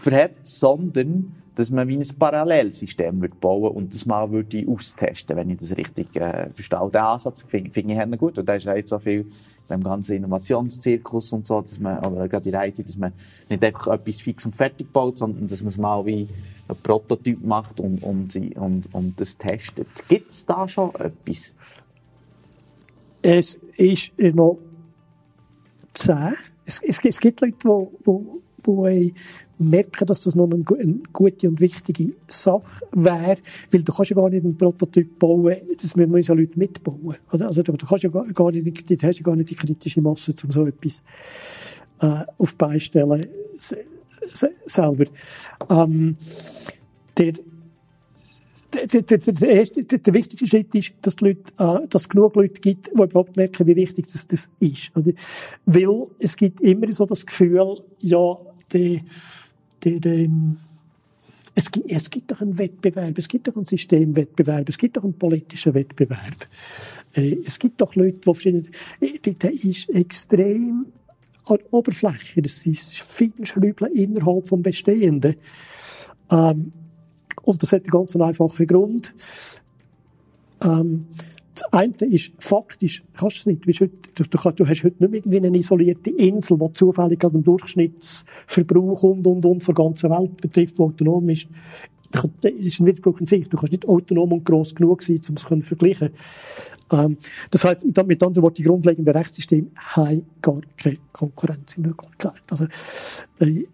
verhat, sondern dass man wie ein Parallelsystem wird bauen und das mal würde austesten, wenn ich das richtig äh, verstehe. Den Ansatz finde find ich gut und da ist jetzt so viel dem ganzen Innovationszirkus und so, dass man, oder gerade die Reite, dass man nicht einfach etwas fix und fertig baut, sondern dass man es mal wie ein Prototyp macht und, und, und, und das testet. Gibt es da schon etwas? Es ist noch zäh. Es, es, es gibt Leute, die, die, die merken, dass das noch eine, gute und wichtige Sache wäre, weil du kannst ja gar nicht einen Prototyp bauen, das müssen ja Leute mitbauen. Also du, kannst ja gar nicht, du hast ja gar nicht die kritische Masse, um so etwas äh, auf beistellen selber. Ähm, der, der, der, der, erste, der wichtigste Schritt ist, dass, die Leute, äh, dass es genug Leute gibt, die überhaupt merken, wie wichtig das, das ist. Oder? Weil es gibt immer so das Gefühl, ja, die, die, es gibt, es gibt doch einen Wettbewerb, es gibt doch einen Systemwettbewerb, es gibt doch einen politischen Wettbewerb. Äh, es gibt doch Leute, die verschiedene, äh, der ist extrem an Oberfläche, das ist Feinschrübeln innerhalb des Bestehenden. Ähm, und das hat einen ganz einfachen Grund. Ähm, das eine ist, faktisch kannst du es nicht. Du, du, du hast heute nicht irgendwie eine isolierte Insel, die zufällig an den Durchschnittsverbrauch und, und, und von der ganzen Welt betrifft, die autonom ist. Das ist ein Widerspruch in sich. Du kannst nicht autonom und gross genug sein, um es zu vergleichen. Ähm, das heißt, mit anderen Worten, die grundlegenden Rechtssysteme haben gar keine Konkurrenz in Wirklichkeit. Also, äh,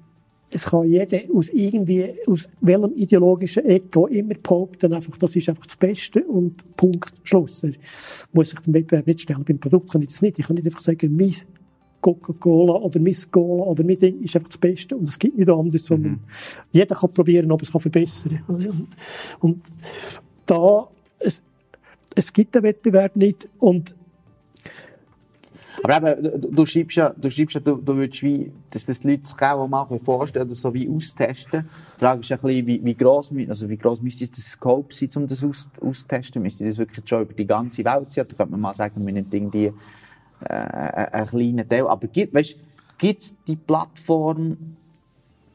es kann jeder aus irgendwie, aus welchem ideologischen Eck immer behaupten, einfach, das ist einfach das Beste und Punkt, Schluss. Er muss sich dem Wettbewerb nicht stellen. Beim Produkt kann ich das nicht. Ich kann nicht einfach sagen, mein Coca-Cola oder mein Cola oder mein Ding ist einfach das Beste und es gibt nicht anders, sondern mhm. jeder kann probieren, ob es kann verbessern kann. Und da, es, es gibt den Wettbewerb nicht und aber eben, du, du schreibst ja, du, schreibst ja, du, du würdest wie, dass das die Leute sich auch mal vorstellen, das so wie austesten. Die Frage ist ein bisschen, wie, wie gross, also wie gross müsste das Scope sein, um das aus, auszutesten? Müsste das wirklich schon über die ganze Welt sein? Oder könnte man mal sagen, wir nehmen irgendwie, äh, einen kleinen Teil. Aber gibt, weißt, gibt's die Plattform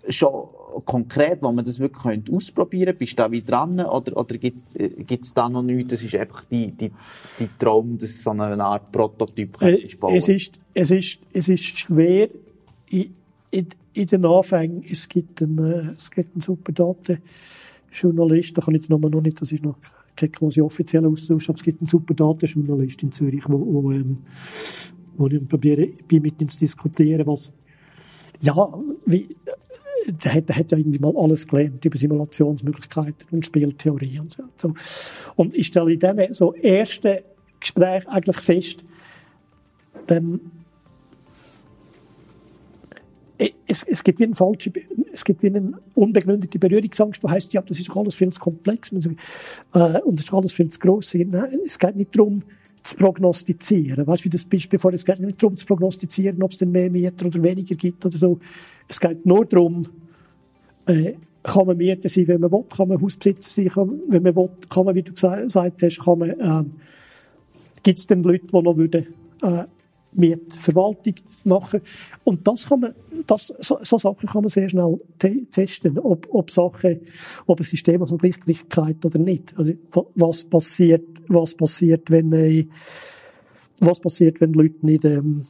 schon konkret, wo man das wirklich könnte ausprobieren könnte? Bist du da wie dran? Oder, oder gibt es da noch nichts? Das ist einfach die, die, die Traum, dass so eine Art Prototyp äh, bauen es ist, es, ist, es ist schwer in, in, in den Anfängen. Es gibt einen, äh, es gibt einen super Datenjournalist, da kann ich den Namen noch nicht, das ist noch kein quasi offizieller Austausch, aber es gibt einen super Datenjournalist in Zürich, wo, wo, ähm, wo ich probiere, mit ihm zu diskutieren, was ja, wie, der hat, der hat ja irgendwie mal alles gelernt über Simulationsmöglichkeiten und Spieltheorie und so. Und ich stelle in diesen so ersten Gespräch eigentlich fest, ähm, es, es gibt wie eine falsche, es gibt wie eine unbegründete Berührungsangst, die heißt, ja, das ist doch alles viel zu komplex, äh, und das ist alles viel zu gross. Nein, es geht nicht darum, zu prognostizieren. Weißt du, wie das Beispiel vorher, es geht nicht darum zu prognostizieren, ob es denn mehr Mieter oder weniger gibt oder so. Es geht nur darum, äh, kann man Mieter sein, wenn man will, kann man Hausbesitzer sein, kann, wenn man will, kann man, wie du gesagt hast, kann man, ähm, gibt es denn Leute, die noch würden, äh, Mietverwaltung machen. Und das kann man, das, so, so Sachen kann man sehr schnell te testen, ob, ob Sachen, ob ein System dem Gleichgewicht geht oder nicht. Also, was passiert, was passiert, wenn, äh, was passiert, wenn Leute nicht, ähm,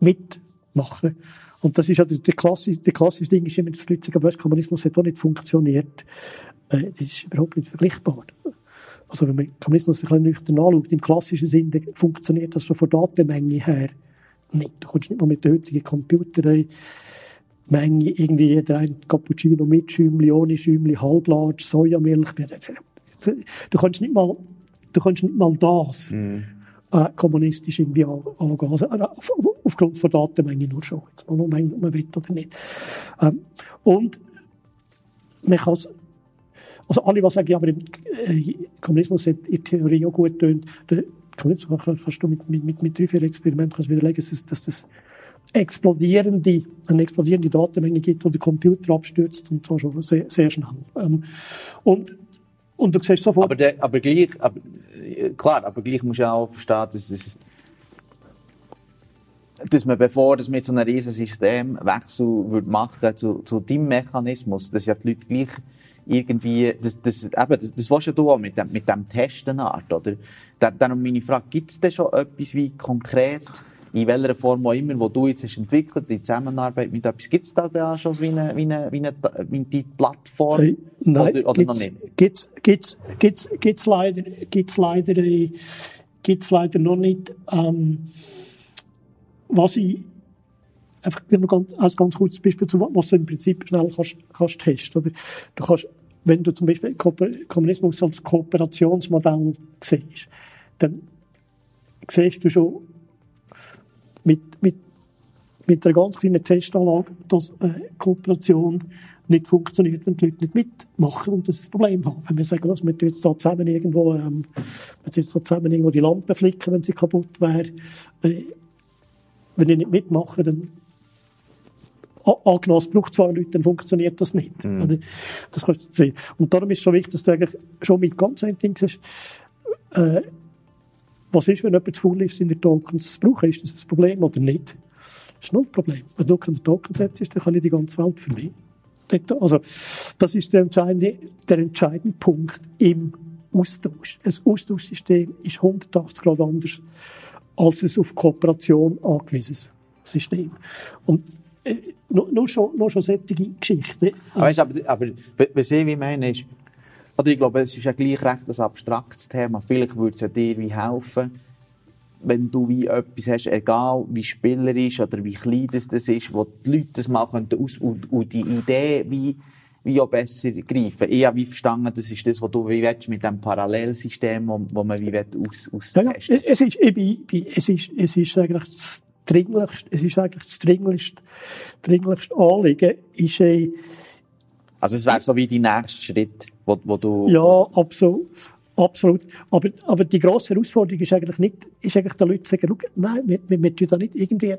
mitmachen. Und das ist ja der, klassische, der klassische Ding ist immer, dass Leute sagen, Kommunismus hat auch nicht funktioniert. Äh, das ist überhaupt nicht vergleichbar. Also wenn man Kommunismus ein bisschen nüchtern anschaut, im klassischen Sinne funktioniert das von Datenmenge her nicht. Du kommst nicht mal mit der heutigen Computermenge irgendwie jeder ein Cappuccino mit Schäumli, ohne Schäumli, halblarge, Sojamilch. Du kannst nicht mal, du kannst nicht mal das. Mm äh, kommunistisch irgendwie angehen. Also, auf, aufgrund von Datenmenge nur schon. Jetzt mal nur, ob man will oder nicht. Ähm, und man kann also alle, die sagen, ja, aber im äh, Kommunismus hat in Theorie auch gut tönt, Kommunismus kannst du mit, mit, mit, mit drei, vier Experimenten widerlegen, dass, dass das explodierende, eine explodierende Datenmenge gibt, wo der Computer abstürzt und zwar schon sehr, sehr schnell. Ähm, und und du siehst sofort. Aber, der, aber gleich, aber klar, aber gleich musst du auch verstehen, dass es dass man, bevor dass man jetzt so einen riesen Systemwechsel würde zu, zu deinem Mechanismus, dass ja die Leute gleich irgendwie, das, das, eben, das, das willst ja du auch mit dem, mit dem Testenart, oder? Dann, dann meine Frage, gibt es denn schon etwas wie konkret, in welcher Form auch immer, wo du jetzt hast entwickelt, in Zusammenarbeit mit etwas, gibt es da, da schon wie eine, wie eine, wie eine, wie eine Plattform? Äh, nein, oder, oder noch nicht? Gibt's, gibt's, gibt's, gibt's leider, gibt's leider, gibt's leider noch nicht, ähm, was ich einfach ganz, als ganz kurzes Beispiel, zu, was du im Prinzip schnell kannst, kannst testen. Oder du kannst, wenn du zum Beispiel Kommunismus als Kooperationsmodell siehst, dann siehst du schon mit, mit, mit einer ganz kleinen Testanlage, dass äh, Kooperation nicht funktioniert, wenn die Leute nicht mitmachen und das ist ein Problem haben. Wenn wir sagen, also, wir tun jetzt da zusammen irgendwo, ähm, wir jetzt da zusammen irgendwo die Lampe flicken, wenn sie kaputt wäre, äh, wenn die nicht mitmachen, dann angenommen, es braucht zwei Leute, dann funktioniert das nicht. Mhm. Also, das kannst du sehen. Und darum ist es so wichtig, dass du eigentlich schon mit ganz ein Ding siehst, äh, was ist, wenn jemand zu faul ist, in der Tokens zu brauchen? Ist das ein Problem oder nicht? Das ist noch ein Problem. Wenn du keine Token setzt, dann kann ich die ganze Welt mich. Also, das ist der entscheidende, der entscheidende Punkt im Austausch. Ein Austauschsystem ist 180 Grad anders als ein auf Kooperation angewiesenes System. Und äh, nur, nur, schon, nur schon solche Geschichten. Weißt, aber, aber was ich meine ist, oder ich glaube, es ist ja gleich recht ein abstraktes Thema. Vielleicht würde es ja dir wie helfen, wenn du wie etwas hast, egal wie spielerisch oder wie klein das, das ist, wo die Leute das mal könnten aus, und, und die Idee wie, wie auch besser greifen. Ich habe wie verstanden, das ist das, was du wie willst, mit dem Parallelsystem, wo, wo man wie aus, aus ja, ja, es ist, ich bin, es ist, es ist eigentlich das dringlichste, es ist eigentlich das dringlichste, dringlichste Anliegen, ist, äh, also es wäre so wie die nächste Schritt, wo, wo du... Ja, absolut. Absolut. Aber, aber die grosse Herausforderung ist eigentlich nicht, ist eigentlich den Leuten zu sagen, nein, wir, wir, wir tun da nicht irgendwie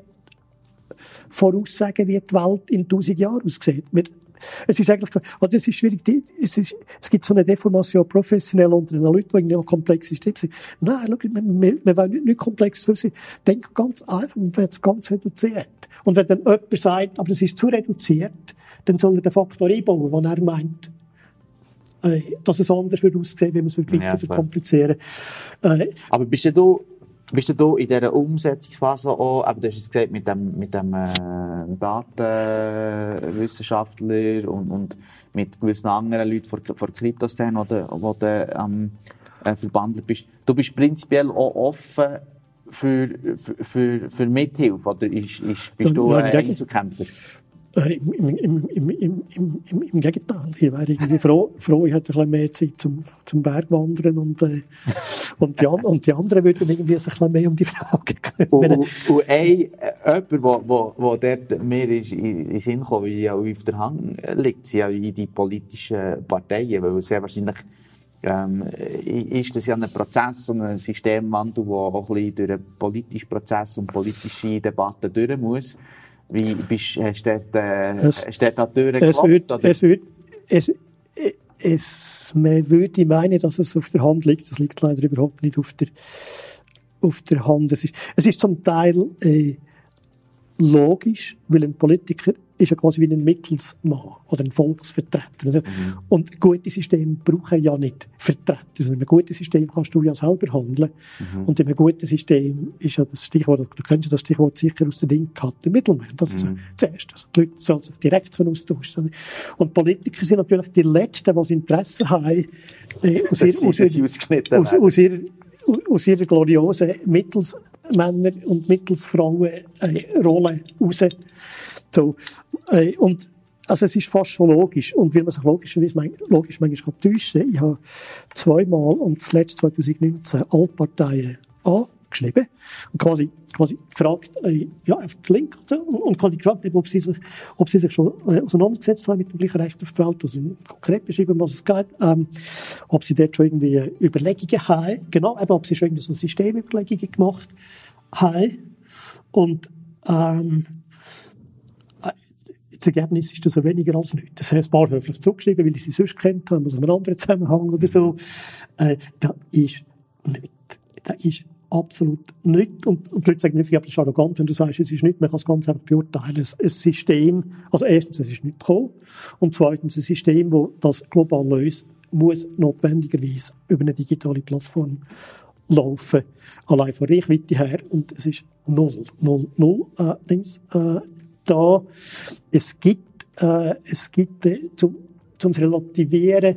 voraussagen, wie die Welt in tausend Jahren aussieht. Wir, es ist eigentlich, also es ist schwierig, es, ist, es gibt so eine Deformation professionell unter den Leuten, die irgendwie ein komplexes System sind. Nein, schau, wir, wir, wir wollen nicht, nicht komplex für sie. Ganz einfach, man wird es ganz reduziert. Und wenn dann jemand sagt, aber es ist zu reduziert, dann soll er den Faktor einbauen, den er meint äh, dass es anders wird aussehen, wenn man es weiter ja, verkomplizieren äh, Aber bist du bist du in dieser Umsetzungsphase auch, aber du hast es gesagt, mit dem, mit dem äh, Datenwissenschaftler und, und mit gewissen anderen Leuten von, von Kryptoszene, wo du, wo du ähm, äh, verbandelt bist. Du bist prinzipiell auch offen für, für, für, für Mithilfe, oder ist, ist, bist du ein Einzelkämpfer? Äh, im, im, im, im, im, im, Gegenteil. Ich wäre irgendwie froh, froh ich hätte ein bisschen mehr Zeit zum, zum Bergwandern und, äh, und, die, und die anderen würden irgendwie sich ein bisschen mehr um die Frage kümmern. Und, und ein, jemand, wo, wo, wo dort mir in den Sinn kommt, weil ja auf der Hand liegt, sind ja in die politischen Parteien, weil sehr wahrscheinlich ähm, ist das ja ein Prozess und ein Systemwandel, der auch ein bisschen durch einen politischen Prozess und politische Debatten durch muss. Wie bist, hast du dort, äh, es, hast dort an Türen es wird, es wird, es, es, man würde meinen, dass es auf der Hand liegt. Das liegt leider überhaupt nicht auf der, auf der Hand. Es ist, es ist zum Teil, äh, logisch, weil ein Politiker ist ja quasi wie ein Mittelsmann oder ein Volksvertreter. Mhm. Und gute Systeme brauchen ja nicht Vertreter. Also in einem guten System kannst du ja selber handeln. Mhm. Und in einem guten System ist ja das Stichwort, du kennst ja das Stichwort sicher aus der Dingkarte Mittelmeer. Das ist mhm. zuerst. Also die Leute sollen sich direkt austauschen Und Politiker sind natürlich die Letzten, die das Interesse haben, äh, aus, ihr, aus, ihr, aus, aus, ihrer, aus ihrer gloriosen Mittelsmänner und Mittelsfrauen äh, raus so, äh, und also es ist fast schon logisch. Und wie man sich logischerweise logisch manchmal täuschen kann, ich habe zweimal und zuletzt 2019 alle Parteien angeschrieben und quasi, quasi gefragt, äh, ja, auf den Link und, und quasi gefragt, ob sie sich, ob sie sich schon äh, auseinandergesetzt haben mit dem gleichen Recht auf die Welt, also konkret beschrieben, was es geht, ähm, ob sie dort schon irgendwie Überlegungen haben, genau, eben, ob sie schon irgendwie so Systemüberlegungen gemacht haben und ähm, das Ergebnis ist so weniger als nichts. Das heißt, ein paar höflich zurückgeschrieben, weil ich sie sonst kennt habe, aus einem anderen Zusammenhang oder so. Äh, da ist nicht. Der ist absolut nicht. Und, und die Leute sagen nicht, das ist arrogant, wenn du sagst, es ist nicht, man kann es ganz einfach beurteilen. Ein System, also erstens, es ist nicht gekommen. Und zweitens, ein System, das das global löst, muss notwendigerweise über eine digitale Plattform laufen. Allein von Reichweite her. Und es ist null, null, null, äh, links, äh, da. Es gibt, äh, es gibt, äh, zum, zum Relativieren,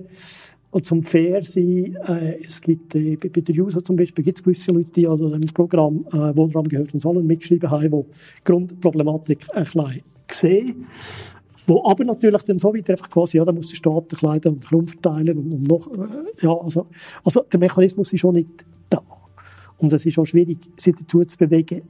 und zum Fair sein, äh, es gibt äh, bei der User zum Beispiel gibt es gewisse Leute, die also dem Programm äh, Wohnraum gehört und sollen mitgeschrieben haben, die Grundproblematik ein bisschen sehen. Wo aber natürlich dann so weiter einfach quasi, ja, da muss der Staat bisschen und umverteilen und, und noch, äh, ja, also, also der Mechanismus ist schon nicht da. Und es ist auch schwierig, sich dazu zu bewegen,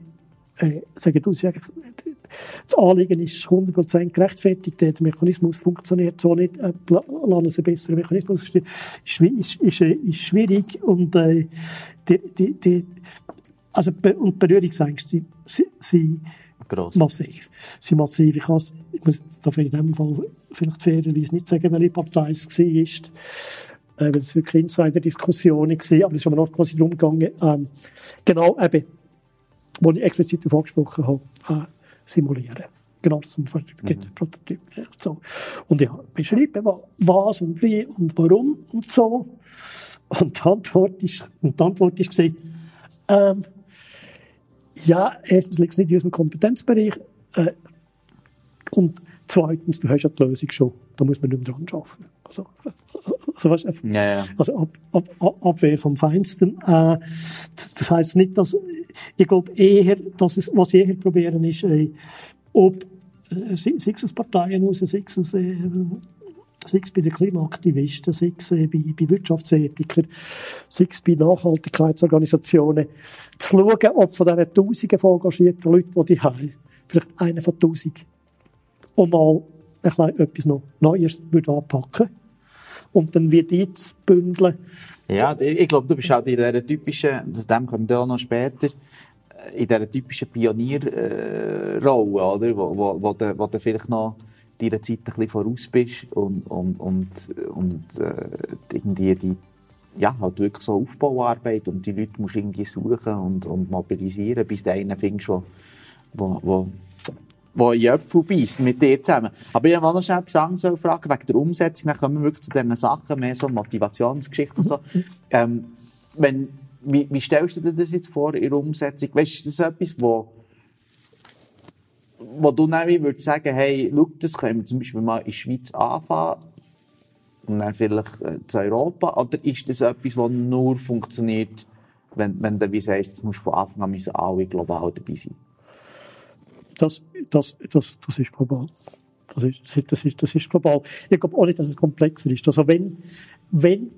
äh, sagen, du, das Anliegen ist 100% gerechtfertigt, der Mechanismus funktioniert so nicht, äh, lassen Sie besseren Mechanismus, ist, ist, ist, ist schwierig und äh, die, die, die, also, und Berührungsängste sind, sind Gross. massiv. Sie massiv. Ich, kann, ich muss darf in dem Fall vielleicht fairerweise nicht sagen, welche Partei es war, äh, weil es wirklich Insider-Diskussionen waren, aber es ist aber noch quasi darum gegangen, ähm, genau eben, wo ich explizit darauf angesprochen habe, äh, simulieren. Genau, das ist ein mhm. Prototyp. So. Und ich habe beschrieben, was und wie und warum und so. Und die Antwort ist, und die Antwort ist gewesen, ähm, ja, erstens liegt es nicht in unserem Kompetenzbereich, äh, und zweitens, du hast ja die Lösung schon, da muss man nicht mehr dran arbeiten. Also, also, weißt, ja, ja. also ab, ab, ab, Abwehr vom Feinsten. Äh, das, das heißt nicht, dass ich glaube eher, dass es, was ich eher probieren ist, äh, ob äh, sei es aus Parteien aus, sei es, äh, sei es bei den Klimaaktivisten, sei es äh, bei, bei Wirtschaftsethikern, sei es bei Nachhaltigkeitsorganisationen, zu schauen, ob von diesen Tausenden von engagierten Leuten, die die haben, vielleicht einer von tausend, und mal ein bisschen etwas noch Neues würde anpacken und dann wird zu bündeln. Ja, ich glaube, du bist auch in dieser typischen, zu dem kommen wir auch noch später, in dieser typischen Pionierrolle, äh, oder? Wo, wo, wo, du, wo du vielleicht noch deiner Zeit ein bisschen voraus bist und, und, und, und äh, irgendwie die ja, halt wirklich so Aufbauarbeit und die Leute musst irgendwie suchen und, und mobilisieren, bis du einen findest, wo, wo, wo, in Äpfel beißt mit dir zusammen. Aber ich wollte noch schnell anderes fragen, wegen der Umsetzung, dann kommen wir wirklich zu diesen Sachen, mehr so Motivationsgeschichte und so. Ähm, wenn, wie, wie stellst du dir das jetzt vor in der Umsetzung? Weißt du, das ist etwas, wo, wo du dann würdest sagen, hey, schau, das können wir zum Beispiel mal in der Schweiz anfangen und dann vielleicht äh, zu Europa? Oder ist das etwas, das nur funktioniert, wenn, wenn du wie sagst, das musst von Anfang an müssen alle global dabei sein? Das, das, das, das ist global. Das ist, das ist, das ist global. Ich glaube auch nicht, dass es komplexer ist. Also wenn, wenn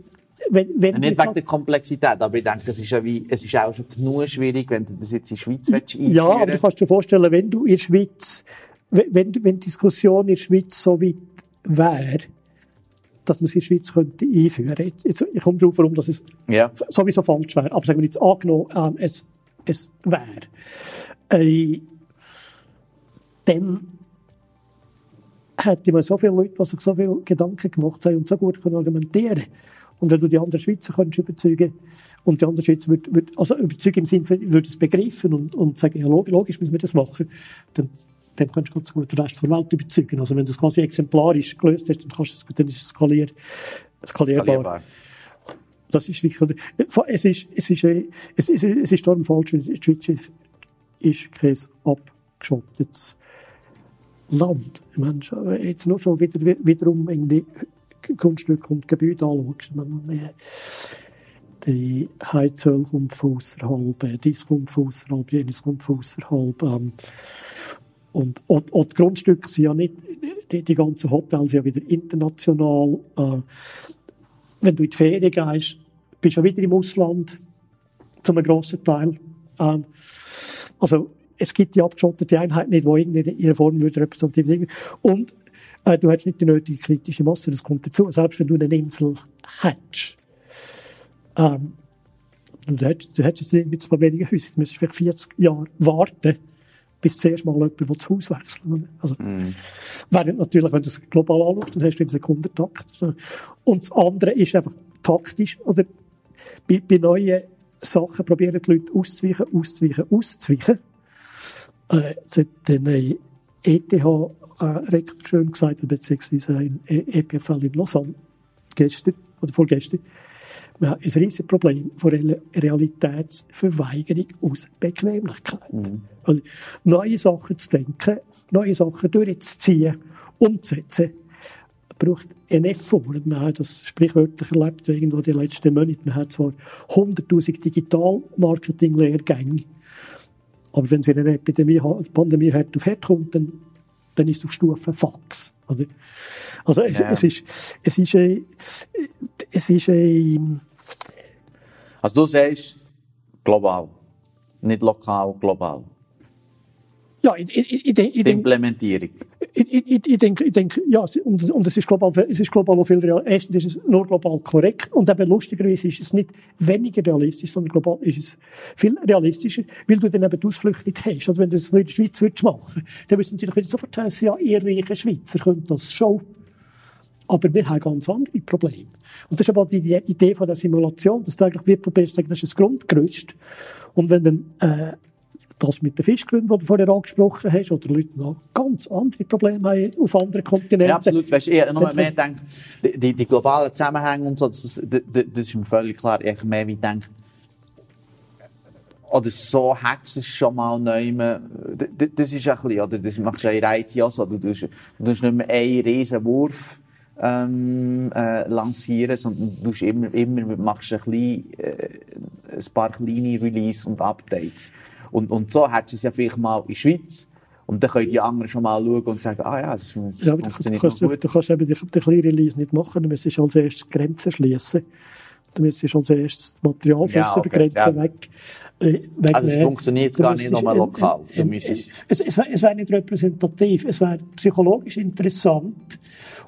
wenn, wenn nicht wegen der Komplexität, aber ich denke, es ist, ja wie, es ist auch schon genug schwierig, wenn du das jetzt in der Schweiz einführen Ja, aber du kannst dir vorstellen, wenn du in der Schweiz, wenn, wenn die Diskussion in der Schweiz so weit wäre, dass man es in der Schweiz könnte einführen könnte. Jetzt, ich komme darauf, warum das ja. sowieso falsch wäre. Aber sagen wir jetzt angenommen, ähm, es, es wäre. Äh, dann hätte man so viele Leute, die sich so viele Gedanken gemacht haben und so gut argumentieren können und wenn du die anderen Schweizer könntest überzeugen und die anderen Schweizer würd, würd, also überzeugen im Sinne, würde es begreifen und, und sagen, ja, logisch müssen wir das machen, dann, dann kannst du ganz gut den Rest der Welt überzeugen. Also wenn du es quasi exemplarisch gelöst hast, dann, kannst du es, dann ist es skalier, skalierbar. skalierbar. Das ist wirklich, es ist, es ist, es ist, es ist darum falsch, weil die Schweiz ist, ist kein abgeschottetes Land. Ich meine, jetzt nur schon wieder, wiederum irgendwie Grundstücke und Gebäude anschaust, man, die Heizöl kommt von außerhalb, dies kommt von außerhalb, jenes kommt von außerhalb. Ähm, und auch, auch die Grundstücke sind ja nicht, die, die ganzen Hotels sind ja wieder international. Äh, wenn du in die Ferien gehst, bist du ja wieder im Ausland, zu einem grossen Teil. Ähm, also, es gibt die abgeschottete Einheit nicht, die in ihrer Form würde repräsentativ Und äh, du hast nicht die nötige kritische Masse, das kommt dazu. Selbst wenn du eine Insel hast, ähm, du hättest, du hättest jetzt mit ein weniger Häusern, du müsstest vielleicht 40 Jahre warten, bis zuerst mal jemand das Haus wechseln Also, mm. Während natürlich, wenn du es global anschaust, dann hast du im Sekundentakt. Und das andere ist einfach taktisch, oder bei, bei neuen Sachen probieren die Leute auszuweichen, auszuweichen, auszuweichen. Äh, hat dann ETH äh, recht schön gesagt, beziehungsweise ein EPFL in Lausanne, gestern oder vorgestern. Wir haben ein riesiges Problem von Realitätsverweigerung aus Bequemlichkeit. Mhm. Also, neue Sachen zu denken, neue Sachen durchzuziehen, umzusetzen, braucht einen Effort. Wir haben das sprichwörtlich erlebt, irgendwo die letzten Monate. Wir haben zwar 100.000 Digital-Marketing-Lehrgänge, aber wenn es in einer Epidemie, Pandemie hart auf hart kommt, dann, dann ist es auf Stufe Fax. Oder? Also es, ja. es, ist, es ist, ein, es ist ein, Also du sagst global, nicht lokal, global. Ja, ich, ich, ich, ich, Die Implementierung ich, ich, ich, denke, ich denke, ja, und, und es ist global, es ist global viel real. Erstens ist es nur global korrekt und eben lustigerweise ist es nicht weniger realistisch, sondern global ist es viel realistischer, weil du dann eben die Ausflüchte nicht hast. Also wenn du das nur in der Schweiz würdest machen, dann würdest du natürlich wieder sofort heißen, ja, ihr reichen Schweizer könnt das schon. Aber wir haben ganz andere Probleme. Und das ist aber die Idee von der Simulation, dass du eigentlich wie probierst, das ist das Grundgerüst. Und wenn dann, äh, das mit den Fischgründen, die du vorher angesprochen hast, oder Leute noch ganz andere Probleme haben auf anderen Kontinenten. Ja, absolut. Weißt, ich noch mehr denkt, die, die globalen Zusammenhänge und so, das, das, das ist mir völlig klar. Ich mehr wie denkt, oder so hackst du es schon mal neu. Das ist ein bisschen, oder das machst du in IT auch so. Du tust, du tust nicht mehr einen riesen Wurf ähm, äh, lancieren, sondern du tust immer, immer machst ein, bisschen, äh, ein paar kleine Release und Updates. Und, und so hättest du es ja vielleicht mal in der Schweiz. Und dann können die anderen schon mal schauen und sagen, ah ja, das, das ja, funktioniert du, kannst, gut. Du kannst eben die, die kleine Release nicht machen, du müsstest als erstes Grenzen schließen. Du müsstest als erstes Materialflüsse ja, okay, über Grenzen ja. weg, äh, Also es funktioniert gar nicht nochmal lokal. Du müsstest... Es, es, es wäre nicht repräsentativ, es wäre psychologisch interessant.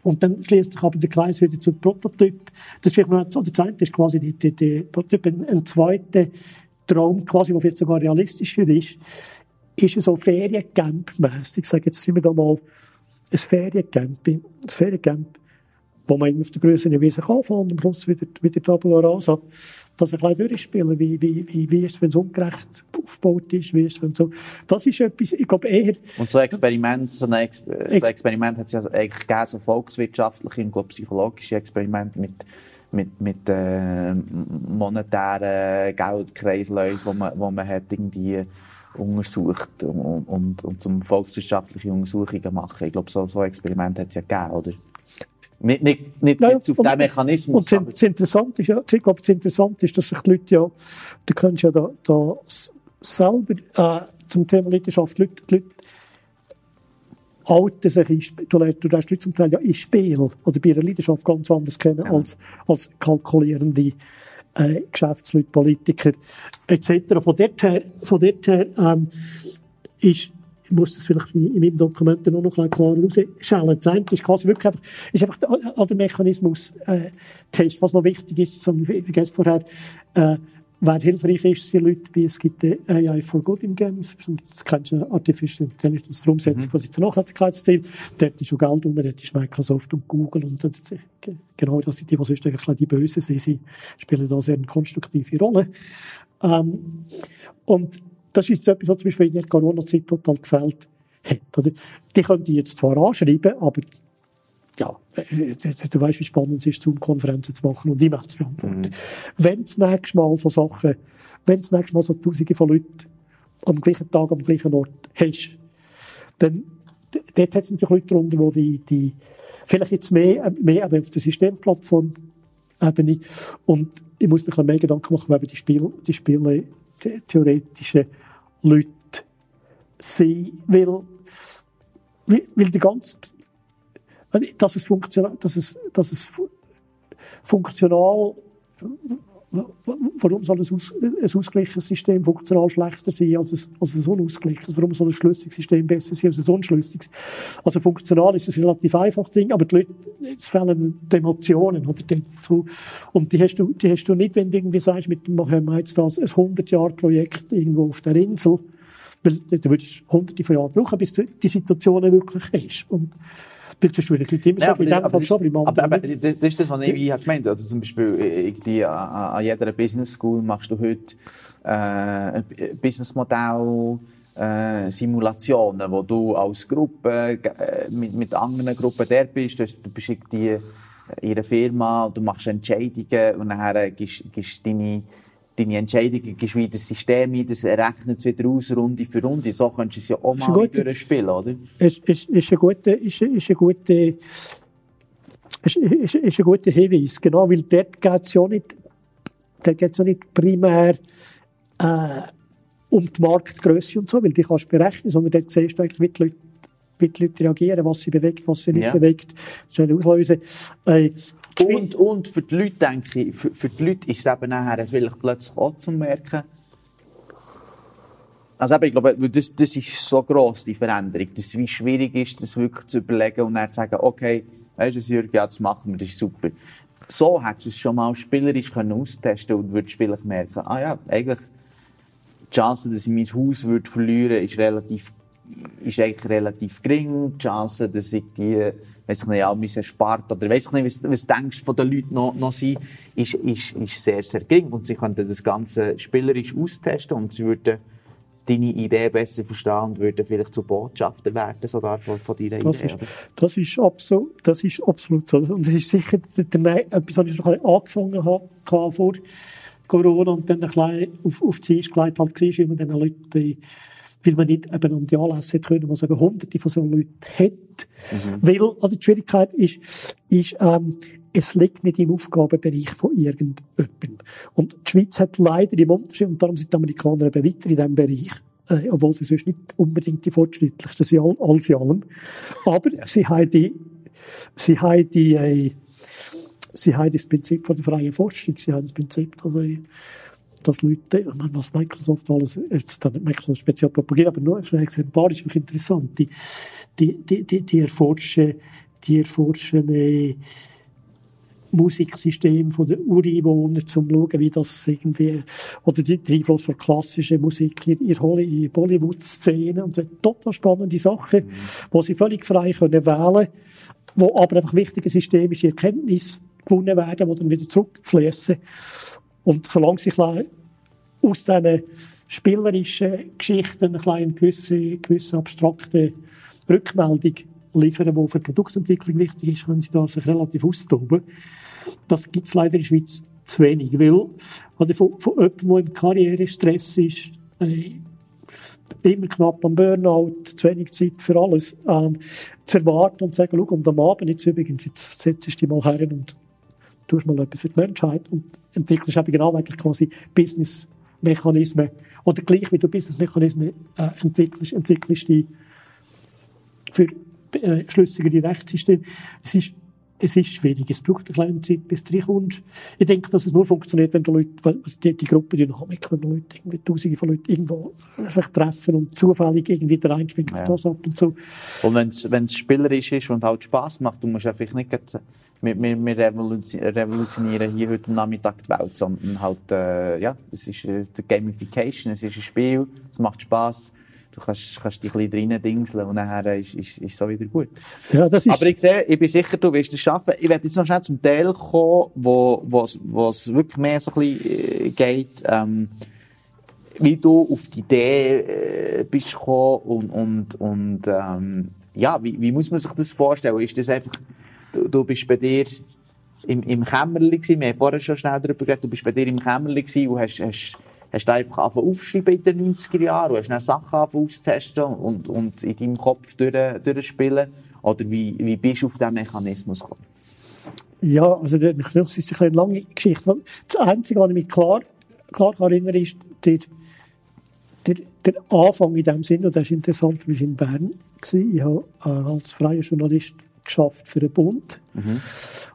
Und dann schließt sich aber der Kreis wieder zum Prototyp. Das ist vielleicht noch, so, der zweite ist quasi die, die, die Prototyp. Ein, ein zweiter Traum, quasi, der jetzt sogar realistischer ist, ist so Feriencamp-mässig. Ich sage jetzt immer da mal, ein Feriencamp, ein Feriencamp, wo man auf der größeren Wiese kann fahren und am Schluss wieder, wieder Tabula Rasa, das ein bisschen durchspielen, wie, wie, wie, wie ist es, wenn es ungerecht aufgebaut ist, wie ist es, wenn so, das ist etwas, ich glaube eher... Und so Experiment, so ein, Ex so ein Experiment hat es ja eigentlich gegeben, so volkswirtschaftliche und, glaube psychologische Experimente mit mit, mit äh, monetären Geldkreisläufen, wo man, wo man hat irgendwie untersucht und, und, und zum volkswirtschaftliche Untersuchungen machen. Ich glaube, so, so Experimente hat es ja gegeben, oder? Nicht, nicht, nicht ja, jetzt auf diesen Mechanismus. Und das Interessante ist, ja, ich glaube, das Interessante ist, dass sich die Leute ja, du kannst ja da, da selber äh, zum Thema Leidenschaft, die Leute, die Leute halten sich in, du, du lässt Leute zum Teil ja in Spiel oder bei ihrer Leidenschaft ganz anders kennen ja. als, als kalkulierende äh, Geschäftsleute, Politiker etc. Von dort her, von dort her ähm, ist ich muss das vielleicht in meinem Dokument noch, noch ein klarer herausschälen. Das eine ist quasi wirklich einfach, ist einfach der, der Mechanismus äh, Test. Was noch wichtig ist, das habe ich vergessen vorher, äh, Wer hilfreich ist, sind Leute wie, es gibt AI for Good in Genf, das kennst du, Artificial Intelligence, die Umsetzung mhm. von seinem Nachhaltigkeitsziel. Dort ist schon Geld um, dort ist Microsoft und Google und das, genau das sind die, die sonst eigentlich die Bösen sind, sie spielen da sehr eine konstruktive Rolle. Ähm, und das ist etwas, was zum Beispiel in der Corona-Zeit total gefällt hat. Die können die jetzt zwar anschreiben, aber ja, äh, du weißt, wie spannend es ist, Zoom-Konferenzen zu machen und E-Mails zu beantworten. Mhm. Wenn das nächste Mal so Sachen, wenn das nächste Mal so Tausende von Leuten am gleichen Tag, am gleichen Ort hast, dann dort hat es natürlich Leute darunter, die, die, die vielleicht jetzt mehr, mehr auf der Systemplattform Ebene und ich muss mir ein mehr Gedanken machen, wie die Spiele, die Spiele die theoretischen Leute sind, weil, weil die ganze dass es, funktional, dass es, dass es funktional, warum soll ein, Aus, ein ausgeglichenes System funktional schlechter sein als ein, als ein unausgeglichenes? Warum soll ein schlüssiges System besser sein als ein unschlüssiges? Also funktional ist es ein relativ einfaches Ding, aber die Leute, es fehlen die Emotionen, oder? Dazu. Und die hast du, die hast du nicht, wenn du irgendwie sagst, mit machen wir jetzt das, ein 100-Jahr-Projekt irgendwo auf der Insel, weil du würdest hunderte von Jahren brauchen, bis die Situation wirklich ist. Und Sonst würden die Leute immer Ja, sagen, in dem aber, Fall schon, aber, aber, nicht. das ist das, was ich wie habe gemeint habe. Also zum Beispiel irgendwie an, an an jeder Business School machst du heute äh, ein Businessmodell, äh, Simulationen, wo du als Gruppe äh, mit, mit anderen Gruppen der bist. Du, du bist irgendwie einer Firma, du machst Entscheidungen und nachher gibst, gibst deine deine Entscheidungen wieder das System ein, das rechnet es wieder aus, Runde für Runde. So könntest du es ja auch mal guter- durchspielen, oder? ist, ist, ist ein guter, ist, ist ein guter, ist, ist, ist ein guter Hinweis, genau, weil dort geht es ja nicht, dort geht's ja nicht primär äh, um die Marktgröße und so, weil die kannst du berechnen, sondern dort siehst du eigentlich, wie die Leute, wie die Leute reagieren, was sie bewegt, was sie nicht Ja. bewegt, schnell auslösen. Äh, Und, und für die Leute, denke ich, für, für die Leute ist es eben nachher vielleicht plötzlich auch zu merken, also eben, ich glaube, das, das ist so gross, die Veränderung, dass wie schwierig ist, das wirklich zu überlegen und dann zu sagen, okay, weißt du, Jürgen, ja, das machen wir, das ist super. So hättest du es schon mal spielerisch können austesten und würdest vielleicht merken, ah ja, eigentlich, die Chance, dass ich mein Haus würde verlieren ist relativ, ist eigentlich relativ gering. Die Chance, dass ich die, weiss ich nicht, all mein Erspart, oder weiss ich nicht, was, was denkst von den Leuten noch, noch sein, ist, ist, ist sehr, sehr gering. Und sie könnten das Ganze spielerisch austesten und sie würden deine Idee besser verstehen und würden vielleicht zu Botschafter werden, sogar von, von deiner Das Idee. ist, das ist absolut, das ist absolut so. Und das ist sicher der, der, etwas, was ich noch angefangen habe, vor Corona und dann ein bisschen auf, auf die Eis gelegt halt war, wie man diesen Leuten, weil man nicht eben an die Anlässe hätte können, was eben hunderte von solchen Leuten hat. Weil, also die Schwierigkeit ist, ist, ähm, es liegt nicht im Aufgabenbereich von irgendjemandem. Und die Schweiz hat leider im Unterschied, und darum sind die Amerikaner eben weiter in diesem Bereich, äh, obwohl sie sonst nicht unbedingt die fortschrittlichsten sind, all- alles in allem. Aber sie haben die, sie haben die, äh, sie haben das Prinzip von der freien Forschung, sie haben das Prinzip, äh, dass Leute, ich meine, was Microsoft alles, jetzt dann nicht Microsoft speziell propagiert, aber nur ein Exemplar ist wirklich interessant. Die, die, die, die, die erforschen, die erforschen, äh, Musiksystem von den Ureinwohnern, zum zu schauen, wie das irgendwie, oder die, der Einfluss von klassischer Musik in, in Bollywood-Szene und so. Total spannende Sachen, wo sie völlig frei können wählen wo aber einfach wichtige systemische Erkenntnisse gewonnen werden, die dann wieder zurückfließen. Und solange sich aus diesen spielerischen Geschichten eine gewisse, gewisse abstrakte Rückmeldung liefern, die für die Produktentwicklung wichtig ist, können sie da sich relativ austoben. Das gibt es leider in der Schweiz zu wenig, weil also von, von jemandem, der im Karrierestress ist, äh, immer knapp am Burnout, zu wenig Zeit für alles, ähm, zu erwarten und zu sagen, schau, und am Abend jetzt übrigens, jetzt setzt du dich mal her und tust mal etwas für die Menschheit und entwickelst eben genau eigentlich quasi Business-Mechanismen oder gleich wie du Business-Mechanismen äh, entwickelst, entwickelst die für äh, schlüssigere Rechtssysteme. Es ist, es ist schwierig. Es braucht eine kleine Zeit, bis du reinkommst. Ich denke, dass es nur funktioniert, wenn die Leute, die, die Gruppendynamik, wenn die Leute irgendwie tausende von Leuten irgendwo sich treffen und zufällig irgendwie der eine springt Ja. das ab und so. Und wenn es spielerisch ist und halt Spass macht, du musst einfach nicht wir, wir, wir revolution- revolutionieren hier heute Nachmittag die Welt, sondern halt, äh, ja, es ist äh, die Gamification, es ist ein Spiel, es macht Spass, du kannst, kannst dich ein bisschen rein dingseln und nachher ist, ist, ist so wieder gut. Ja, das ist, Aber ich sehe, ich bin sicher, du wirst es schaffen. Ich werde jetzt noch schnell zum Teil kommen, wo, wo, es- wo es wirklich mehr so ein bisschen äh, geht, ähm, wie du auf die Idee äh, bist gekommen und, und, und ähm, ja, wie, wie muss man sich das vorstellen? Ist das einfach, du, du bist bei dir im, im Kämmerli gewesen, wir haben vorher schon schnell darüber geredet, du bist bei dir im Kämmerli gewesen und hast, hast, hast einfach angefangen aufschreiben in den 90er Jahren und hast dann Sachen auszutesten und, und in deinem Kopf durch? Oder wie, wie bist du auf diesen Mechanismus gekommen? Ja, also Mechanismus ist eine lange Geschichte. Das Einzige, was ich mich klar, klar kann erinnern ist der, der, der Anfang in dem Sinn, und das ist interessant, weil ich in Bern war. Ich habe als freier Journalist geschafft für den Bund.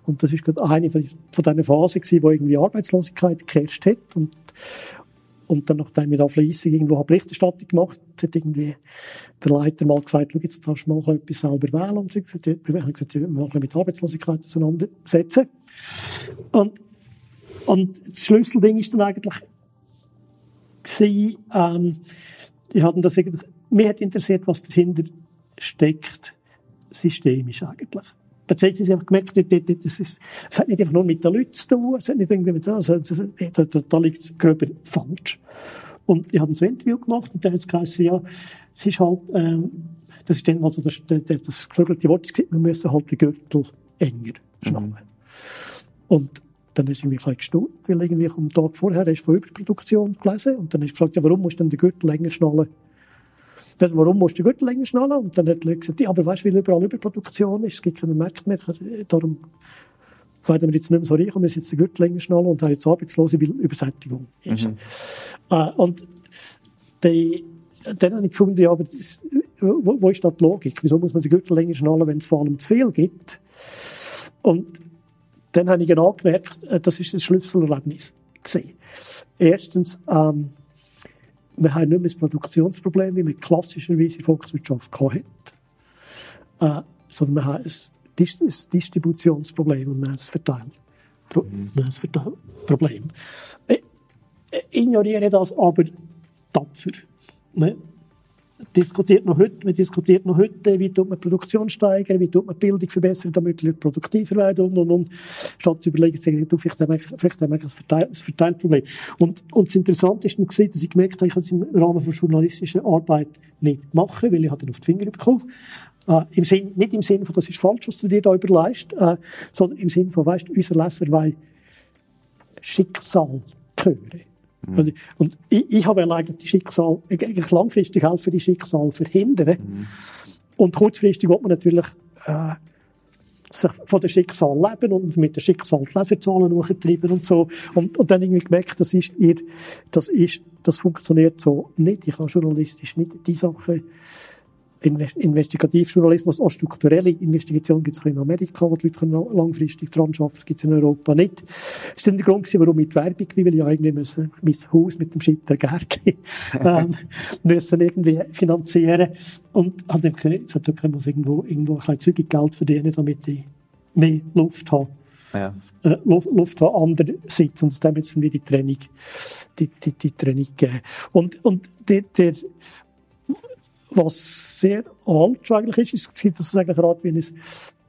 Und das ist gerade eine von, von diesen Phasen gewesen, wo irgendwie Arbeitslosigkeit geherrscht hat. Und, und dann, nachdem ich da fleissig irgendwo habe Berichterstattung gemacht hat irgendwie der Leiter mal gesagt, schau, jetzt darfst du mal etwas selber wählen. Und. Ich habe gesagt, wir mal mit Arbeitslosigkeit auseinandersetzen. Und, und das Schlüsselding ist dann eigentlich gewesen, ähm, ich hatte das irgendwie, mir hat interessiert, was dahinter steckt, systemisch eigentlich. Beziehungsweise einfach gemerkt, das, ist, es hat nicht einfach nur mit den Leuten zu tun, es hat nicht irgendwie mit, also, da, da, da liegt es gröber falsch. Und ich habe ein Interview gemacht und dann hat es geheißen, ja, es ist halt, ähm, das ist dann, also das, das, das geflügelte Wort wir müssen halt den Gürtel enger schnallen. Mhm. Und dann ist irgendwie ein gestaunt, weil irgendwie am Tag vorher hast du von Überproduktion gelesen und dann hast du gefragt, ja, warum musst du denn den Gürtel länger schnallen? Dann, warum musst du den Gürtel länger schnallen? Und dann hat die Leute gesagt, ja, aber weißt du, weil überall Überproduktion ist, es gibt keinen Markt mehr, darum werden wir jetzt nicht mehr so reich und müssen jetzt den Gürtel länger schnallen und haben jetzt Arbeitslose, weil Übersättigung ist. Mhm. Äh, und die, dann habe ich gefunden, ja, aber das, wo, wo, ist da die Logik? Wieso muss man den Gürtel länger schnallen, wenn es vor allem zu viel gibt? Und dann habe ich genau gemerkt, äh, das ist das Schlüsselerlebnis gesehen. Erstens, ähm, wir haben nicht mehr das Produktionsproblem, wie wir klassischerweise in Volkswirtschaft hatten, äh, sondern wir haben ein, Dis ein Distributionsproblem und wir haben ein, Verteil Pro mhm. Verteilproblem. Ich, ignoriere das aber tapfer. Wir diskutiert noch heute, man diskutiert noch heute, wie tut man Produktion steigern, wie tut man Bildung verbessern, damit die Leute produktiver werden und, und, und. Statt zu überlegen, sagen, du, vielleicht haben wir, vielleicht haben wir ein, Verteil, ein Verteilproblem. Und, und das Interessante ist noch gesehen, dass ich gemerkt habe, ich kann es im Rahmen von journalistischer Arbeit nicht machen, weil ich dann auf die Finger bekommen äh, im Sinn, nicht im Sinne von, das ist falsch, was du dir da überleist, äh, sondern im Sinne von, weißt, unser Leser will Schicksal hören. Mhm. Und ich, ich habe eigentlich die Schicksal, eigentlich langfristig helfen, die Schicksal verhindern. Mhm. Und kurzfristig wird man natürlich äh, sich von dem Schicksal leben und mit dem Schicksal die Leserzahlen hochtreiben und so. Und, und dann irgendwie gemerkt, das ist ihr, das ist, das funktioniert so nicht. Ich kann journalistisch nicht die Sachen Investigativjournalismus, auch strukturelle Investigation gibt es in Amerika, wo die Leute langfristig dran arbeiten, gibt es in Europa nicht. Das ist dann der Grund, warum ich die Werbung, weil ich ja irgendwie müssen, mein Haus mit dem Schitter Gergi ähm, müssen irgendwie finanzieren und habe dann gesagt, okay, muss irgendwo, irgendwo ein bisschen zügig Geld verdienen, damit ich mehr Luft habe. Ja. Äh, Luft, Luft haben andererseits und dem jetzt wie die Training, die, die, die Training geben. Und, und der, der was sehr alt eigentlich ist, es gibt das eigentlich gerade, wie es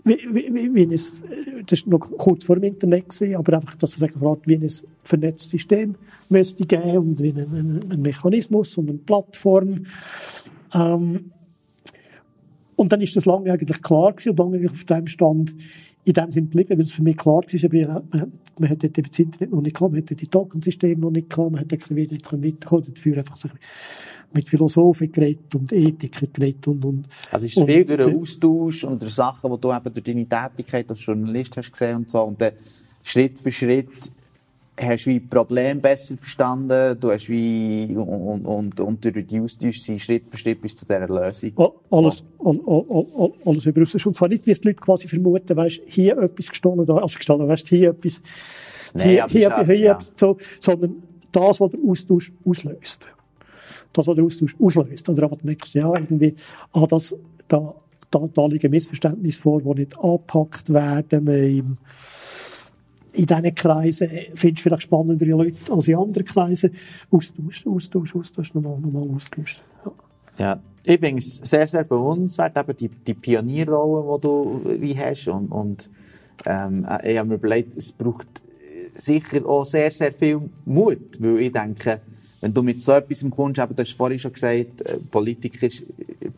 wie, wie, wie es, das ist noch kurz vor dem Internet gewesen, aber einfach, dass es eigentlich gerade wie ein vernetztes System müsste geben und wie ein, ein, ein Mechanismus und eine Plattform. Ähm, und dann ist das lange eigentlich klar gewesen und lange auf dem Stand in dem Sinne geblieben, weil es für mich klar war, man, man hat das Internet noch nicht gehabt, man hat die Tokensysteme noch nicht gehabt, man hat ein bisschen weiterkommen, dafür einfach so mit Philosophen geredet und Ethikern geredet und, und Also ist es viel durch den Austausch und durch Sachen, die du eben durch deine Tätigkeit als Journalist hast gesehen und so und dann Schritt für Schritt hast du wie Problem besser verstanden, du hast wie, und, und, und durch die Austausch sind Schritt für Schritt bis zu dieser Lösung. Alles, all, all, all, alles über Und zwar nicht, wie es die Leute quasi vermuten, weißt, hier etwas gestohlen, also gestohlen, weißt, hier etwas, nee, hier, hier, hier, hier etwas, so, sondern das, was der Austausch auslöst das, was der Austausch auslöst. Oder aber merkst ja, irgendwie, ah, das, da, da, da liegen Missverständnisse vor, die nicht angepackt werden. Im, in diesen Kreisen findest du vielleicht spannendere Leute als in anderen Kreisen. Austausch, Austausch, Austausch, nochmal, nochmal Austausch. Ja. ja. Ich finde es sehr, sehr bewundernswert, eben die, die Pionierrolle, die du wie hast. Und, und ähm, ich habe mir überlegt, es braucht sicher auch sehr, sehr viel Mut, weil ich denke, wenn du mit so etwas kommst, eben, du hast vorhin schon gesagt, äh, Politiker,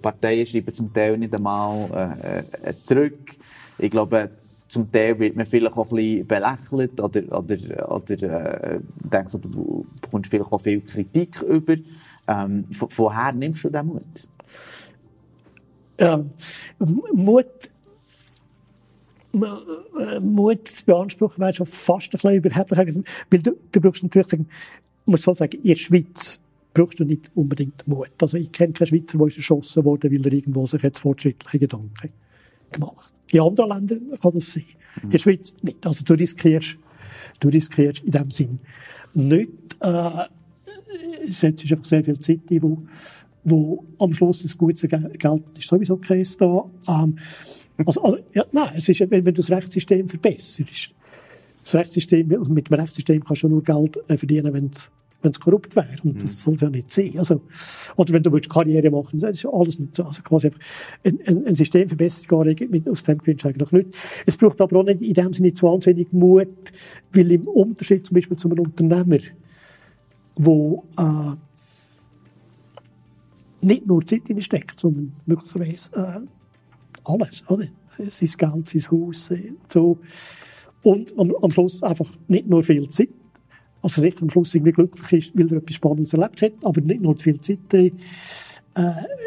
Parteien schreiben zum Teil nicht einmal äh, äh, zurück. Ich glaube, zum Teil wird man vielleicht auch ein bisschen belächelt oder, oder, oder äh, denkt, du bekommst vielleicht auch viel Kritik über. Ähm, woher nimmst du den Mut? Ähm, Mut äh, Mut zu beanspruchen wäre schon fast ein bisschen überheblich. Weil du, du brauchst natürlich muss so sagen, in der Schweiz brauchst du nicht unbedingt Mut. Also ich kenne keinen Schweizer, der ist erschossen wurde, weil er irgendwo sich jetzt fortschrittliche Gedanken gemacht In anderen Ländern kann das sein. In der Schweiz nicht. Also du riskierst, du riskierst in dem Sinn nicht, äh, setzt einfach sehr viel Zeit ein, wo, wo am Schluss das gute Geld ist sowieso kein da. Ähm, also, also, ja, nein, es ist, wenn, wenn du das Rechtssystem verbesserst, das Rechtssystem, mit dem Rechtssystem kannst du nur Geld äh, verdienen, wenn du wenn es korrupt wäre. Und mhm. das soll es ja nicht sein. Also, oder wenn du willst Karriere machen, das ist alles nicht so. Also quasi einfach ein, ein, ein Systemverbesserung anregen, mit, aus dem gewinnst du eigentlich nicht. Es braucht aber auch nicht in dem Sinne wahnsinnig Mut, weil im Unterschied zum Beispiel zu einem Unternehmer, wo äh, nicht nur Zeit steckt, sondern möglicherweise äh, alles, oder? Sein Geld, sein Haus, äh, so. Und am, am Schluss einfach nicht nur viel Zeit, also sicher am Schluss irgendwie glücklich ist, weil er etwas Spannendes erlebt hat, aber nicht nur viel Zeit. Äh,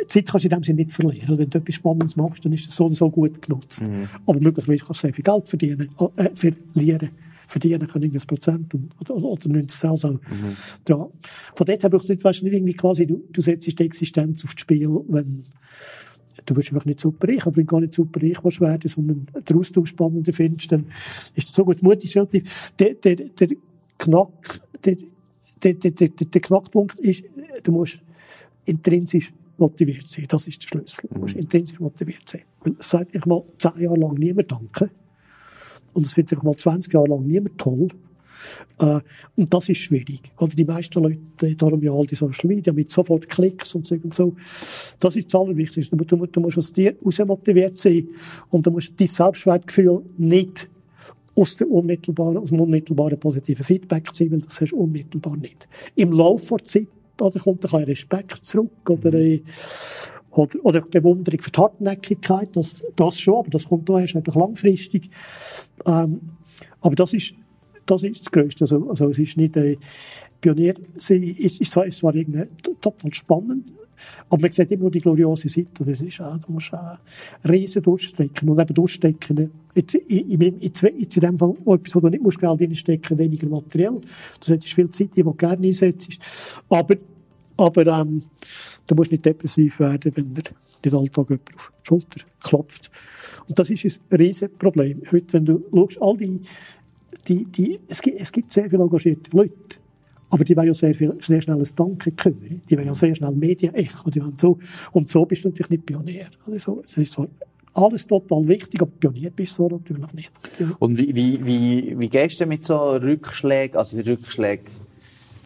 Zeit kannst du in dem Sinne nicht verlieren. Wenn du etwas Spannendes machst, dann ist es so oder so gut genutzt. Mhm. Aber möglicherweise kannst du sehr viel Geld verdienen, äh, verlieren. Verdienen können irgendwie ein Prozent oder, oder, oder 90 Cent. Mhm. Ja. Von dort brauchst du nicht, weißt, nicht irgendwie quasi, du, du setzt die Existenz aufs Spiel, wenn du wirst einfach nicht super reich, aber wenn du gar nicht super reich werden, sondern den Austausch spannender findest, dann ist das so gut. Mut ist relativ, der, der, der Knack, der, der, der, der, Knackpunkt ist, du musst intrinsisch motiviert sein. Das ist der Schlüssel. Du musst mhm. intrinsisch motiviert sein. Weil es sagt ich mal zehn Jahre lang niemand Danke. Und es wird einfach mal 20 Jahre lang niemand toll. Äh, und das ist schwierig. Also die meisten Leute, darum ja all die Social Media mit sofort Klicks und so und so. Das ist das Allerwichtigste. Du, du, du musst aus dir raus motiviert sein und du musst dein Selbstwertgefühl nicht aus, der unmittelbaren, aus dem unmittelbaren positiven Feedback ziehen, weil das hast du unmittelbar nicht. Im Laufe der Zeit oder kommt ein bisschen Respekt zurück oder, mhm. oder, oder Bewunderung für die Hartnäckigkeit, das, das schon, aber das kommt da erst langfristig. Ähm, aber das ist, das ist das Größte. Also, also es ist nicht, äh, Pionier sein, ist, ist, zwar, ist zwar irgendwie total spannend, aber man sieht immer nur die gloriose Seite. Das ist auch, du musst auch riesen durchstrecken. Und eben durchstecken, jetzt, in, in, jetzt, in dem Fall auch etwas, wo du nicht musst Geld reinstecken weniger materiell. Du solltest viel Zeit, die du gerne einsetzt. Aber, aber ähm, du musst nicht depressiv werden, wenn dir den Alltag jemand auf die Schulter klopft. Und das ist ein riesen Problem. Heute, wenn du schaust, all die, die, die es, gibt, es gibt sehr viele engagierte Leute, aber die wollen ja sehr, viel, sehr schnell ein Danke hören. Die wollen ja sehr schnell Medienecho. Die so, und so bist du natürlich nicht Pionier. Also, es ist so, alles total wichtig, aber Pionier bist du so natürlich nicht. Und wie, wie, wie, wie gehst du mit so Rückschlägen, also die Rückschläge,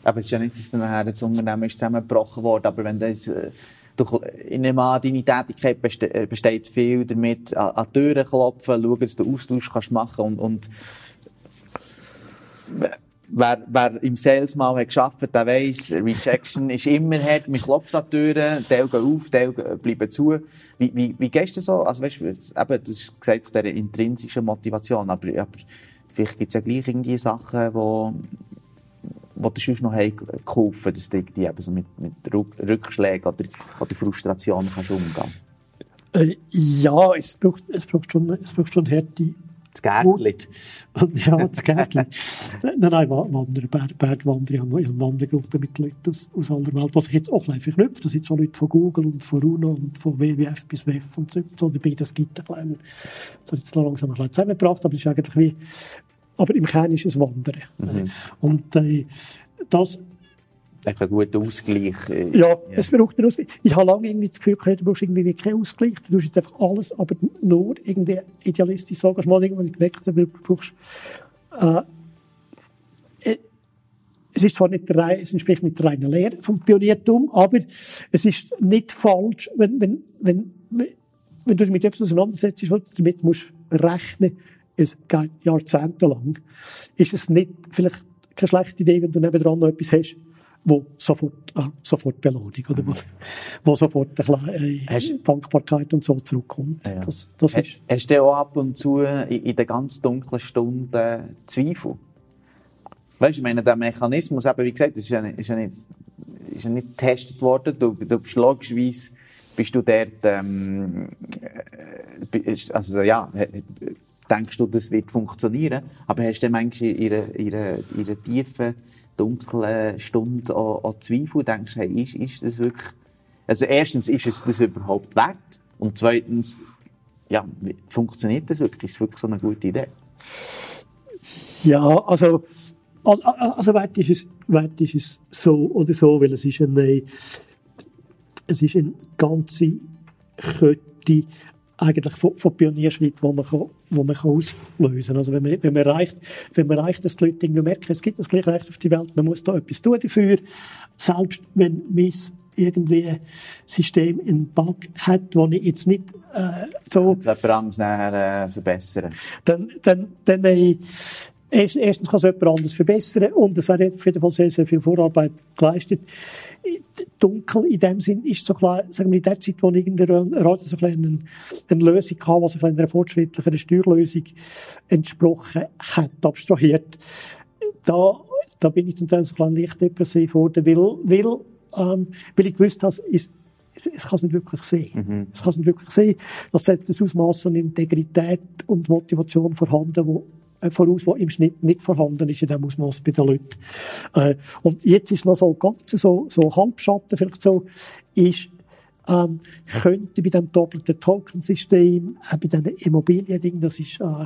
aber es ist ja nicht, dass nachher das Unternehmen ist zusammengebrochen worden, aber wenn das, äh, du, in deine Tätigkeit äh, besteht viel damit, an, an Türen klopfen, schauen, dass du Austausch kannst machen und, und wer, wer im Sales mal hat geschafft, der weiss, Rejection ist immer hart, man klopft an die Türen, Teil gehen auf, Teil bleiben zu. Wie, wie, wie gehst du so? Also weißt du, eben, du hast gesagt von dieser intrinsischen Motivation, aber, aber vielleicht gibt es ja gleich irgendwie Sachen, wo, wo du sonst noch geholfen dass du die eben so mit, mit Rückschlägen oder, oder Frustrationen kannst umgehen äh, Ja, es braucht, es braucht schon, es braucht schon Härte das Gärtli. ja, das Gärtli. nein, nein, Wandern, Berg, Bergwanderung. Ich habe eine Wandergruppe mit Leuten aus, aus aller Welt, die sich jetzt auch ein verknüpft. Da sind so Leute von Google und von UNO und von WWF bis WEF und so. so dabei, das gibt ein kleinen, das hat jetzt noch langsam ein bisschen zusammengebracht, aber es ist eigentlich wie, aber im Kern ist es Wandern. Mhm. Und äh, das ein guter Ausgleich. Äh, ja, ja, es braucht einen Ausgleich. Ich habe lange irgendwie das Gefühl gehabt, du brauchst irgendwie keinen Ausgleich. Du tust jetzt einfach alles, aber nur irgendwie idealistisch sagen. Hast mal irgendwann gemerkt, du brauchst, äh, äh, es ist zwar nicht der, es entspricht nicht der reinen Lehre vom Pioniertum, aber es ist nicht falsch, wenn, wenn, wenn, wenn du dich mit etwas auseinandersetzt, damit musst du rechnen, es geht jahrzehntelang, ist es nicht vielleicht keine schlechte Idee, wenn du nebenan noch etwas hast, wo sofort, äh, sofort Belohnung, oder wo, wo sofort äh, hast, Dankbarkeit und so zurückkommt. Ja. Das, das hast, ist. hast du auch ab und zu in, in den ganz dunklen Stunden Zweifel? Weißt du, ich meine, der Mechanismus, eben, wie gesagt, ist ja nicht, ist ja nicht, ist ja nicht getestet worden. Du, du bist logischerweise, bist du dort, ähm, äh, also ja, denkst du, das wird funktionieren, aber hast du manchmal in ihrer, ihrer, ihrer tiefen dunklen Stunde an, an Zweifel denkst, hey, ist, ist das wirklich, also erstens, ist es das überhaupt wert? Und zweitens, ja, funktioniert das wirklich? Ist es wirklich so eine gute Idee? Ja, also, also, also wert, ist es, wert ist es so oder so, weil es ist eine, es ist eine ganze Kette eigentlich von, von Pionierschritt, wo man, kann, wo man kann auslösen kann. Also wenn man, wenn man erreicht, wenn man erreicht, dass die Leute irgendwie merken, es gibt das gleiche Recht auf die Welt, man muss da etwas tun dafür, selbst wenn mein irgendwie ein System einen Bug hat, wo ich jetzt nicht äh, so... Nachher äh, verbessern. Dann, dann, dann äh, Erstens kann es jemand anderes verbessern und es wäre auf jeden Fall sehr, sehr viel Vorarbeit geleistet. Dunkel in dem Sinn ist so klar, sagen wir in der Zeit, wo irgendein Rat so eine, eine Lösung hatte, was ein einer fortschrittlicheren Steuerlösung entsprochen hat, abstrahiert. Da, da bin ich zum Teil so ein leicht depressiv geworden, weil, weil, ähm, weil ich gewusst habe, es, es, es kann es nicht wirklich sehen. Mhm. Es kann es nicht wirklich sehen. Das setzt das Ausmaß an Integrität und Motivation vorhanden, wo voraus, was im Schnitt nicht vorhanden ist in dem Ausmaß bei den Leuten. Äh, und jetzt ist noch so ganz so, so Halbschatten vielleicht so, ist, ähm, könnte bei dem doppelten Token-System, äh, bei diesen Immobilien-Dingen, das ist, äh,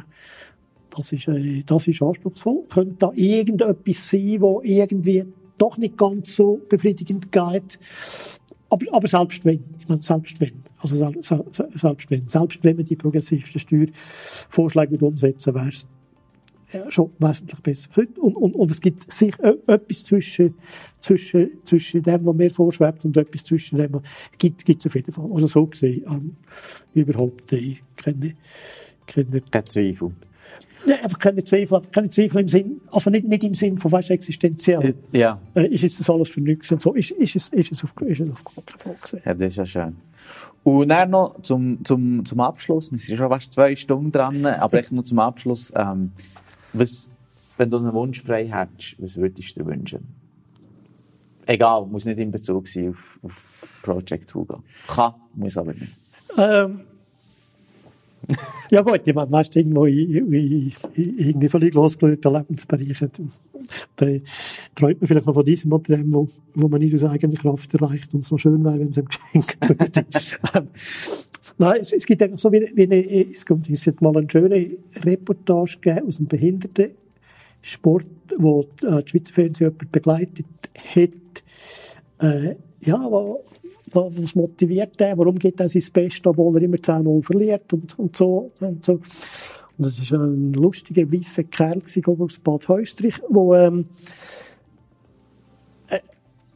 das ist, äh, das ist anspruchsvoll, könnte da irgendetwas sein, wo irgendwie doch nicht ganz so befriedigend geht. Aber, aber selbst wenn, ich meine, selbst wenn, also selbst, selbst wenn, selbst wenn man die progressivsten Steuervorschläge umsetzen würde, ja, schon wesentlich besser. Und, und, und es gibt sicher etwas zwischen, zwischen, zwischen dem, was mir vorschwebt, und etwas zwischen dem, gibt, gibt es auf jeden Fall. Also so gesehen, ähm, überhaupt, ich kenne, kenne, Kein Zweifel. Ja, einfach keine Zweifel, keine Zweifel im Sinn, also nicht, nicht im Sinn von, weißt, existenziell. Ja. Äh, ist jetzt das alles für nichts und so, ist, ist es, ist es auf, ist es auf keinen Fall Ja, das ist ja schön. Und dann noch zum, zum, zum Abschluss, wir sind schon fast zwei Stunden dran, aber echt noch zum Abschluss, ähm, was, wenn du einen Wunsch frei hättest, was würdest du dir wünschen? Egal, muss nicht in Bezug sein auf, auf Project Hugo. Kann, muss aber nicht. Ähm, ja gut, ich meine, weißt irgendwo in, in, irgendwie völlig losgelöster Lebensbereich, da träumt man vielleicht noch von diesem oder dem, wo, wo man nicht aus eigener Kraft erreicht und so schön wäre, wenn es ihm geschenkt würde. Nein, es, es gibt eigentlich so wie, wie eine, es kommt, es hat mal eine schöne Reportage gegeben aus dem Behindertensport, wo die, äh, die Schweizer Fernsehen jemand begleitet hat, äh, ja, wo, was motiviert er, warum geht er sein Bestes, obwohl er immer 10-0 verliert und, und so. Und so. Und das war ein lustiger, weifer Kerl aus Bad Heustrich, der ähm, äh,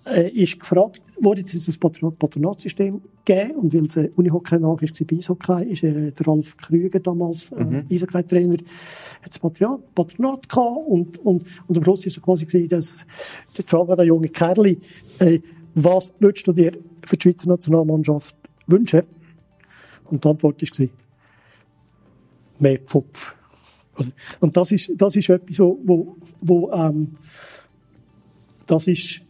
äh, ist gefragt, wurde jetzt das Patronatssystem gegeben und weil es Unihockey nach ist, bei Eishockey, ist äh, der Ralf Krüger damals äh, mhm. Eishockey-Trainer, hat das Patronat, Patronat gehabt und, und, und am Schluss war es quasi gewesen, dass die Frage an den jungen Kerl, äh, was würdest du dir für die Schweizer Nationalmannschaft wünschen? Und die Antwort war, mehr Pfupf. Und das ist, das ist etwas, wo, wo, wo ähm, das ist,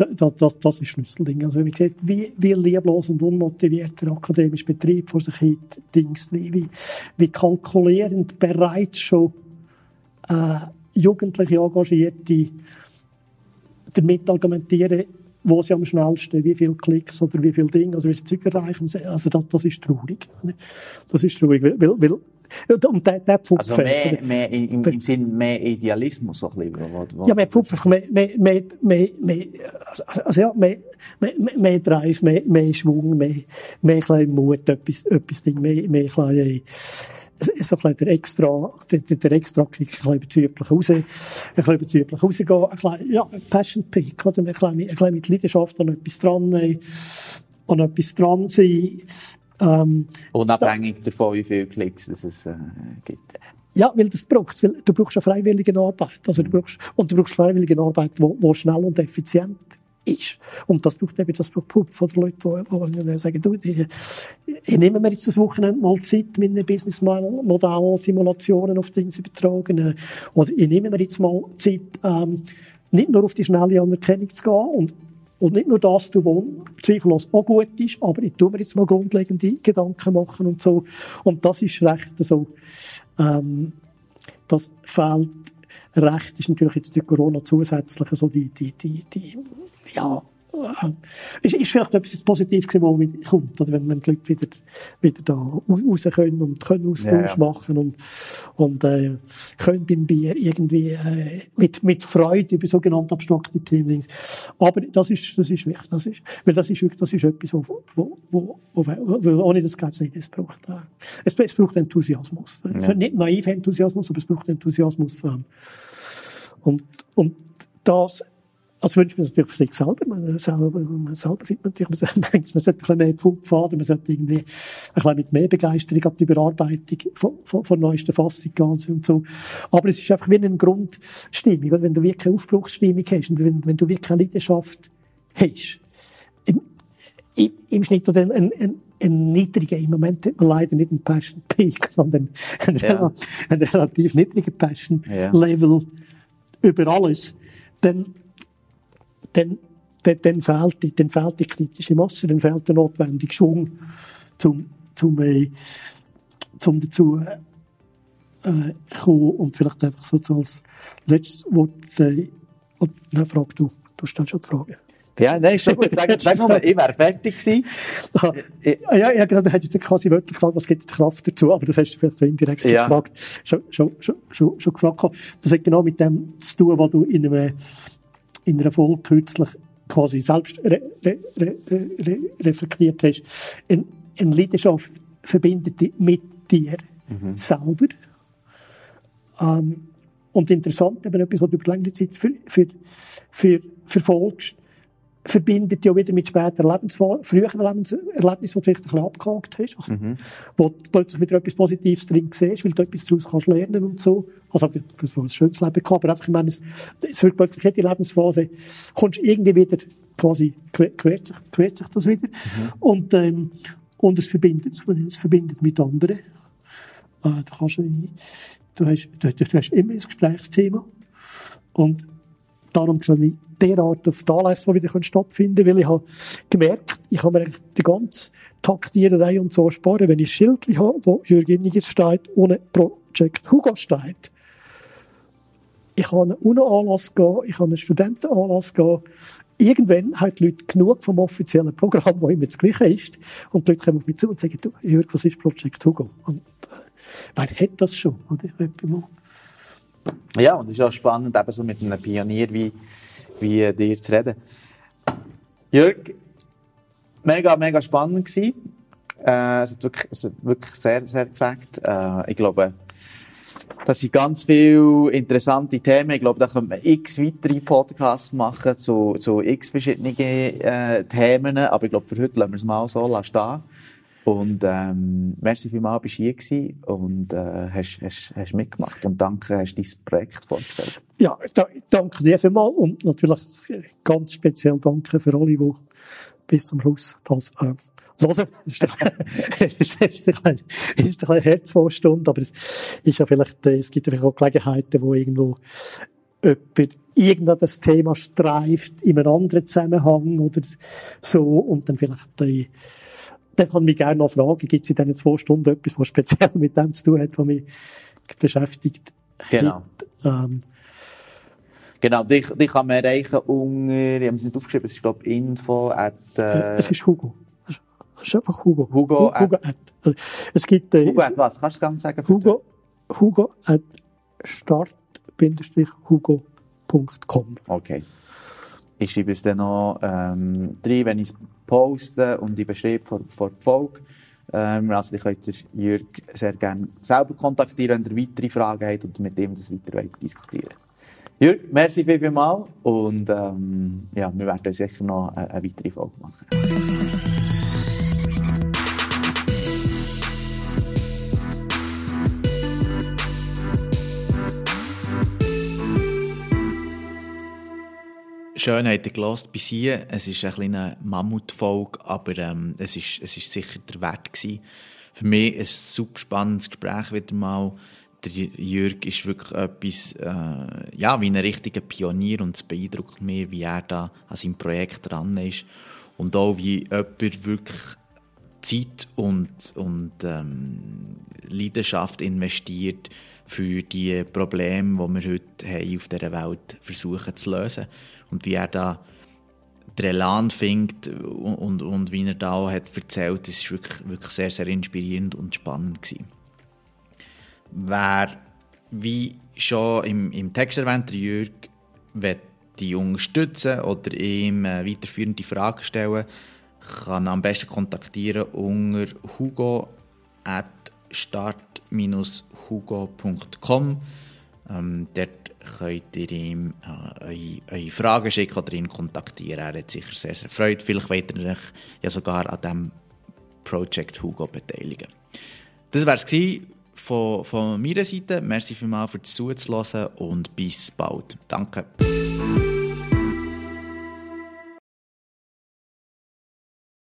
das, das, das ist Schlüsselding. Also wenn man sieht, wie, wie lieblos und unmotiviert der akademische Betrieb vor sich hin dingst, wie, wie, wie kalkulierend bereits schon äh, Jugendliche Engagierte damit argumentieren, wo sie am schnellsten, wie viele Klicks oder wie viele Dinge oder wie viele Zeug erreichen. Also das, das ist traurig. Das ist traurig, weil, weil und der, der Pfupf Also mehr, mehr im, im Sinn mehr Idealismus ein bisschen. Wo, ja, mehr Pfupf, mehr, mehr, mehr, mehr, mehr, also, also ja, mehr, mehr, mehr Drive, mehr, mehr Schwung, mehr, mehr klein Mut, etwas, etwas Ding, mehr, mehr klein, so ein der extra, der, der extra Kick, ein bisschen überzüglich raus, ein bisschen überzüglich rausgehen, ein bisschen, ja, Passion Peak, oder? Ein bisschen, ein bisschen mit Leidenschaft an etwas dran, an etwas dran sein. Ähm, Unabhängig da, davon, wie viele Klicks es äh, gibt. Ja, weil das braucht weil Du brauchst eine freiwillige Arbeit. Also du brauchst, und du brauchst freiwillige Arbeit, die, die schnell und effizient ist. Und das braucht eben das Pub von den Leuten, die, sagen, du, die, ich nehme mir jetzt das Wochenende mal Zeit, meine Businessmodell, Simulationen auf Dinge zu übertragen. Oder ich nehme mir jetzt mal Zeit, ähm, nicht nur auf die schnelle Anerkennung zu gehen und und nicht nur das, was zweifellos auch gut ist, aber ich tue mir jetzt mal grundlegende Gedanken machen und so. Und das ist recht so, ähm, das fehlt recht, ist natürlich jetzt durch Corona zusätzlich so die, die, die, die ja, ist, ist vielleicht etwas Positives gewesen, was kommt, oder wenn, wenn die Leute wieder, wieder da raus können und können Austausch ja. machen und, und äh, können beim Bier irgendwie äh, mit, mit Freude über sogenannte abstrakte Themen. Aber das ist, das ist wichtig. Das ist, weil das ist wirklich, das ist etwas, wo, wo, wo, wo, wo ohne das geht es nicht. Es braucht, äh, es, es braucht Enthusiasmus. Es wird nicht naiv Enthusiasmus, aber es braucht Enthusiasmus. Äh, und, und das also wünscht man natürlich für sich selber. Man selber, man selber findet man natürlich, man sollte, man sollte ein bisschen mehr Pfund fahren, man sollte irgendwie ein bisschen mit mehr Begeisterung an die Überarbeitung von, von, von neuesten Fassung gehen und so. Aber es ist einfach wie eine Grundstimmung, wenn du wirklich eine Aufbruchsstimmung hast und wenn, wenn du wirklich eine Leidenschaft hast. Im, im, im Schnitt oder ein, ein, ein, ein niedriger, im Moment hat man leider nicht einen Passion Peak, sondern einen, ja. einen relativ niedrigen Passion Level ja. über alles, dann dann, dann, dann, fehlt, die, dann fehlt die kritische Masse, dann fehlt der notwendige Schwung, zum, zum, äh, zum dazu äh, kommen und vielleicht einfach so als letztes Wort, äh, und, nein, frag du, du stellst schon die Frage. Ja, nein, ist schon gut. Sag, sag mal, ich wäre fertig gewesen. ja, ja, genau, du hättest jetzt quasi wirklich gefragt, was gibt die Kraft dazu, aber das hast du vielleicht so indirekt schon ja. gefragt, schon, schon, schon, schon, gefragt. Das hat genau mit dem zu tun, was du in einem, in einer Folge kürzlich quasi selbst re, re, re, reflektiert hast. Eine, eine Leidenschaft verbindet dich mit dir mhm. selber. Ähm, und interessant, eben etwas, was du über längere Zeit für, für, für, verfolgst, verbindet ja wieder mit späteren Lebensformen, früheren Lebenserlebnissen, die du vielleicht ein bisschen abgehakt hast, also, mhm. wo du plötzlich wieder etwas Positives drin siehst, weil du etwas daraus kannst lernen und so. Also, ich habe ein schönes Leben gehabt, aber einfach, ich meine, es, es wird plötzlich jede Lebensphase, kommst irgendwie wieder, quasi, quert sich, quert sich das wieder. Mhm. Und, ähm, und es verbindet, es verbindet mit anderen. Äh, du kannst, du hast, du, du hast immer ein Gesprächsthema. Und darum soll ich derart auf die Anlässe, die wieder stattfinden können, weil ich habe gemerkt, ich habe mir die ganze Taktiererei und so sparen, wenn ich ein Schild habe, wo Jürgen Iniger steht, ohne Project Hugo steht. Ich kann einen UNO-Anlass gehen, ich kann einen Studentenanlass gehen. Irgendwann haben die Leute genug vom offiziellen Programm, das immer das Gleiche ist. Und die Leute kommen auf mich zu und sagen, Jürgen, was ist Project Hugo? Und äh, wer hat das schon? Oder? Ja, und es ist auch spannend, eben so mit einem Pionier wie wie dir zu reden. Jörg, mega, mega spannend gewesen. Äh, es hat wirklich, es hat wirklich sehr, sehr gefällt. Äh, ich glaube, das sind ganz viele interessante Themen. Ich glaube, da können wir x weitere Podcasts machen zu, zu x verschiedenen äh, Themen. Aber ich glaube, für heute lassen wir es mal so stehen. Und ähm, merci vielmals, bist du hier gewesen und äh, hast, hast, hast mitgemacht. Und danke, hast dein Projekt vorgestellt. Ja, da, danke dir vielmals und natürlich ganz speziell danke für alle, die bis zum Schluss das äh, hören. ist ein bisschen Herzvollstunde, aber es ist ja vielleicht, äh, es gibt ja auch Gelegenheiten, wo irgendwo jemand irgendein Thema streift in einem anderen Zusammenhang oder so und dann vielleicht äh, dann kann mich gerne noch fragen, gibt es in diesen zwei Stunden etwas, was speziell mit dem zu tun hat, was mich beschäftigt Genau. Ähm, genau, dich, dich kann man erreichen unter, ich habe es nicht aufgeschrieben, es ist glaube ich info at... Äh, es ist Hugo. Es ist einfach Hugo. Hugo, Hugo at. at. Es gibt... Äh, Hugo at was? Kannst du es ganz sagen? Hugo, Hugo at start-hugo.com. Okay. Ich schreibe es dann noch ähm, rein, wenn ich es poste und ich beschreibe vor, vor der Folge. Ähm, also, ihr könnt Jürg sehr gerne selber kontaktieren, wenn ihr weitere Fragen habt und mit ihm das weiter diskutieren Jürg, merci viel, viel mal und ähm, ja, wir werden sicher noch eine, eine weitere Folge machen. Schön habt ihr gelost bis hier. Es ist eine kleine Mammutfolge, aber ähm, es, ist, es ist sicher der Wert gewesen. Für mich ein super spannendes Gespräch wieder mal. Der Jürg ist wirklich etwas, äh, ja, wie ein richtiger Pionier und es beeindruckt mich, wie er da an seinem Projekt dran ist und auch wie jemand wirklich Zeit und, und ähm, Leidenschaft investiert für die Probleme, die wir heute haben auf dieser Welt versuchen zu lösen und wie er da den Elan findet und, und, wie er da auch hat erzählt, das war wirklich, wirklich sehr, sehr inspirierend und spannend. Gewesen. Wer, wie schon im, im Text erwähnt, Jürg, die unterstützen oder ihm äh, weiterführende Fragen stellen, kann am besten kontaktieren unter hugo at start-hugo.com. Ähm, dort könnt ihr ihm äh, eure, eure, Fragen schicken oder ihn kontaktieren. Er hat sicher sehr, sehr Freude. Vielleicht wollt ihr euch ja sogar an diesem Project Hugo beteiligen. Das war es von, von meiner Seite. Merci vielmals fürs Zuhören und bis bald. Danke.